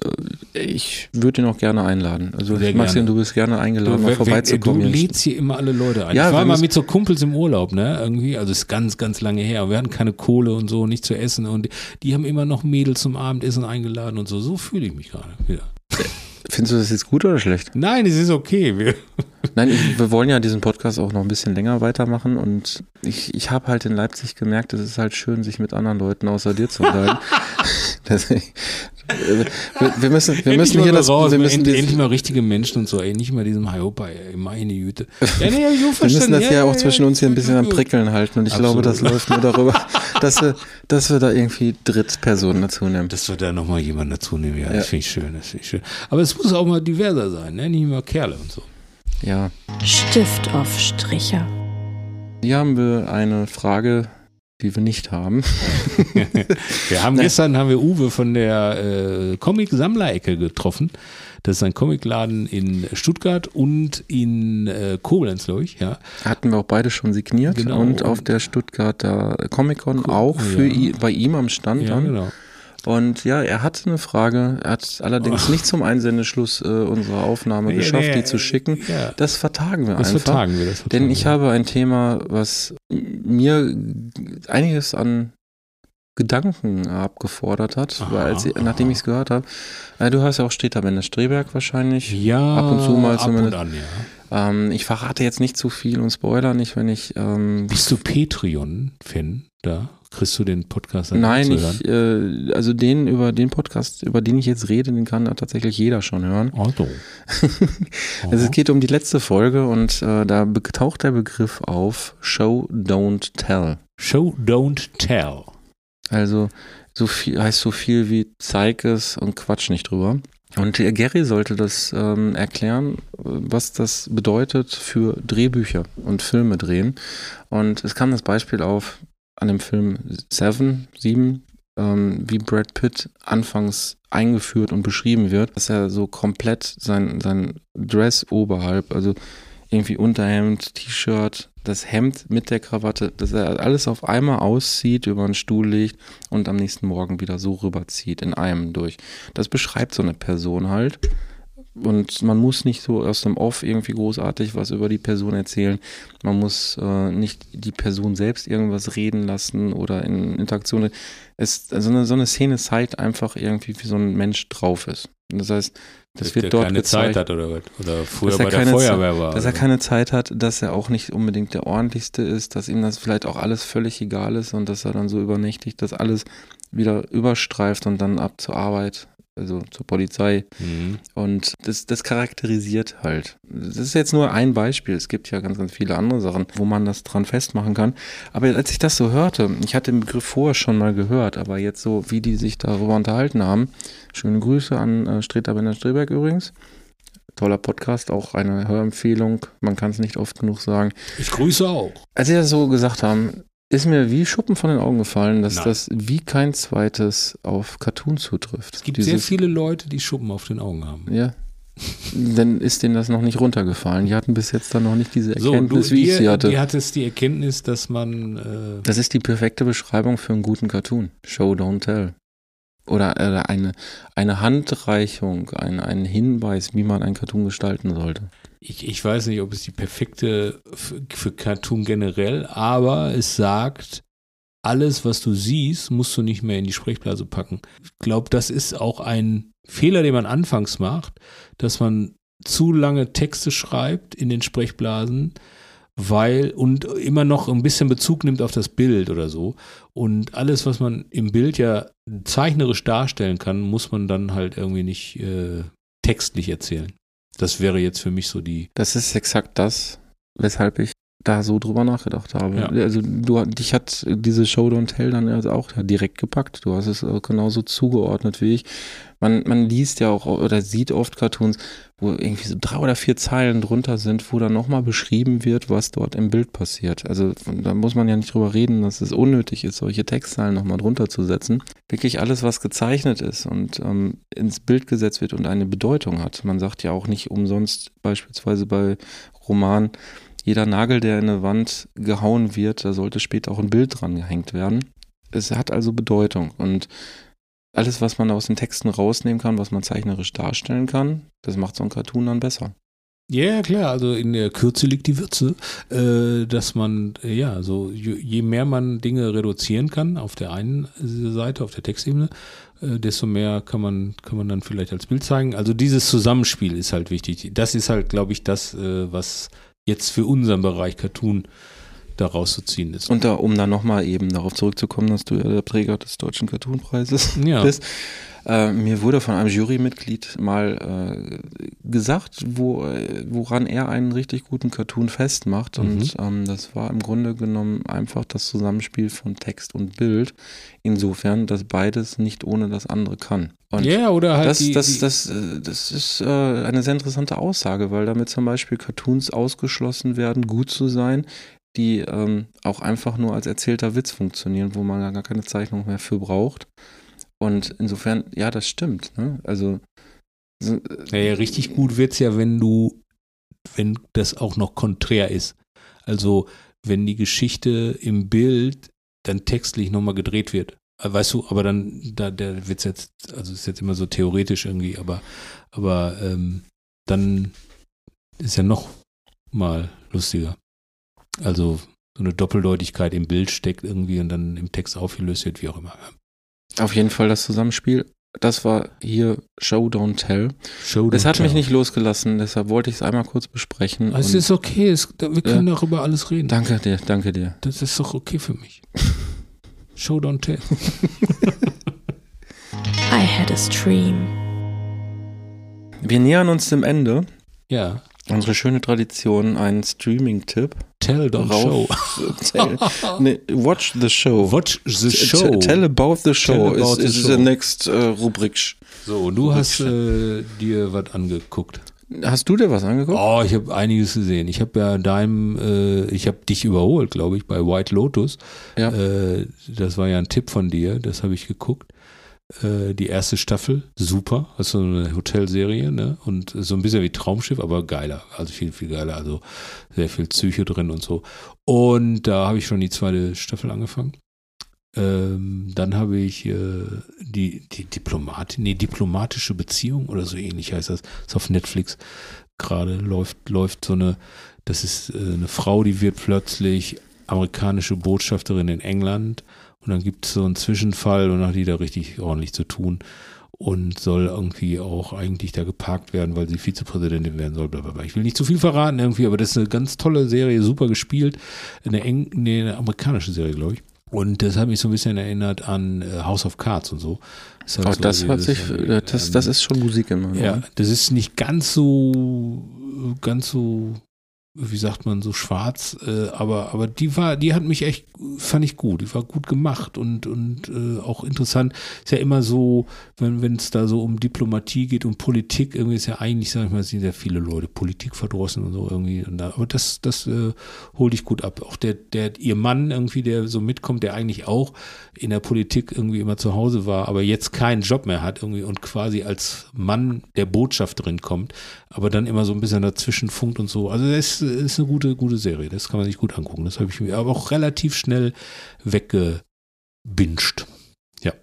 äh, ich würde ihn auch gerne einladen. Also Sehr Maxim, gerne. du bist gerne eingeladen, mal wer- wer- vorbeizukommen. du lädst hier immer alle Leute ein. Ja, ich war mal mit so Kumpels im Urlaub, ne? Irgendwie, also ist ganz, ganz lange her. Wir hatten keine Kohle und so, nicht zu essen und die haben immer noch Mädels zum Abendessen eingeladen und so. So fühle ich mich gerade wieder. Findest du das jetzt gut oder schlecht? Nein, es ist okay. Wir, Nein, ich, wir wollen ja diesen Podcast auch noch ein bisschen länger weitermachen und ich, ich habe halt in Leipzig gemerkt, es ist halt schön, sich mit anderen Leuten außer dir zu unterhalten. Äh, wir, wir müssen, wir endlich müssen hier das, raus, wir müssen endlich, dieses- endlich mal richtige Menschen und so, ey, nicht mal diesem Hyopa, ey, meine Güte. Ja, nee, wir müssen das ja, auch zwischen uns hier ein bisschen am. Prickeln halten und ich Absolut. glaube, das läuft nur darüber, dass wir, dass wir da irgendwie Drittpersonen dazu nehmen. Dass wir da nochmal jemanden dazu nehmen, ja, Ja. das finde ich schön, das finde ich schön. Aber es muss auch mal diverser sein, ne? nicht immer Kerle und so. Ja, Stift auf Stricher. hier haben wir eine Frage, die wir nicht haben. Wir haben Nein. gestern haben wir Uwe von der äh, Comic-Sammlerecke getroffen. Das ist ein Comicladen in Stuttgart und in äh, Koblenz, glaube ich, ja. Hatten wir auch beide schon signiert Genau. und auf der Stuttgarter Comic-Con auch für Ja. bei ihm am Stand Ja, dann. genau. Und ja, er hatte eine Frage, er hat allerdings nicht zum Einsendeschluss äh, unserer Aufnahme Nee, geschafft, nee, die zu schicken. Ja, Das vertagen wir das einfach. vertagen wir. Das vertagen Denn ich wir. habe ein Thema, was mir einiges an Gedanken abgefordert hat, Aha, weil als nachdem ich es gehört habe, äh, du hörst ja auch Streter Bender Streberg wahrscheinlich. ja, ab und zu mal ab zumindest. und an, ja. Ähm, ich verrate jetzt nicht zu viel und spoiler nicht, wenn ich ähm, Bist du Patreon-Fan da? Kriegst du den Podcast dann Nein, zu hören? ich, äh, also den über den Podcast, über den ich jetzt rede, den kann ja tatsächlich jeder schon hören. Oh, so. Also es geht um die letzte Folge und äh, da taucht der Begriff auf Show Don't Tell. Show, don't tell. Also so viel heißt so viel wie zeig es und quatsch nicht drüber. Und der Gary sollte das ähm, erklären, äh, was das bedeutet für Drehbücher und Filme drehen. Und es kam das Beispiel auf an dem Film Seven, Sieben, ähm, wie Brad Pitt anfangs eingeführt und beschrieben wird, dass er so komplett sein, sein Dress oberhalb, also irgendwie Unterhemd, T-Shirt, das Hemd mit der Krawatte, dass er alles auf einmal auszieht, über einen Stuhl legt und am nächsten Morgen wieder so rüberzieht, in einem durch. Das beschreibt so eine Person halt. Und man muss nicht so aus dem Off irgendwie großartig was über die Person erzählen. Man muss äh, nicht die Person selbst irgendwas reden lassen oder in Interaktion. Es, also eine, so eine Szene zeigt einfach irgendwie, wie so ein Mensch drauf ist. Und das heißt, das Dass wird dort keine gezeigt Zeit hat oder was? Oder früher Dass er bei der keine Feuerwehr war. dass er keine Zeit hat, dass er auch nicht unbedingt der ordentlichste ist, dass ihm das vielleicht auch alles völlig egal ist und dass er dann so übernächtigt, dass alles wieder überstreift und dann ab zur Arbeit, also zur Polizei. Mhm. Und das, das charakterisiert halt. Das ist jetzt nur ein Beispiel. Es gibt ja ganz, ganz viele andere Sachen, wo man das dran festmachen kann. Aber als ich das so hörte, ich hatte den Begriff vorher schon mal gehört, aber jetzt so, wie die sich darüber unterhalten haben, schöne Grüße an äh, Streter Bender Streberg übrigens. Toller Podcast, auch eine Hörempfehlung. Man kann es nicht oft genug sagen. Ich grüße auch. Als sie das so gesagt haben, ist mir wie Schuppen von den Augen gefallen, dass Nein. das wie kein zweites auf Cartoon zutrifft. Es gibt sehr viele Leute, die Schuppen auf den Augen haben. Ja. Dann ist denen das noch nicht runtergefallen. Die hatten bis jetzt dann noch nicht diese So, du, Erkenntnis, wie ich dir, sie hatte. dir hattest die Erkenntnis, dass man, äh, Das ist die perfekte Beschreibung für einen guten Cartoon. Show, don't tell. Oder äh, eine, eine Handreichung, ein, ein Hinweis, wie man einen Cartoon gestalten sollte. Ich, ich weiß nicht, ob es die perfekte für, für Cartoon generell, aber es sagt, alles, was du siehst, musst du nicht mehr in die Sprechblase packen. Ich glaube, das ist auch ein Fehler, den man anfangs macht, dass man zu lange Texte schreibt in den Sprechblasen, weil und immer noch ein bisschen Bezug nimmt auf das Bild oder so. Und alles, was man im Bild ja zeichnerisch darstellen kann, muss man dann halt irgendwie nicht äh, textlich erzählen. Das wäre jetzt für mich so die. Das ist exakt das, weshalb ich da so drüber nachgedacht habe. Ja. Also du, dich hat diese Show Don't Tell dann also auch direkt gepackt. Du hast es äh, genauso zugeordnet wie ich. Man, man liest ja auch oder sieht oft Cartoons, wo irgendwie so drei oder vier Zeilen drunter sind, wo dann nochmal beschrieben wird, was dort im Bild passiert. Also da muss man ja nicht drüber reden, dass es unnötig ist, solche Textzeilen nochmal drunter zu setzen. Wirklich alles, was gezeichnet ist und ähm, ins Bild gesetzt wird und eine Bedeutung hat. Man sagt ja auch nicht umsonst beispielsweise bei Romanen, jeder Nagel, der in eine Wand gehauen wird, da sollte später auch ein Bild dran gehängt werden. Es hat also Bedeutung und alles, was man aus den Texten rausnehmen kann, was man zeichnerisch darstellen kann, das macht so ein Cartoon dann besser. Ja, klar, also in der Kürze liegt die Würze, äh, dass man, äh, ja, so je, mehr man Dinge reduzieren kann auf der einen Seite, auf der Textebene, äh, desto mehr kann man, kann man dann vielleicht als Bild zeigen. Also dieses Zusammenspiel ist halt wichtig. Das ist halt, glaube ich, das, was jetzt für unseren Bereich Cartoon da rauszuziehen ist. Und da, um dann nochmal eben darauf zurückzukommen, dass du ja der Träger des Deutschen Cartoonpreises ja. bist. Äh, mir wurde von einem Jurymitglied mal äh, gesagt, wo, äh, woran er einen richtig guten Cartoon festmacht. Und Mhm. ähm, das war im Grunde genommen einfach das Zusammenspiel von Text und Bild. Insofern, dass beides nicht ohne das andere kann. Und Ja, oder halt das, die, das, die, das, äh, das ist äh, eine sehr interessante Aussage, weil damit zum Beispiel Cartoons ausgeschlossen werden, gut zu sein, die ähm, auch einfach nur als erzählter Witz funktionieren, wo man gar keine Zeichnung mehr für braucht. Und insofern, ja, das stimmt. Ne? Also, so, äh, Naja, richtig gut wird's ja, wenn du, wenn das auch noch konträr ist. Also, wenn die Geschichte im Bild dann textlich nochmal gedreht wird. Äh, Weißt du, aber dann, da, der Witz jetzt, also ist jetzt immer so theoretisch irgendwie, aber, aber ähm, dann ist ja noch mal lustiger. Also so eine Doppeldeutigkeit im Bild steckt irgendwie und dann im Text aufgelöst wird, wie auch immer. auf jeden Fall das Zusammenspiel. Das war hier Show Don't Tell. Show Es don't hat mich tell. nicht losgelassen, deshalb wollte ich es einmal kurz besprechen. Es ist okay, es, wir können darüber alles reden. danke dir, danke dir. Das ist doch okay für mich. Show don't tell. I had a stream. Wir nähern uns dem Ende. Ja. Unsere schöne Tradition, einen Streaming-Tipp. Tell don't show. Tell, nee, watch the show. Watch the T- show. Tell about the show about is, the is show. the next äh, Rubrik. So, du hast äh, dir was angeguckt. Hast du dir was angeguckt? Oh, ich habe einiges gesehen. Ich habe ja deinem, äh, ich habe dich überholt, glaube ich, bei White Lotus. Ja. Äh, das war ja ein Tipp von dir, das habe ich geguckt. Äh, die erste Staffel, super. Das ist so eine Hotelserie, ne? Und so ein bisschen wie Traumschiff, aber geiler. Also viel, viel geiler. Also sehr viel Psyche drin und so. Und da habe ich schon die zweite Staffel angefangen. Ähm, dann habe ich äh, die, die Diplomat, nee, diplomatische Beziehung oder so ähnlich heißt das. Ist auf Netflix gerade läuft, läuft so eine, das ist äh, eine Frau, die wird plötzlich amerikanische Botschafterin in England und dann gibt es so einen Zwischenfall und hat die da richtig ordentlich zu tun und soll irgendwie auch eigentlich da geparkt werden, weil sie Vizepräsidentin werden soll. Blablabla. Ich will nicht zu viel verraten irgendwie, aber das ist eine ganz tolle Serie, super gespielt. Eine, eng, nee, eine amerikanische Serie, glaube ich. Und das hat mich so ein bisschen erinnert an äh, House of Cards und so. Ist halt Oh, so das hört sich, äh, das, das ähm, ist schon Musik in meinem ja, das ist nicht ganz so, ganz so, wie sagt man, so schwarz, äh, aber, aber die war, die hat mich echt, fand ich gut. Die war gut gemacht und, und äh, auch interessant. Ist ja immer so, wenn es da so um Diplomatie geht, um Politik, irgendwie ist ja eigentlich, sag ich mal, sind ja viele Leute Politik verdrossen und so irgendwie. Und da, aber das, das äh, holt dich gut ab. Auch der, der, ihr Mann irgendwie, der so mitkommt, der eigentlich auch in der Politik irgendwie immer zu Hause war, aber jetzt keinen Job mehr hat irgendwie und quasi als Mann der Botschafterin kommt, aber dann immer so ein bisschen dazwischen funkt und so. Also das ist, ist eine gute, gute Serie. Das kann man sich gut angucken. Das habe ich mir aber auch relativ schnell weggebinged. Ja.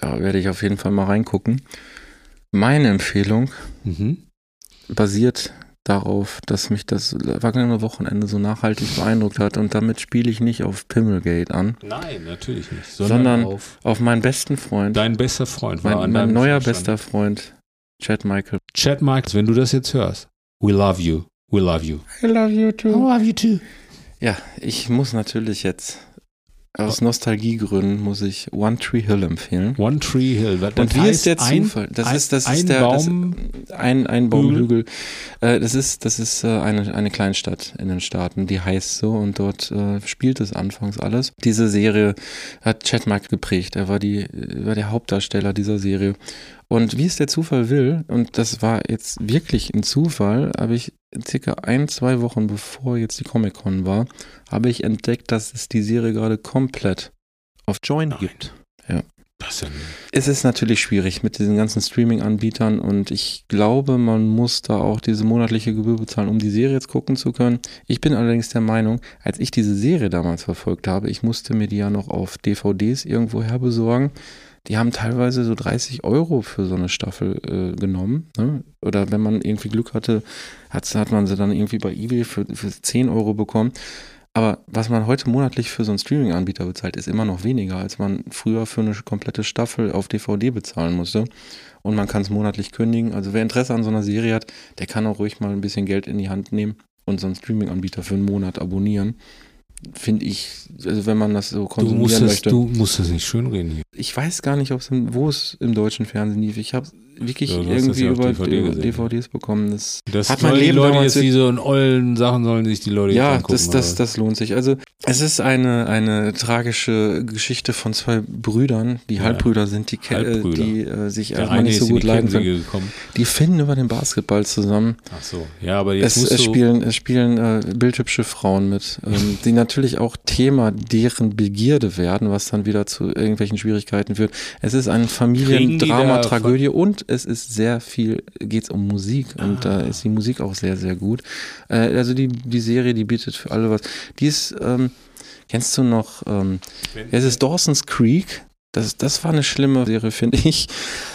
Da werde ich auf jeden Fall mal reingucken. Meine Empfehlung Mhm. basiert darauf, dass mich das vergangene Wochenende so nachhaltig beeindruckt hat und damit spiele ich nicht auf Pimmelgate an, Nein, natürlich nicht. Sondern, sondern auf auf meinen besten Freund, dein bester Freund war mein, an mein neuer Vorstand. bester Freund, Chad Michael. Chad Michaels, wenn du das jetzt hörst, we love you. We love you. I love you too. love you too. Ja, ich muss natürlich jetzt aus Nostalgiegründen muss ich One Tree Hill empfehlen. One Tree Hill. Das Und wie ist der ein- Zufall? Das ein, ist, das ein ist der, Baum. das, ein, ein Baumhügel. Äh, das ist, das ist äh, eine, eine Kleinstadt in den Staaten, die heißt so und dort äh, spielt es anfangs alles. Diese Serie hat Chad Michael geprägt. Er war die, war der Hauptdarsteller dieser Serie. Und wie es der Zufall will, und das war jetzt wirklich ein Zufall, habe ich circa ein, zwei Wochen bevor jetzt die Comic-Con war, habe ich entdeckt, dass es die Serie gerade komplett auf Join Nein. gibt. das ist ja Es ist natürlich schwierig mit diesen ganzen Streaming-Anbietern und ich glaube, man muss da auch diese monatliche Gebühr bezahlen, um die Serie jetzt gucken zu können. Ich bin allerdings der Meinung, als ich diese Serie damals verfolgt habe, ich musste mir die ja noch auf DVDs irgendwo her besorgen. Die haben teilweise so 30 Euro für so eine Staffel äh, genommen. Ne? Oder wenn man irgendwie Glück hatte, hat, hat man sie dann irgendwie bei eBay für, für 10 Euro bekommen. Aber was man heute monatlich für so einen Streaming-Anbieter bezahlt, ist immer noch weniger, als man früher für eine komplette Staffel auf DVD bezahlen musste. Und man kann es monatlich kündigen. Also wer Interesse an so einer Serie hat, der kann auch ruhig mal ein bisschen Geld in die Hand nehmen und so einen Streaming-Anbieter für einen Monat abonnieren. Finde ich, also wenn man das so Du konsumieren musst, das, möchte. du musst das nicht schönreden hier. ich weiß gar nicht, wo es im deutschen Fernsehen lief. Ich habe wirklich Ja, irgendwie ja über DVD. DVDs bekommen. Das, Das Hat die Leben Leute jetzt, die so in ollen Sachen sollen sich die Leute ja, angucken. das, das, das lohnt sich. Also es ist eine, eine tragische Geschichte von zwei Brüdern, die Ja. Halbbrüder sind, die, äh, Halbbrüder. die äh, sich der erstmal nicht so gut leiden können. Gekommen. Die finden über den Basketball zusammen. Ach so. Ja, aber jetzt Es, musst es spielen, es spielen äh, bildhübsche Frauen mit, ähm, die natürlich auch Thema deren Begierde werden, was dann wieder zu irgendwelchen Schwierigkeiten führt. Es ist ein Familiendrama, Tragödie und es ist sehr viel, geht's um Musik und da Ah. ist die Musik auch sehr, sehr gut. Äh, also die, die Serie, die bietet für alle was. Die ist, ähm, kennst du noch, ähm, es ist Dawson's Creek. Das, das war eine schlimme Serie, finde ich.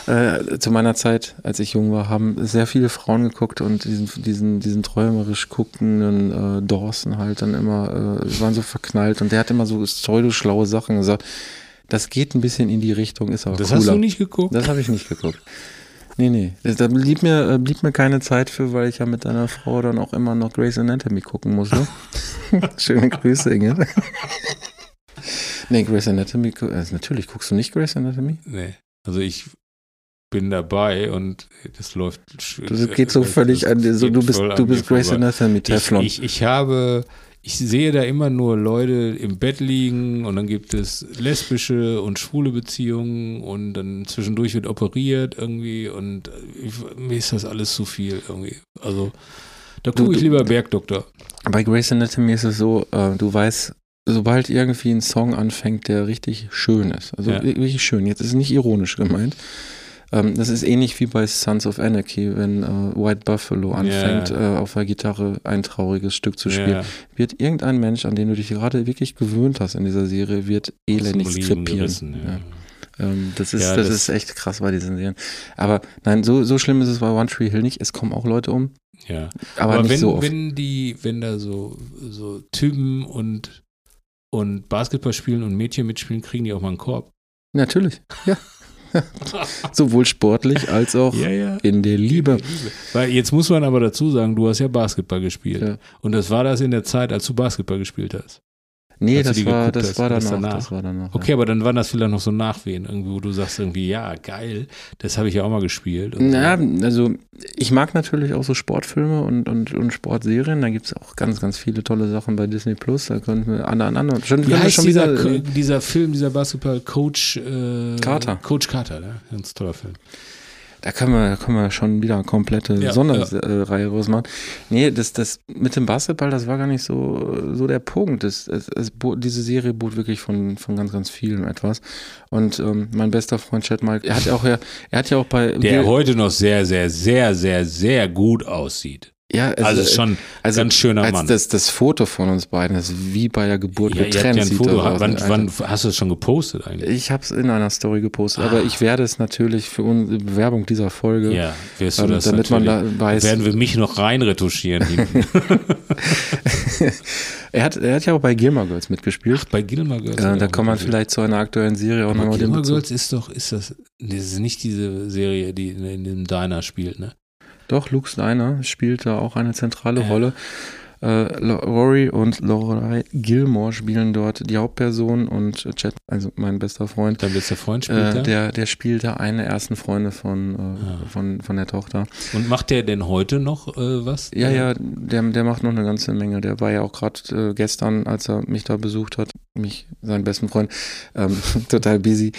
Äh, zu meiner Zeit, als ich jung war, haben sehr viele Frauen geguckt und diesen, diesen, diesen träumerisch guckenden äh, Dawson halt dann immer, äh, waren so verknallt und der hat immer so pseudo-schlaue Sachen gesagt. Das geht ein bisschen in die Richtung, ist aber das cooler. hast du nicht geguckt? Das habe ich nicht geguckt. Nee, nee. Da blieb mir, äh, blieb mir keine Zeit für, weil ich ja mit deiner Frau dann auch immer noch Grey's Anatomy gucken musste. Schöne Grüße, Inge. nee, Grey's Anatomy, also natürlich guckst du nicht Grey's Anatomy? Nee. Also ich bin dabei und das läuft. Das geht so völlig an dir, so du bist, du bist Grey's. Anatomy Teflon. Ich, ich, ich habe, ich sehe da immer nur Leute im Bett liegen und dann gibt es lesbische und schwule Beziehungen und dann zwischendurch wird operiert irgendwie und ich, mir ist das alles zu viel irgendwie. Also da gucke ich lieber Bergdoktor. Bei Grey's Anatomy ist es so, äh, du weißt, sobald irgendwie ein Song anfängt, der richtig schön ist, also Ja. wirklich schön, jetzt ist es nicht ironisch gemeint, ähm, das ist ähnlich wie bei Sons of Anarchy, wenn äh, White Buffalo anfängt, Ja. äh, auf der Gitarre ein trauriges Stück zu spielen. Ja, Wird irgendein Mensch, an den du dich gerade wirklich gewöhnt hast in dieser Serie, wird Leben krepieren. gerissen, ja. Ja. Ähm, das ist, Ja, das, das- ist echt krass bei diesen Serien. Aber nein, so, so schlimm ist es bei One Tree Hill nicht. Es kommen auch Leute um, ja. aber, Aber, wenn, so wenn die, wenn da so, so Typen und, und Basketball spielen und Mädchen mitspielen, kriegen die auch mal einen Korb. Natürlich, ja. Sowohl sportlich als auch Ja, ja. in der Liebe. Weil jetzt muss man aber dazu sagen, du hast ja Basketball gespielt. Ja. Und das war das in der Zeit, als du Basketball gespielt hast. Nee, das war, das hast, war das danach, danach. Das war danach. Okay, aber dann waren das vielleicht noch so Nachwehen, irgendwie, wo du sagst irgendwie, ja, geil, das habe ich ja auch mal gespielt. Ja. so. Na, also ich mag natürlich auch so Sportfilme und, und, und Sportserien. Da gibt es auch ganz, ganz viele tolle Sachen bei Disney Plus. Da könnten wir an, an, an, schon, Wie heißt schon dieser, wieder. Dieser Film, dieser Basketball-Coach äh, Carter. Coach Carter, ne? Ganz toller Film. Da können wir, da können wir schon wieder eine komplette Ja, Sonderreihe rausmachen. Nee, das, das mit dem Basketball, das war gar nicht so, so der Punkt. Das, es, es, bot- diese Serie bot wirklich von, von ganz, ganz vielen etwas. Und ähm, mein bester Freund Chad Mike, er hat ja auch, ja, er hat ja auch bei Der heute noch sehr, sehr, sehr, sehr, sehr gut aussieht. Ja, es Also ist schon also ganz schöner als Mann. Das, das Foto von uns beiden ist wie bei der Geburt ja, getrennt. ja ein Foto. aus. Wann, Alter. wann hast du es schon gepostet eigentlich? Ich habe es in einer Story gepostet, aber ich werde es natürlich für unsere Bewerbung dieser Folge, Ja, wirst du ähm, das damit man da weiß. Werden wir mich noch reinretuschieren er, hat, er hat ja auch bei Gilmore Girls mitgespielt. Bei Gilmore Girls. äh, da kann man vielleicht zu einer aktuellen Serie auch nochmal den Gilmore. Girls ist doch, ist das, das ist nicht diese Serie, die in, in dem Diner spielt, ne? Doch, Luke Steiner spielt da auch eine zentrale Ja. Rolle. Äh, Rory und Lorelei Gilmore spielen dort die Hauptperson und Chad, also mein bester Freund, Dein bester Freund spielt äh, da. der, der spielt da eine ersten Freunde von, äh, Ah. von, von der Tochter. Und macht der denn heute noch äh, was? Ja, ja, der, der macht noch eine ganze Menge. Der war ja auch gerade äh, gestern, als er mich da besucht hat, mich, seinen besten Freund, ähm, total busy.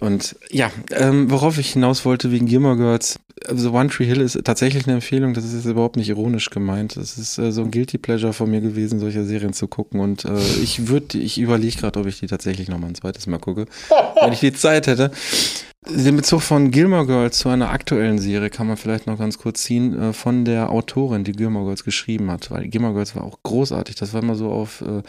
Und ja, ähm, worauf ich hinaus wollte wegen Gilmore Girls, also One Tree Hill ist tatsächlich eine Empfehlung, das ist jetzt überhaupt nicht ironisch gemeint. Das ist äh, so ein Guilty Pleasure von mir gewesen, solche Serien zu gucken. Und äh, ich würde, ich überlege gerade, ob ich die tatsächlich noch mal ein zweites Mal gucke, wenn ich die Zeit hätte. Den Bezug von Gilmore Girls zu einer aktuellen Serie kann man vielleicht noch ganz kurz ziehen, äh, von der Autorin, die Gilmore Girls geschrieben hat, weil Gilmore Girls war auch großartig. Das war immer so auf äh,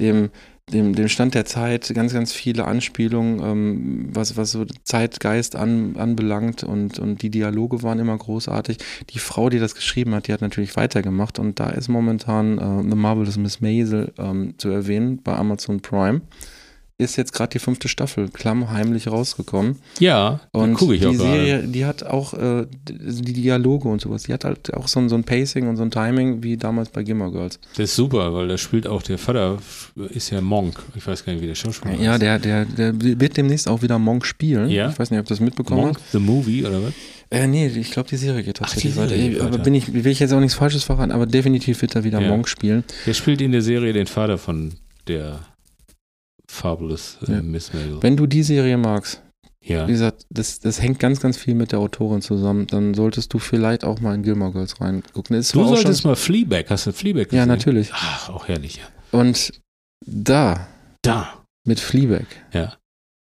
dem, dem, dem Stand der Zeit ganz, ganz viele Anspielungen, ähm, was, was so Zeitgeist an, anbelangt und, und die Dialoge waren immer großartig. Die Frau, die das geschrieben hat, die hat natürlich weitergemacht und da ist momentan äh, The Marvelous Miss Maisel ähm, zu erwähnen bei Amazon Prime. Ist jetzt gerade die fünfte Staffel klammheimlich rausgekommen. Ja, Und gucke ich die auch gerade. Serie, die hat auch äh, die Dialoge und sowas, die hat halt auch so ein, so ein Pacing und so ein Timing wie damals bei Gilmore Girls. Das ist super, weil da spielt auch der Vater, ist ja Monk. Ich weiß gar nicht, wie der Schauspieler Ja, heißt. der, der, der wird demnächst auch wieder Monk spielen. Ja. Ich weiß nicht, ob das mitbekommen Monk, hast. the Movie oder was? Äh, nee, ich glaube, die Serie geht tatsächlich die Serie weiter. geht aber bin ich, will ich jetzt auch nichts Falsches verraten, aber definitiv wird er wieder Ja. Monk spielen. Der spielt in der Serie den Vater von der Fabulous äh, Ja. Miss Maisel. Wenn du die Serie magst, Ja. wie gesagt, das, das hängt ganz, ganz viel mit der Autorin zusammen, dann solltest du vielleicht auch mal in Gilmore Girls reingucken. Ist Du solltest mal Fleabag, hast du Fleabag gesehen? Ja, natürlich. Ach, auch herrlich, ja. Und da, Da. mit Fleabag, Ja.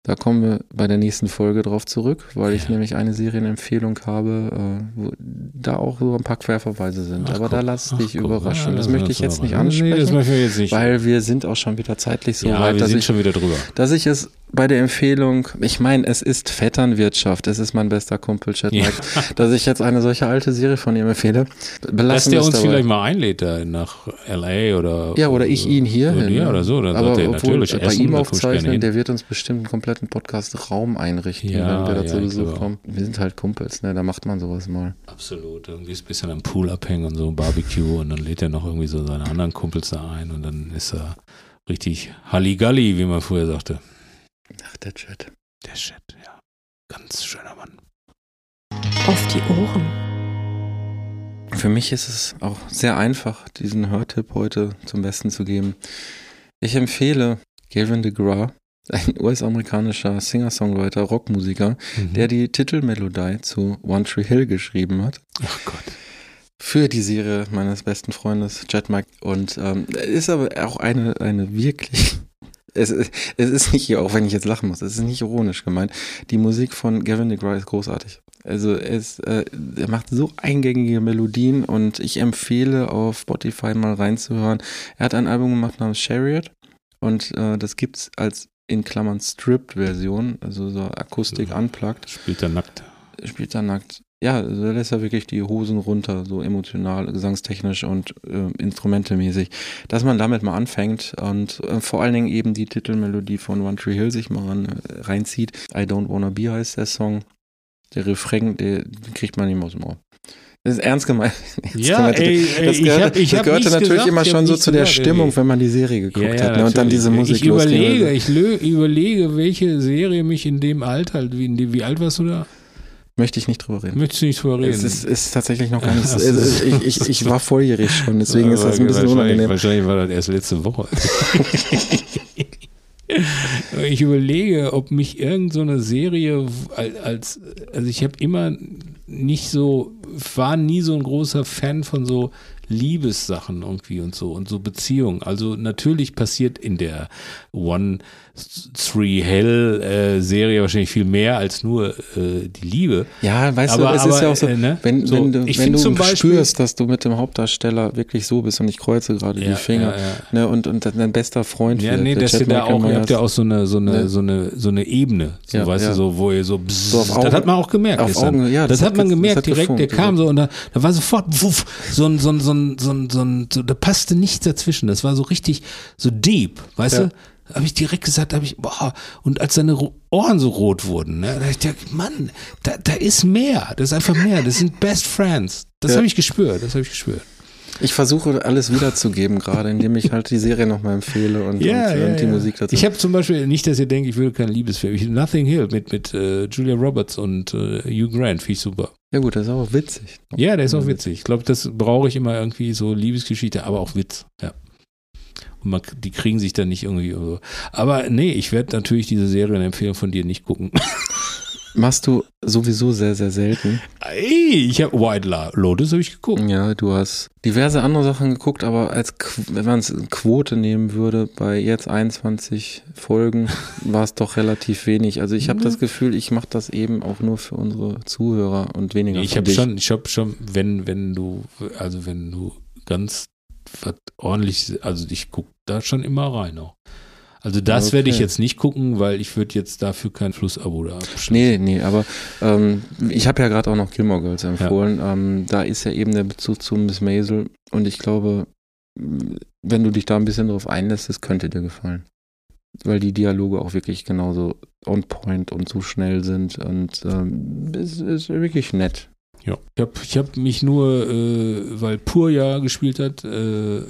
Da kommen wir bei der nächsten Folge drauf zurück, weil ich nämlich eine Serienempfehlung habe, äh, wo da auch so ein paar Querverweise sind. Ach, Aber da lass Ach, dich guck. überraschen. Ja, das lass möchte ich jetzt nicht überraschen. Nee, das ansprechen, möchten wir jetzt nicht. weil wir sind auch schon wieder zeitlich so ja, weit, wir dass sind ich, schon wieder drüber. dass ich es bei der Empfehlung, ich meine, es ist Vetternwirtschaft, es ist mein bester Kumpel, Chat Ja. Mike, dass ich jetzt eine solche alte Serie von ihm empfehle. Dass Belassen der wir es uns dabei. vielleicht mal einlädt da nach L.A. oder Ja, oder ich ihn hier oder, hin. Ja, oder so. Dann Aber sagt er obwohl natürlich bei essen, ihm aufzeichnen, der wird uns bestimmt einen kompletten Podcast-Raum einrichten, Ja, wenn wir da zu Besuch auch. kommen. Wir sind halt Kumpels, ne? Da macht man sowas mal. Absolut. Irgendwie ist ein bisschen am Pool abhängen und so Barbecue und dann lädt er noch irgendwie so seine anderen Kumpels da ein und dann ist er richtig Halligalli, wie man früher sagte. Ach, der Chat. Der Chat, ja. Ganz schöner Mann. Auf die Ohren. Für mich ist es auch sehr einfach, diesen Hörtipp heute zum Besten zu geben. Ich empfehle Gavin DeGraw, ein US-amerikanischer Singer-Songwriter, Rockmusiker, Mhm. der die Titelmelodie zu One Tree Hill geschrieben hat. Ach Gott. für die Serie meines besten Freundes Jet Mike und ähm, ist aber auch eine, eine wirklich es, ist- es ist nicht, auch wenn ich jetzt lachen muss, es ist nicht ironisch gemeint. Die Musik von Gavin DeGraw ist großartig. Also es, äh, er macht so eingängige Melodien und ich empfehle auf Spotify mal reinzuhören. Er hat ein Album gemacht namens Chariot und äh, das gibt's als in Klammern Stripped-Version, also so Akustik Ja. unplugged Spielt er nackt. spielt er nackt. Ja, also da lässt er wirklich die Hosen runter, so emotional, gesangstechnisch und äh, instrumentemäßig. Dass man damit mal anfängt und äh, vor allen Dingen eben die Titelmelodie von One Tree Hill sich mal ran, äh, reinzieht. I Don't Wanna Be heißt der Song. Der Refrain, der, den kriegt man nicht mehr aus dem Ohr. Das ist ernst gemeint. Ja, gemeint. ey, ey, das ich gehörte, hab- ich das hab gehörte nichts natürlich gesagt, immer ich schon so zu der gesagt, Stimmung, ey. wenn man die Serie geguckt hat. Ne? Und dann diese Musik Ich überlege, ich überlege, welche Serie mich in dem Alter, wie, wie alt warst du da? Möchte ich nicht drüber reden. Möchtest du nicht drüber reden? Es ist, ist tatsächlich noch gar nicht. So. ich, ich, ich war volljährig schon, deswegen ist das ein bisschen wahrscheinlich, unangenehm. Wahrscheinlich war das erst letzte Woche. ich überlege, ob mich irgend so eine Serie al- als, also ich habe immer nicht so, war nie so ein großer Fan von so Liebessachen irgendwie und so und so Beziehungen. Also natürlich passiert in der One Three Hell äh, Serie wahrscheinlich viel mehr als nur äh, die Liebe. Ja, weißt Aber- du, es aber, ist ja auch so, äh, ne? wenn, So, wenn du, wenn du zum Beispiel- spürst, dass du mit dem Hauptdarsteller wirklich so bist und ich kreuze gerade Ja, die Finger, ja, ja. Ne, und, und dein bester Freund Ja, wird, nee, Chad da auch, ihr habt ja auch so eine, so eine, Ne? so eine, so eine Ebene, so, weißt du, so, wo ihr so, bzzz, So auf das Augen- hat man auch gemerkt auf. Augen- ja, das, das hat hat man ge- das gemerkt hat direkt, der kam so und da, da war sofort, wuff, so ein, so ein, so ein, so ein, so ein, so, da passte nichts dazwischen, das war so richtig, so deep, weißt du? Habe ich direkt gesagt, habe ich, boah, und als seine Ohren so rot wurden, ne, da ich gedacht, Mann, da, da ist mehr, das ist einfach mehr, das sind Best Friends. Das Ja. habe ich gespürt, das habe ich gespürt. Ich versuche alles wiederzugeben gerade, indem ich halt die Serie nochmal empfehle und, Ja, und, ja, und die ja. Musik dazu. Ich habe zum Beispiel, nicht, dass ihr denkt, ich würde keinen Liebesfilm. Ich, Nothing Hill mit, mit äh, Julia Roberts und äh, Hugh Grant, finde ich super. ja gut, das ist auch witzig. Ja, der ist auch witzig. Ich glaube, das brauche ich immer irgendwie so Liebesgeschichte, aber auch Witz. Ja. Man, die kriegen sich dann nicht irgendwie so. Aber nee, ich werde natürlich diese Serienempfehlung von dir nicht gucken. Machst du sowieso sehr, sehr selten. Ey, ich habe White Lotus habe ich geguckt. Ja, du hast diverse andere Sachen geguckt, aber als wenn man es in Quote nehmen würde, bei jetzt 21 Folgen war es doch relativ wenig. Also ich habe das Gefühl, ich mache das eben auch nur für unsere Zuhörer und weniger Ich für habe schon, ich habe schon, wenn, wenn du, also wenn du ganz was ordentlich, also ich gucke da schon immer rein auch. Also das Okay. werde ich jetzt nicht gucken, weil ich würde jetzt dafür kein Flussabo da abschließen. Nee, nee, aber ähm, ich habe ja gerade auch noch Gilmore Girls empfohlen. Ähm, da ist ja eben der Bezug zu Miss Maisel und ich glaube, wenn du dich da ein bisschen drauf einlässt, das könnte dir gefallen. Weil die Dialoge auch wirklich genauso on point und so schnell sind und ähm, es ist wirklich nett. Ja. Ich habe ich hab mich nur, äh, weil Pur ja gespielt hat, äh, äh,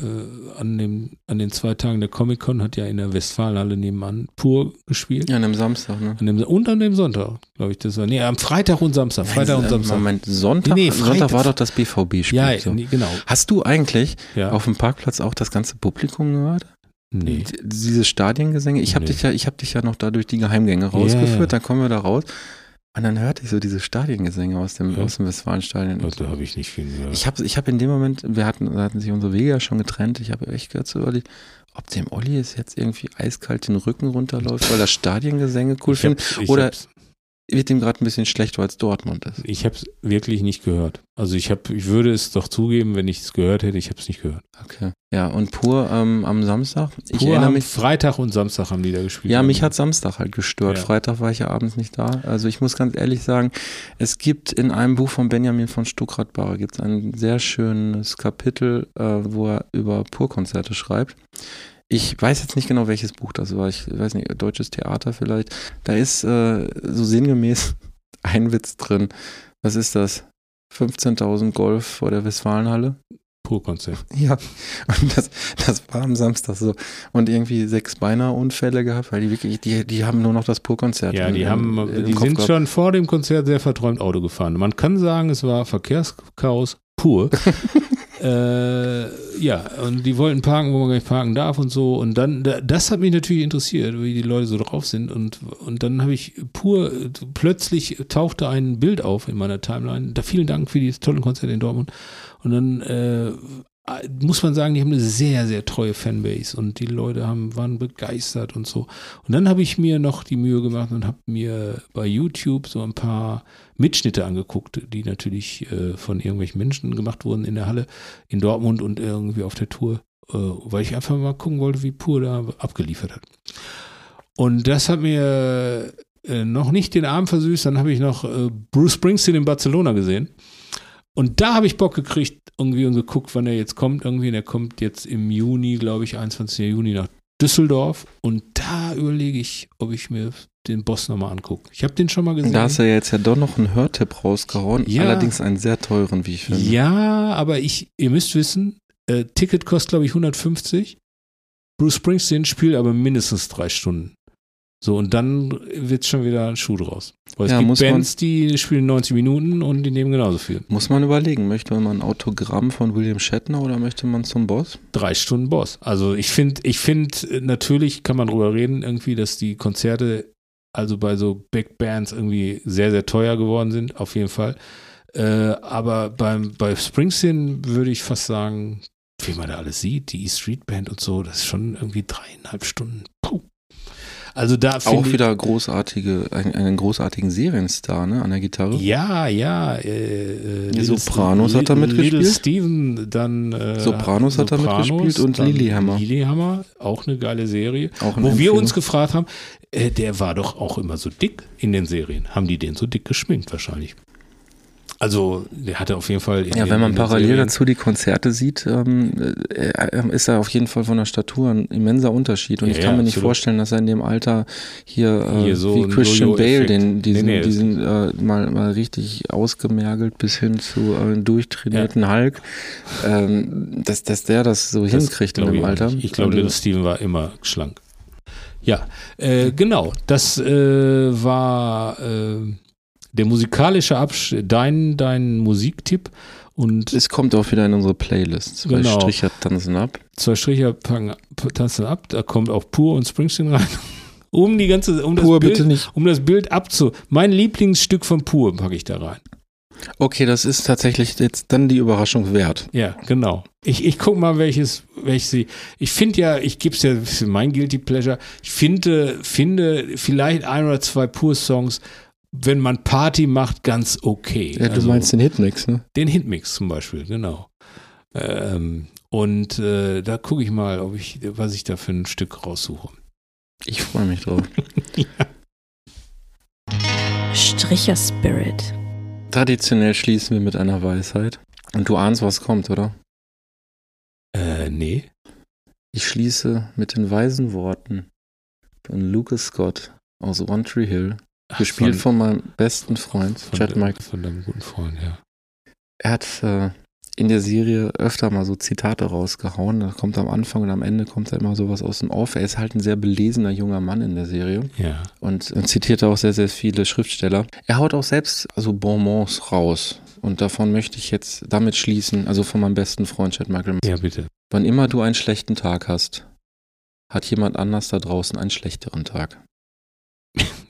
an, dem, an den zwei Tagen der Comic-Con hat ja in der Westfalenhalle nebenan Pur gespielt. Ja, an einem Samstag, ne? An dem, und an dem Sonntag, glaube ich, das war. Nee, am Freitag und Samstag. Freitag und Samstag. Moment, Sonntag, Nee, nee, Sonntag Freitag. war doch das BVB-Spiel. ja, so. nee, genau. Hast du eigentlich Ja. auf dem Parkplatz auch das ganze Publikum gehört? nee. Diese Stadiengesänge, ich habe Nee. dich ja, ich habe dich ja noch da durch die Geheimgänge rausgeführt, ja. dann kommen wir da raus. Und dann hörte ich so diese Stadiengesänge aus dem, Ja. aus dem Westfalenstadion. Also, da habe ich nicht viel gehört. Ich habe ich hab in dem Moment, wir hatten, hatten sich unsere Wege ja schon getrennt, ich habe echt gehört so überlegt, ob dem Olli es jetzt irgendwie eiskalt den Rücken runterläuft, weil er Stadiengesänge cool findet, oder wird ihm gerade ein bisschen schlecht, weil es Dortmund ist. Ich habe es wirklich nicht gehört. Also ich habe, ich würde es doch zugeben, wenn ich es gehört hätte, ich habe es nicht gehört. Okay. Ja, und pur ähm, am Samstag, ich Pur erinnere mich, Freitag und Samstag haben die da gespielt. Ja, mich hat Samstag halt gestört. Ja. Freitag war ich ja abends nicht da. Also ich muss ganz ehrlich sagen, es gibt in einem Buch von Benjamin von Stuckrad-Barre gibt es ein sehr schönes Kapitel, äh, wo er über Purkonzerte schreibt. Ich weiß jetzt nicht genau, welches Buch das war. Ich weiß nicht, deutsches Theater vielleicht. Da ist äh, so sinngemäß ein Witz drin. Was ist das? 15.000 Golf vor der Westfalenhalle? Pur-Konzert. Ja, und das, das war am Samstag so. Und irgendwie sechs beinahe Unfälle gehabt, weil die wirklich, die, die haben nur noch das Pur-Konzert. Ja, die im- haben, im die Kopf sind gehabt. schon vor dem Konzert sehr verträumt Auto gefahren. Man kann sagen, es war Verkehrschaos pur. äh, ja, und die wollten parken, wo man gar nicht parken darf und so. Und dann, da- das hat mich natürlich interessiert, wie die Leute so drauf sind. Und, und dann habe ich pur, plötzlich tauchte ein Bild auf in meiner Timeline. Da vielen Dank für dieses tolle Konzert in Dortmund. Und dann äh, muss man sagen, die haben eine sehr, sehr treue Fanbase und die Leute haben, waren begeistert und so. Und dann habe ich mir noch die Mühe gemacht und habe mir bei YouTube so ein paar Mitschnitte angeguckt, die natürlich äh, von irgendwelchen Menschen gemacht wurden in der Halle in Dortmund und irgendwie auf der Tour, äh, weil ich einfach mal gucken wollte, wie Pur da abgeliefert hat. Und das hat mir äh, noch nicht den Abend versüßt, dann habe ich noch äh, Bruce Springsteen in Barcelona gesehen. Und da habe ich Bock gekriegt, irgendwie und geguckt, wann er jetzt kommt. Irgendwie, und er kommt jetzt im Juni, glaube ich, 21. Juni nach Düsseldorf. Und da überlege ich, ob ich mir den Boss nochmal angucke. Ich habe den schon mal gesehen. Da hast du ja jetzt ja doch noch einen Hörtipp rausgehauen, Ja. allerdings einen sehr teuren, wie ich finde. Ja, aber ich, ihr müsst wissen, äh, Ticket kostet, glaube ich, 150. Bruce Springsteen spielt aber mindestens drei Stunden. So, und dann wird schon wieder ein Schuh draus. Weil es Ja, gibt Bands, die spielen 90 Minuten und die nehmen genauso viel. Muss man überlegen, möchte man ein Autogramm von William Shatner oder möchte man zum Boss? drei Stunden Boss. Also ich finde, ich finde, natürlich kann man drüber reden, irgendwie, dass die Konzerte, also bei so Big Bands irgendwie sehr, sehr teuer geworden sind, auf jeden Fall. Äh, aber beim, bei Springsteen würde ich fast sagen, wie man da alles sieht, die E-Street Band und so, das ist schon irgendwie dreieinhalb Stunden. Also da Auch wieder großartige, einen, einen großartigen Serienstar, ne, an der Gitarre. Ja, ja. Äh, äh, Sopranos hat er mitgespielt. Little Steven, dann äh, Sopranos hat er mitgespielt und Lilyhammer. Lilyhammer, auch eine geile Serie. Auch eine Wo wir uns gefragt haben, äh, der war doch auch immer so dick in den Serien. Haben die den so dick geschminkt wahrscheinlich? Also, der hatte auf jeden Fall. in Ja, wenn man parallel Serien- dazu die Konzerte sieht, ähm, äh, ist er auf jeden Fall von der Statur ein immenser Unterschied. Und Ja, ich kann ja, mir nicht absolut. vorstellen, dass er in dem Alter hier, äh, Hier so wie Christian Bale, den, diesen, Nee, nee, diesen äh, mal, mal richtig ausgemergelt bis hin zu äh, durchtrainierten Hulk, ähm, dass, dass der das so Das hinkriegt in dem ich Alter. nicht. Ich glaube, Little Steven war immer schlank. Ja, äh, genau. Das äh, war äh, der musikalische Abschnitt, dein, dein Musiktipp. Und es kommt auch wieder in unsere Playlists. Zwei Genau. Stricher tanzen ab. zwei Stricher packen, tanzen ab, da kommt auch Pur und Springsteen rein. Um die ganze, um das Pur, Bild, bitte nicht. um das Bild abzu. Mein Lieblingsstück von Pur packe ich da rein. Okay, das ist tatsächlich jetzt dann die Überraschung wert. Ja, genau. Ich, ich guck mal, welches, welches sie. Ich finde ja, ich gebe es ja für mein Guilty Pleasure. Ich finde, finde vielleicht ein oder zwei Pur-Songs, wenn man Party macht, ganz okay. Ja, du Also meinst den Hitmix, ne? den Hitmix zum Beispiel, genau. Ähm, und äh, da gucke ich mal, ob ich, was ich da für ein Stück raussuche. Ich freue mich drauf. Stricher Spirit. Traditionell schließen wir mit einer Weisheit. Und du ahnst, was kommt, oder? Äh, nee. Ich schließe mit den weisen Worten von Lucas Scott aus One Tree Hill, gespielt von, meinem besten Freund, von, Chad Mike. von deinem guten Freund, ja. Er hat äh, in der Serie öfter mal so Zitate rausgehauen. Da kommt am Anfang und am Ende kommt da immer sowas aus dem Off. Er ist halt ein sehr belesener junger Mann in der Serie Ja. und, und zitiert auch sehr, sehr viele Schriftsteller. Er haut auch selbst also Bonbons raus. Und davon möchte ich jetzt damit schließen, also von meinem besten Freund Chad Michael. Ja, bitte. Wann immer du einen schlechten Tag hast, hat jemand anders da draußen einen schlechteren Tag.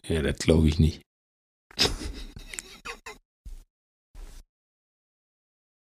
Ja, das glaube ich nicht.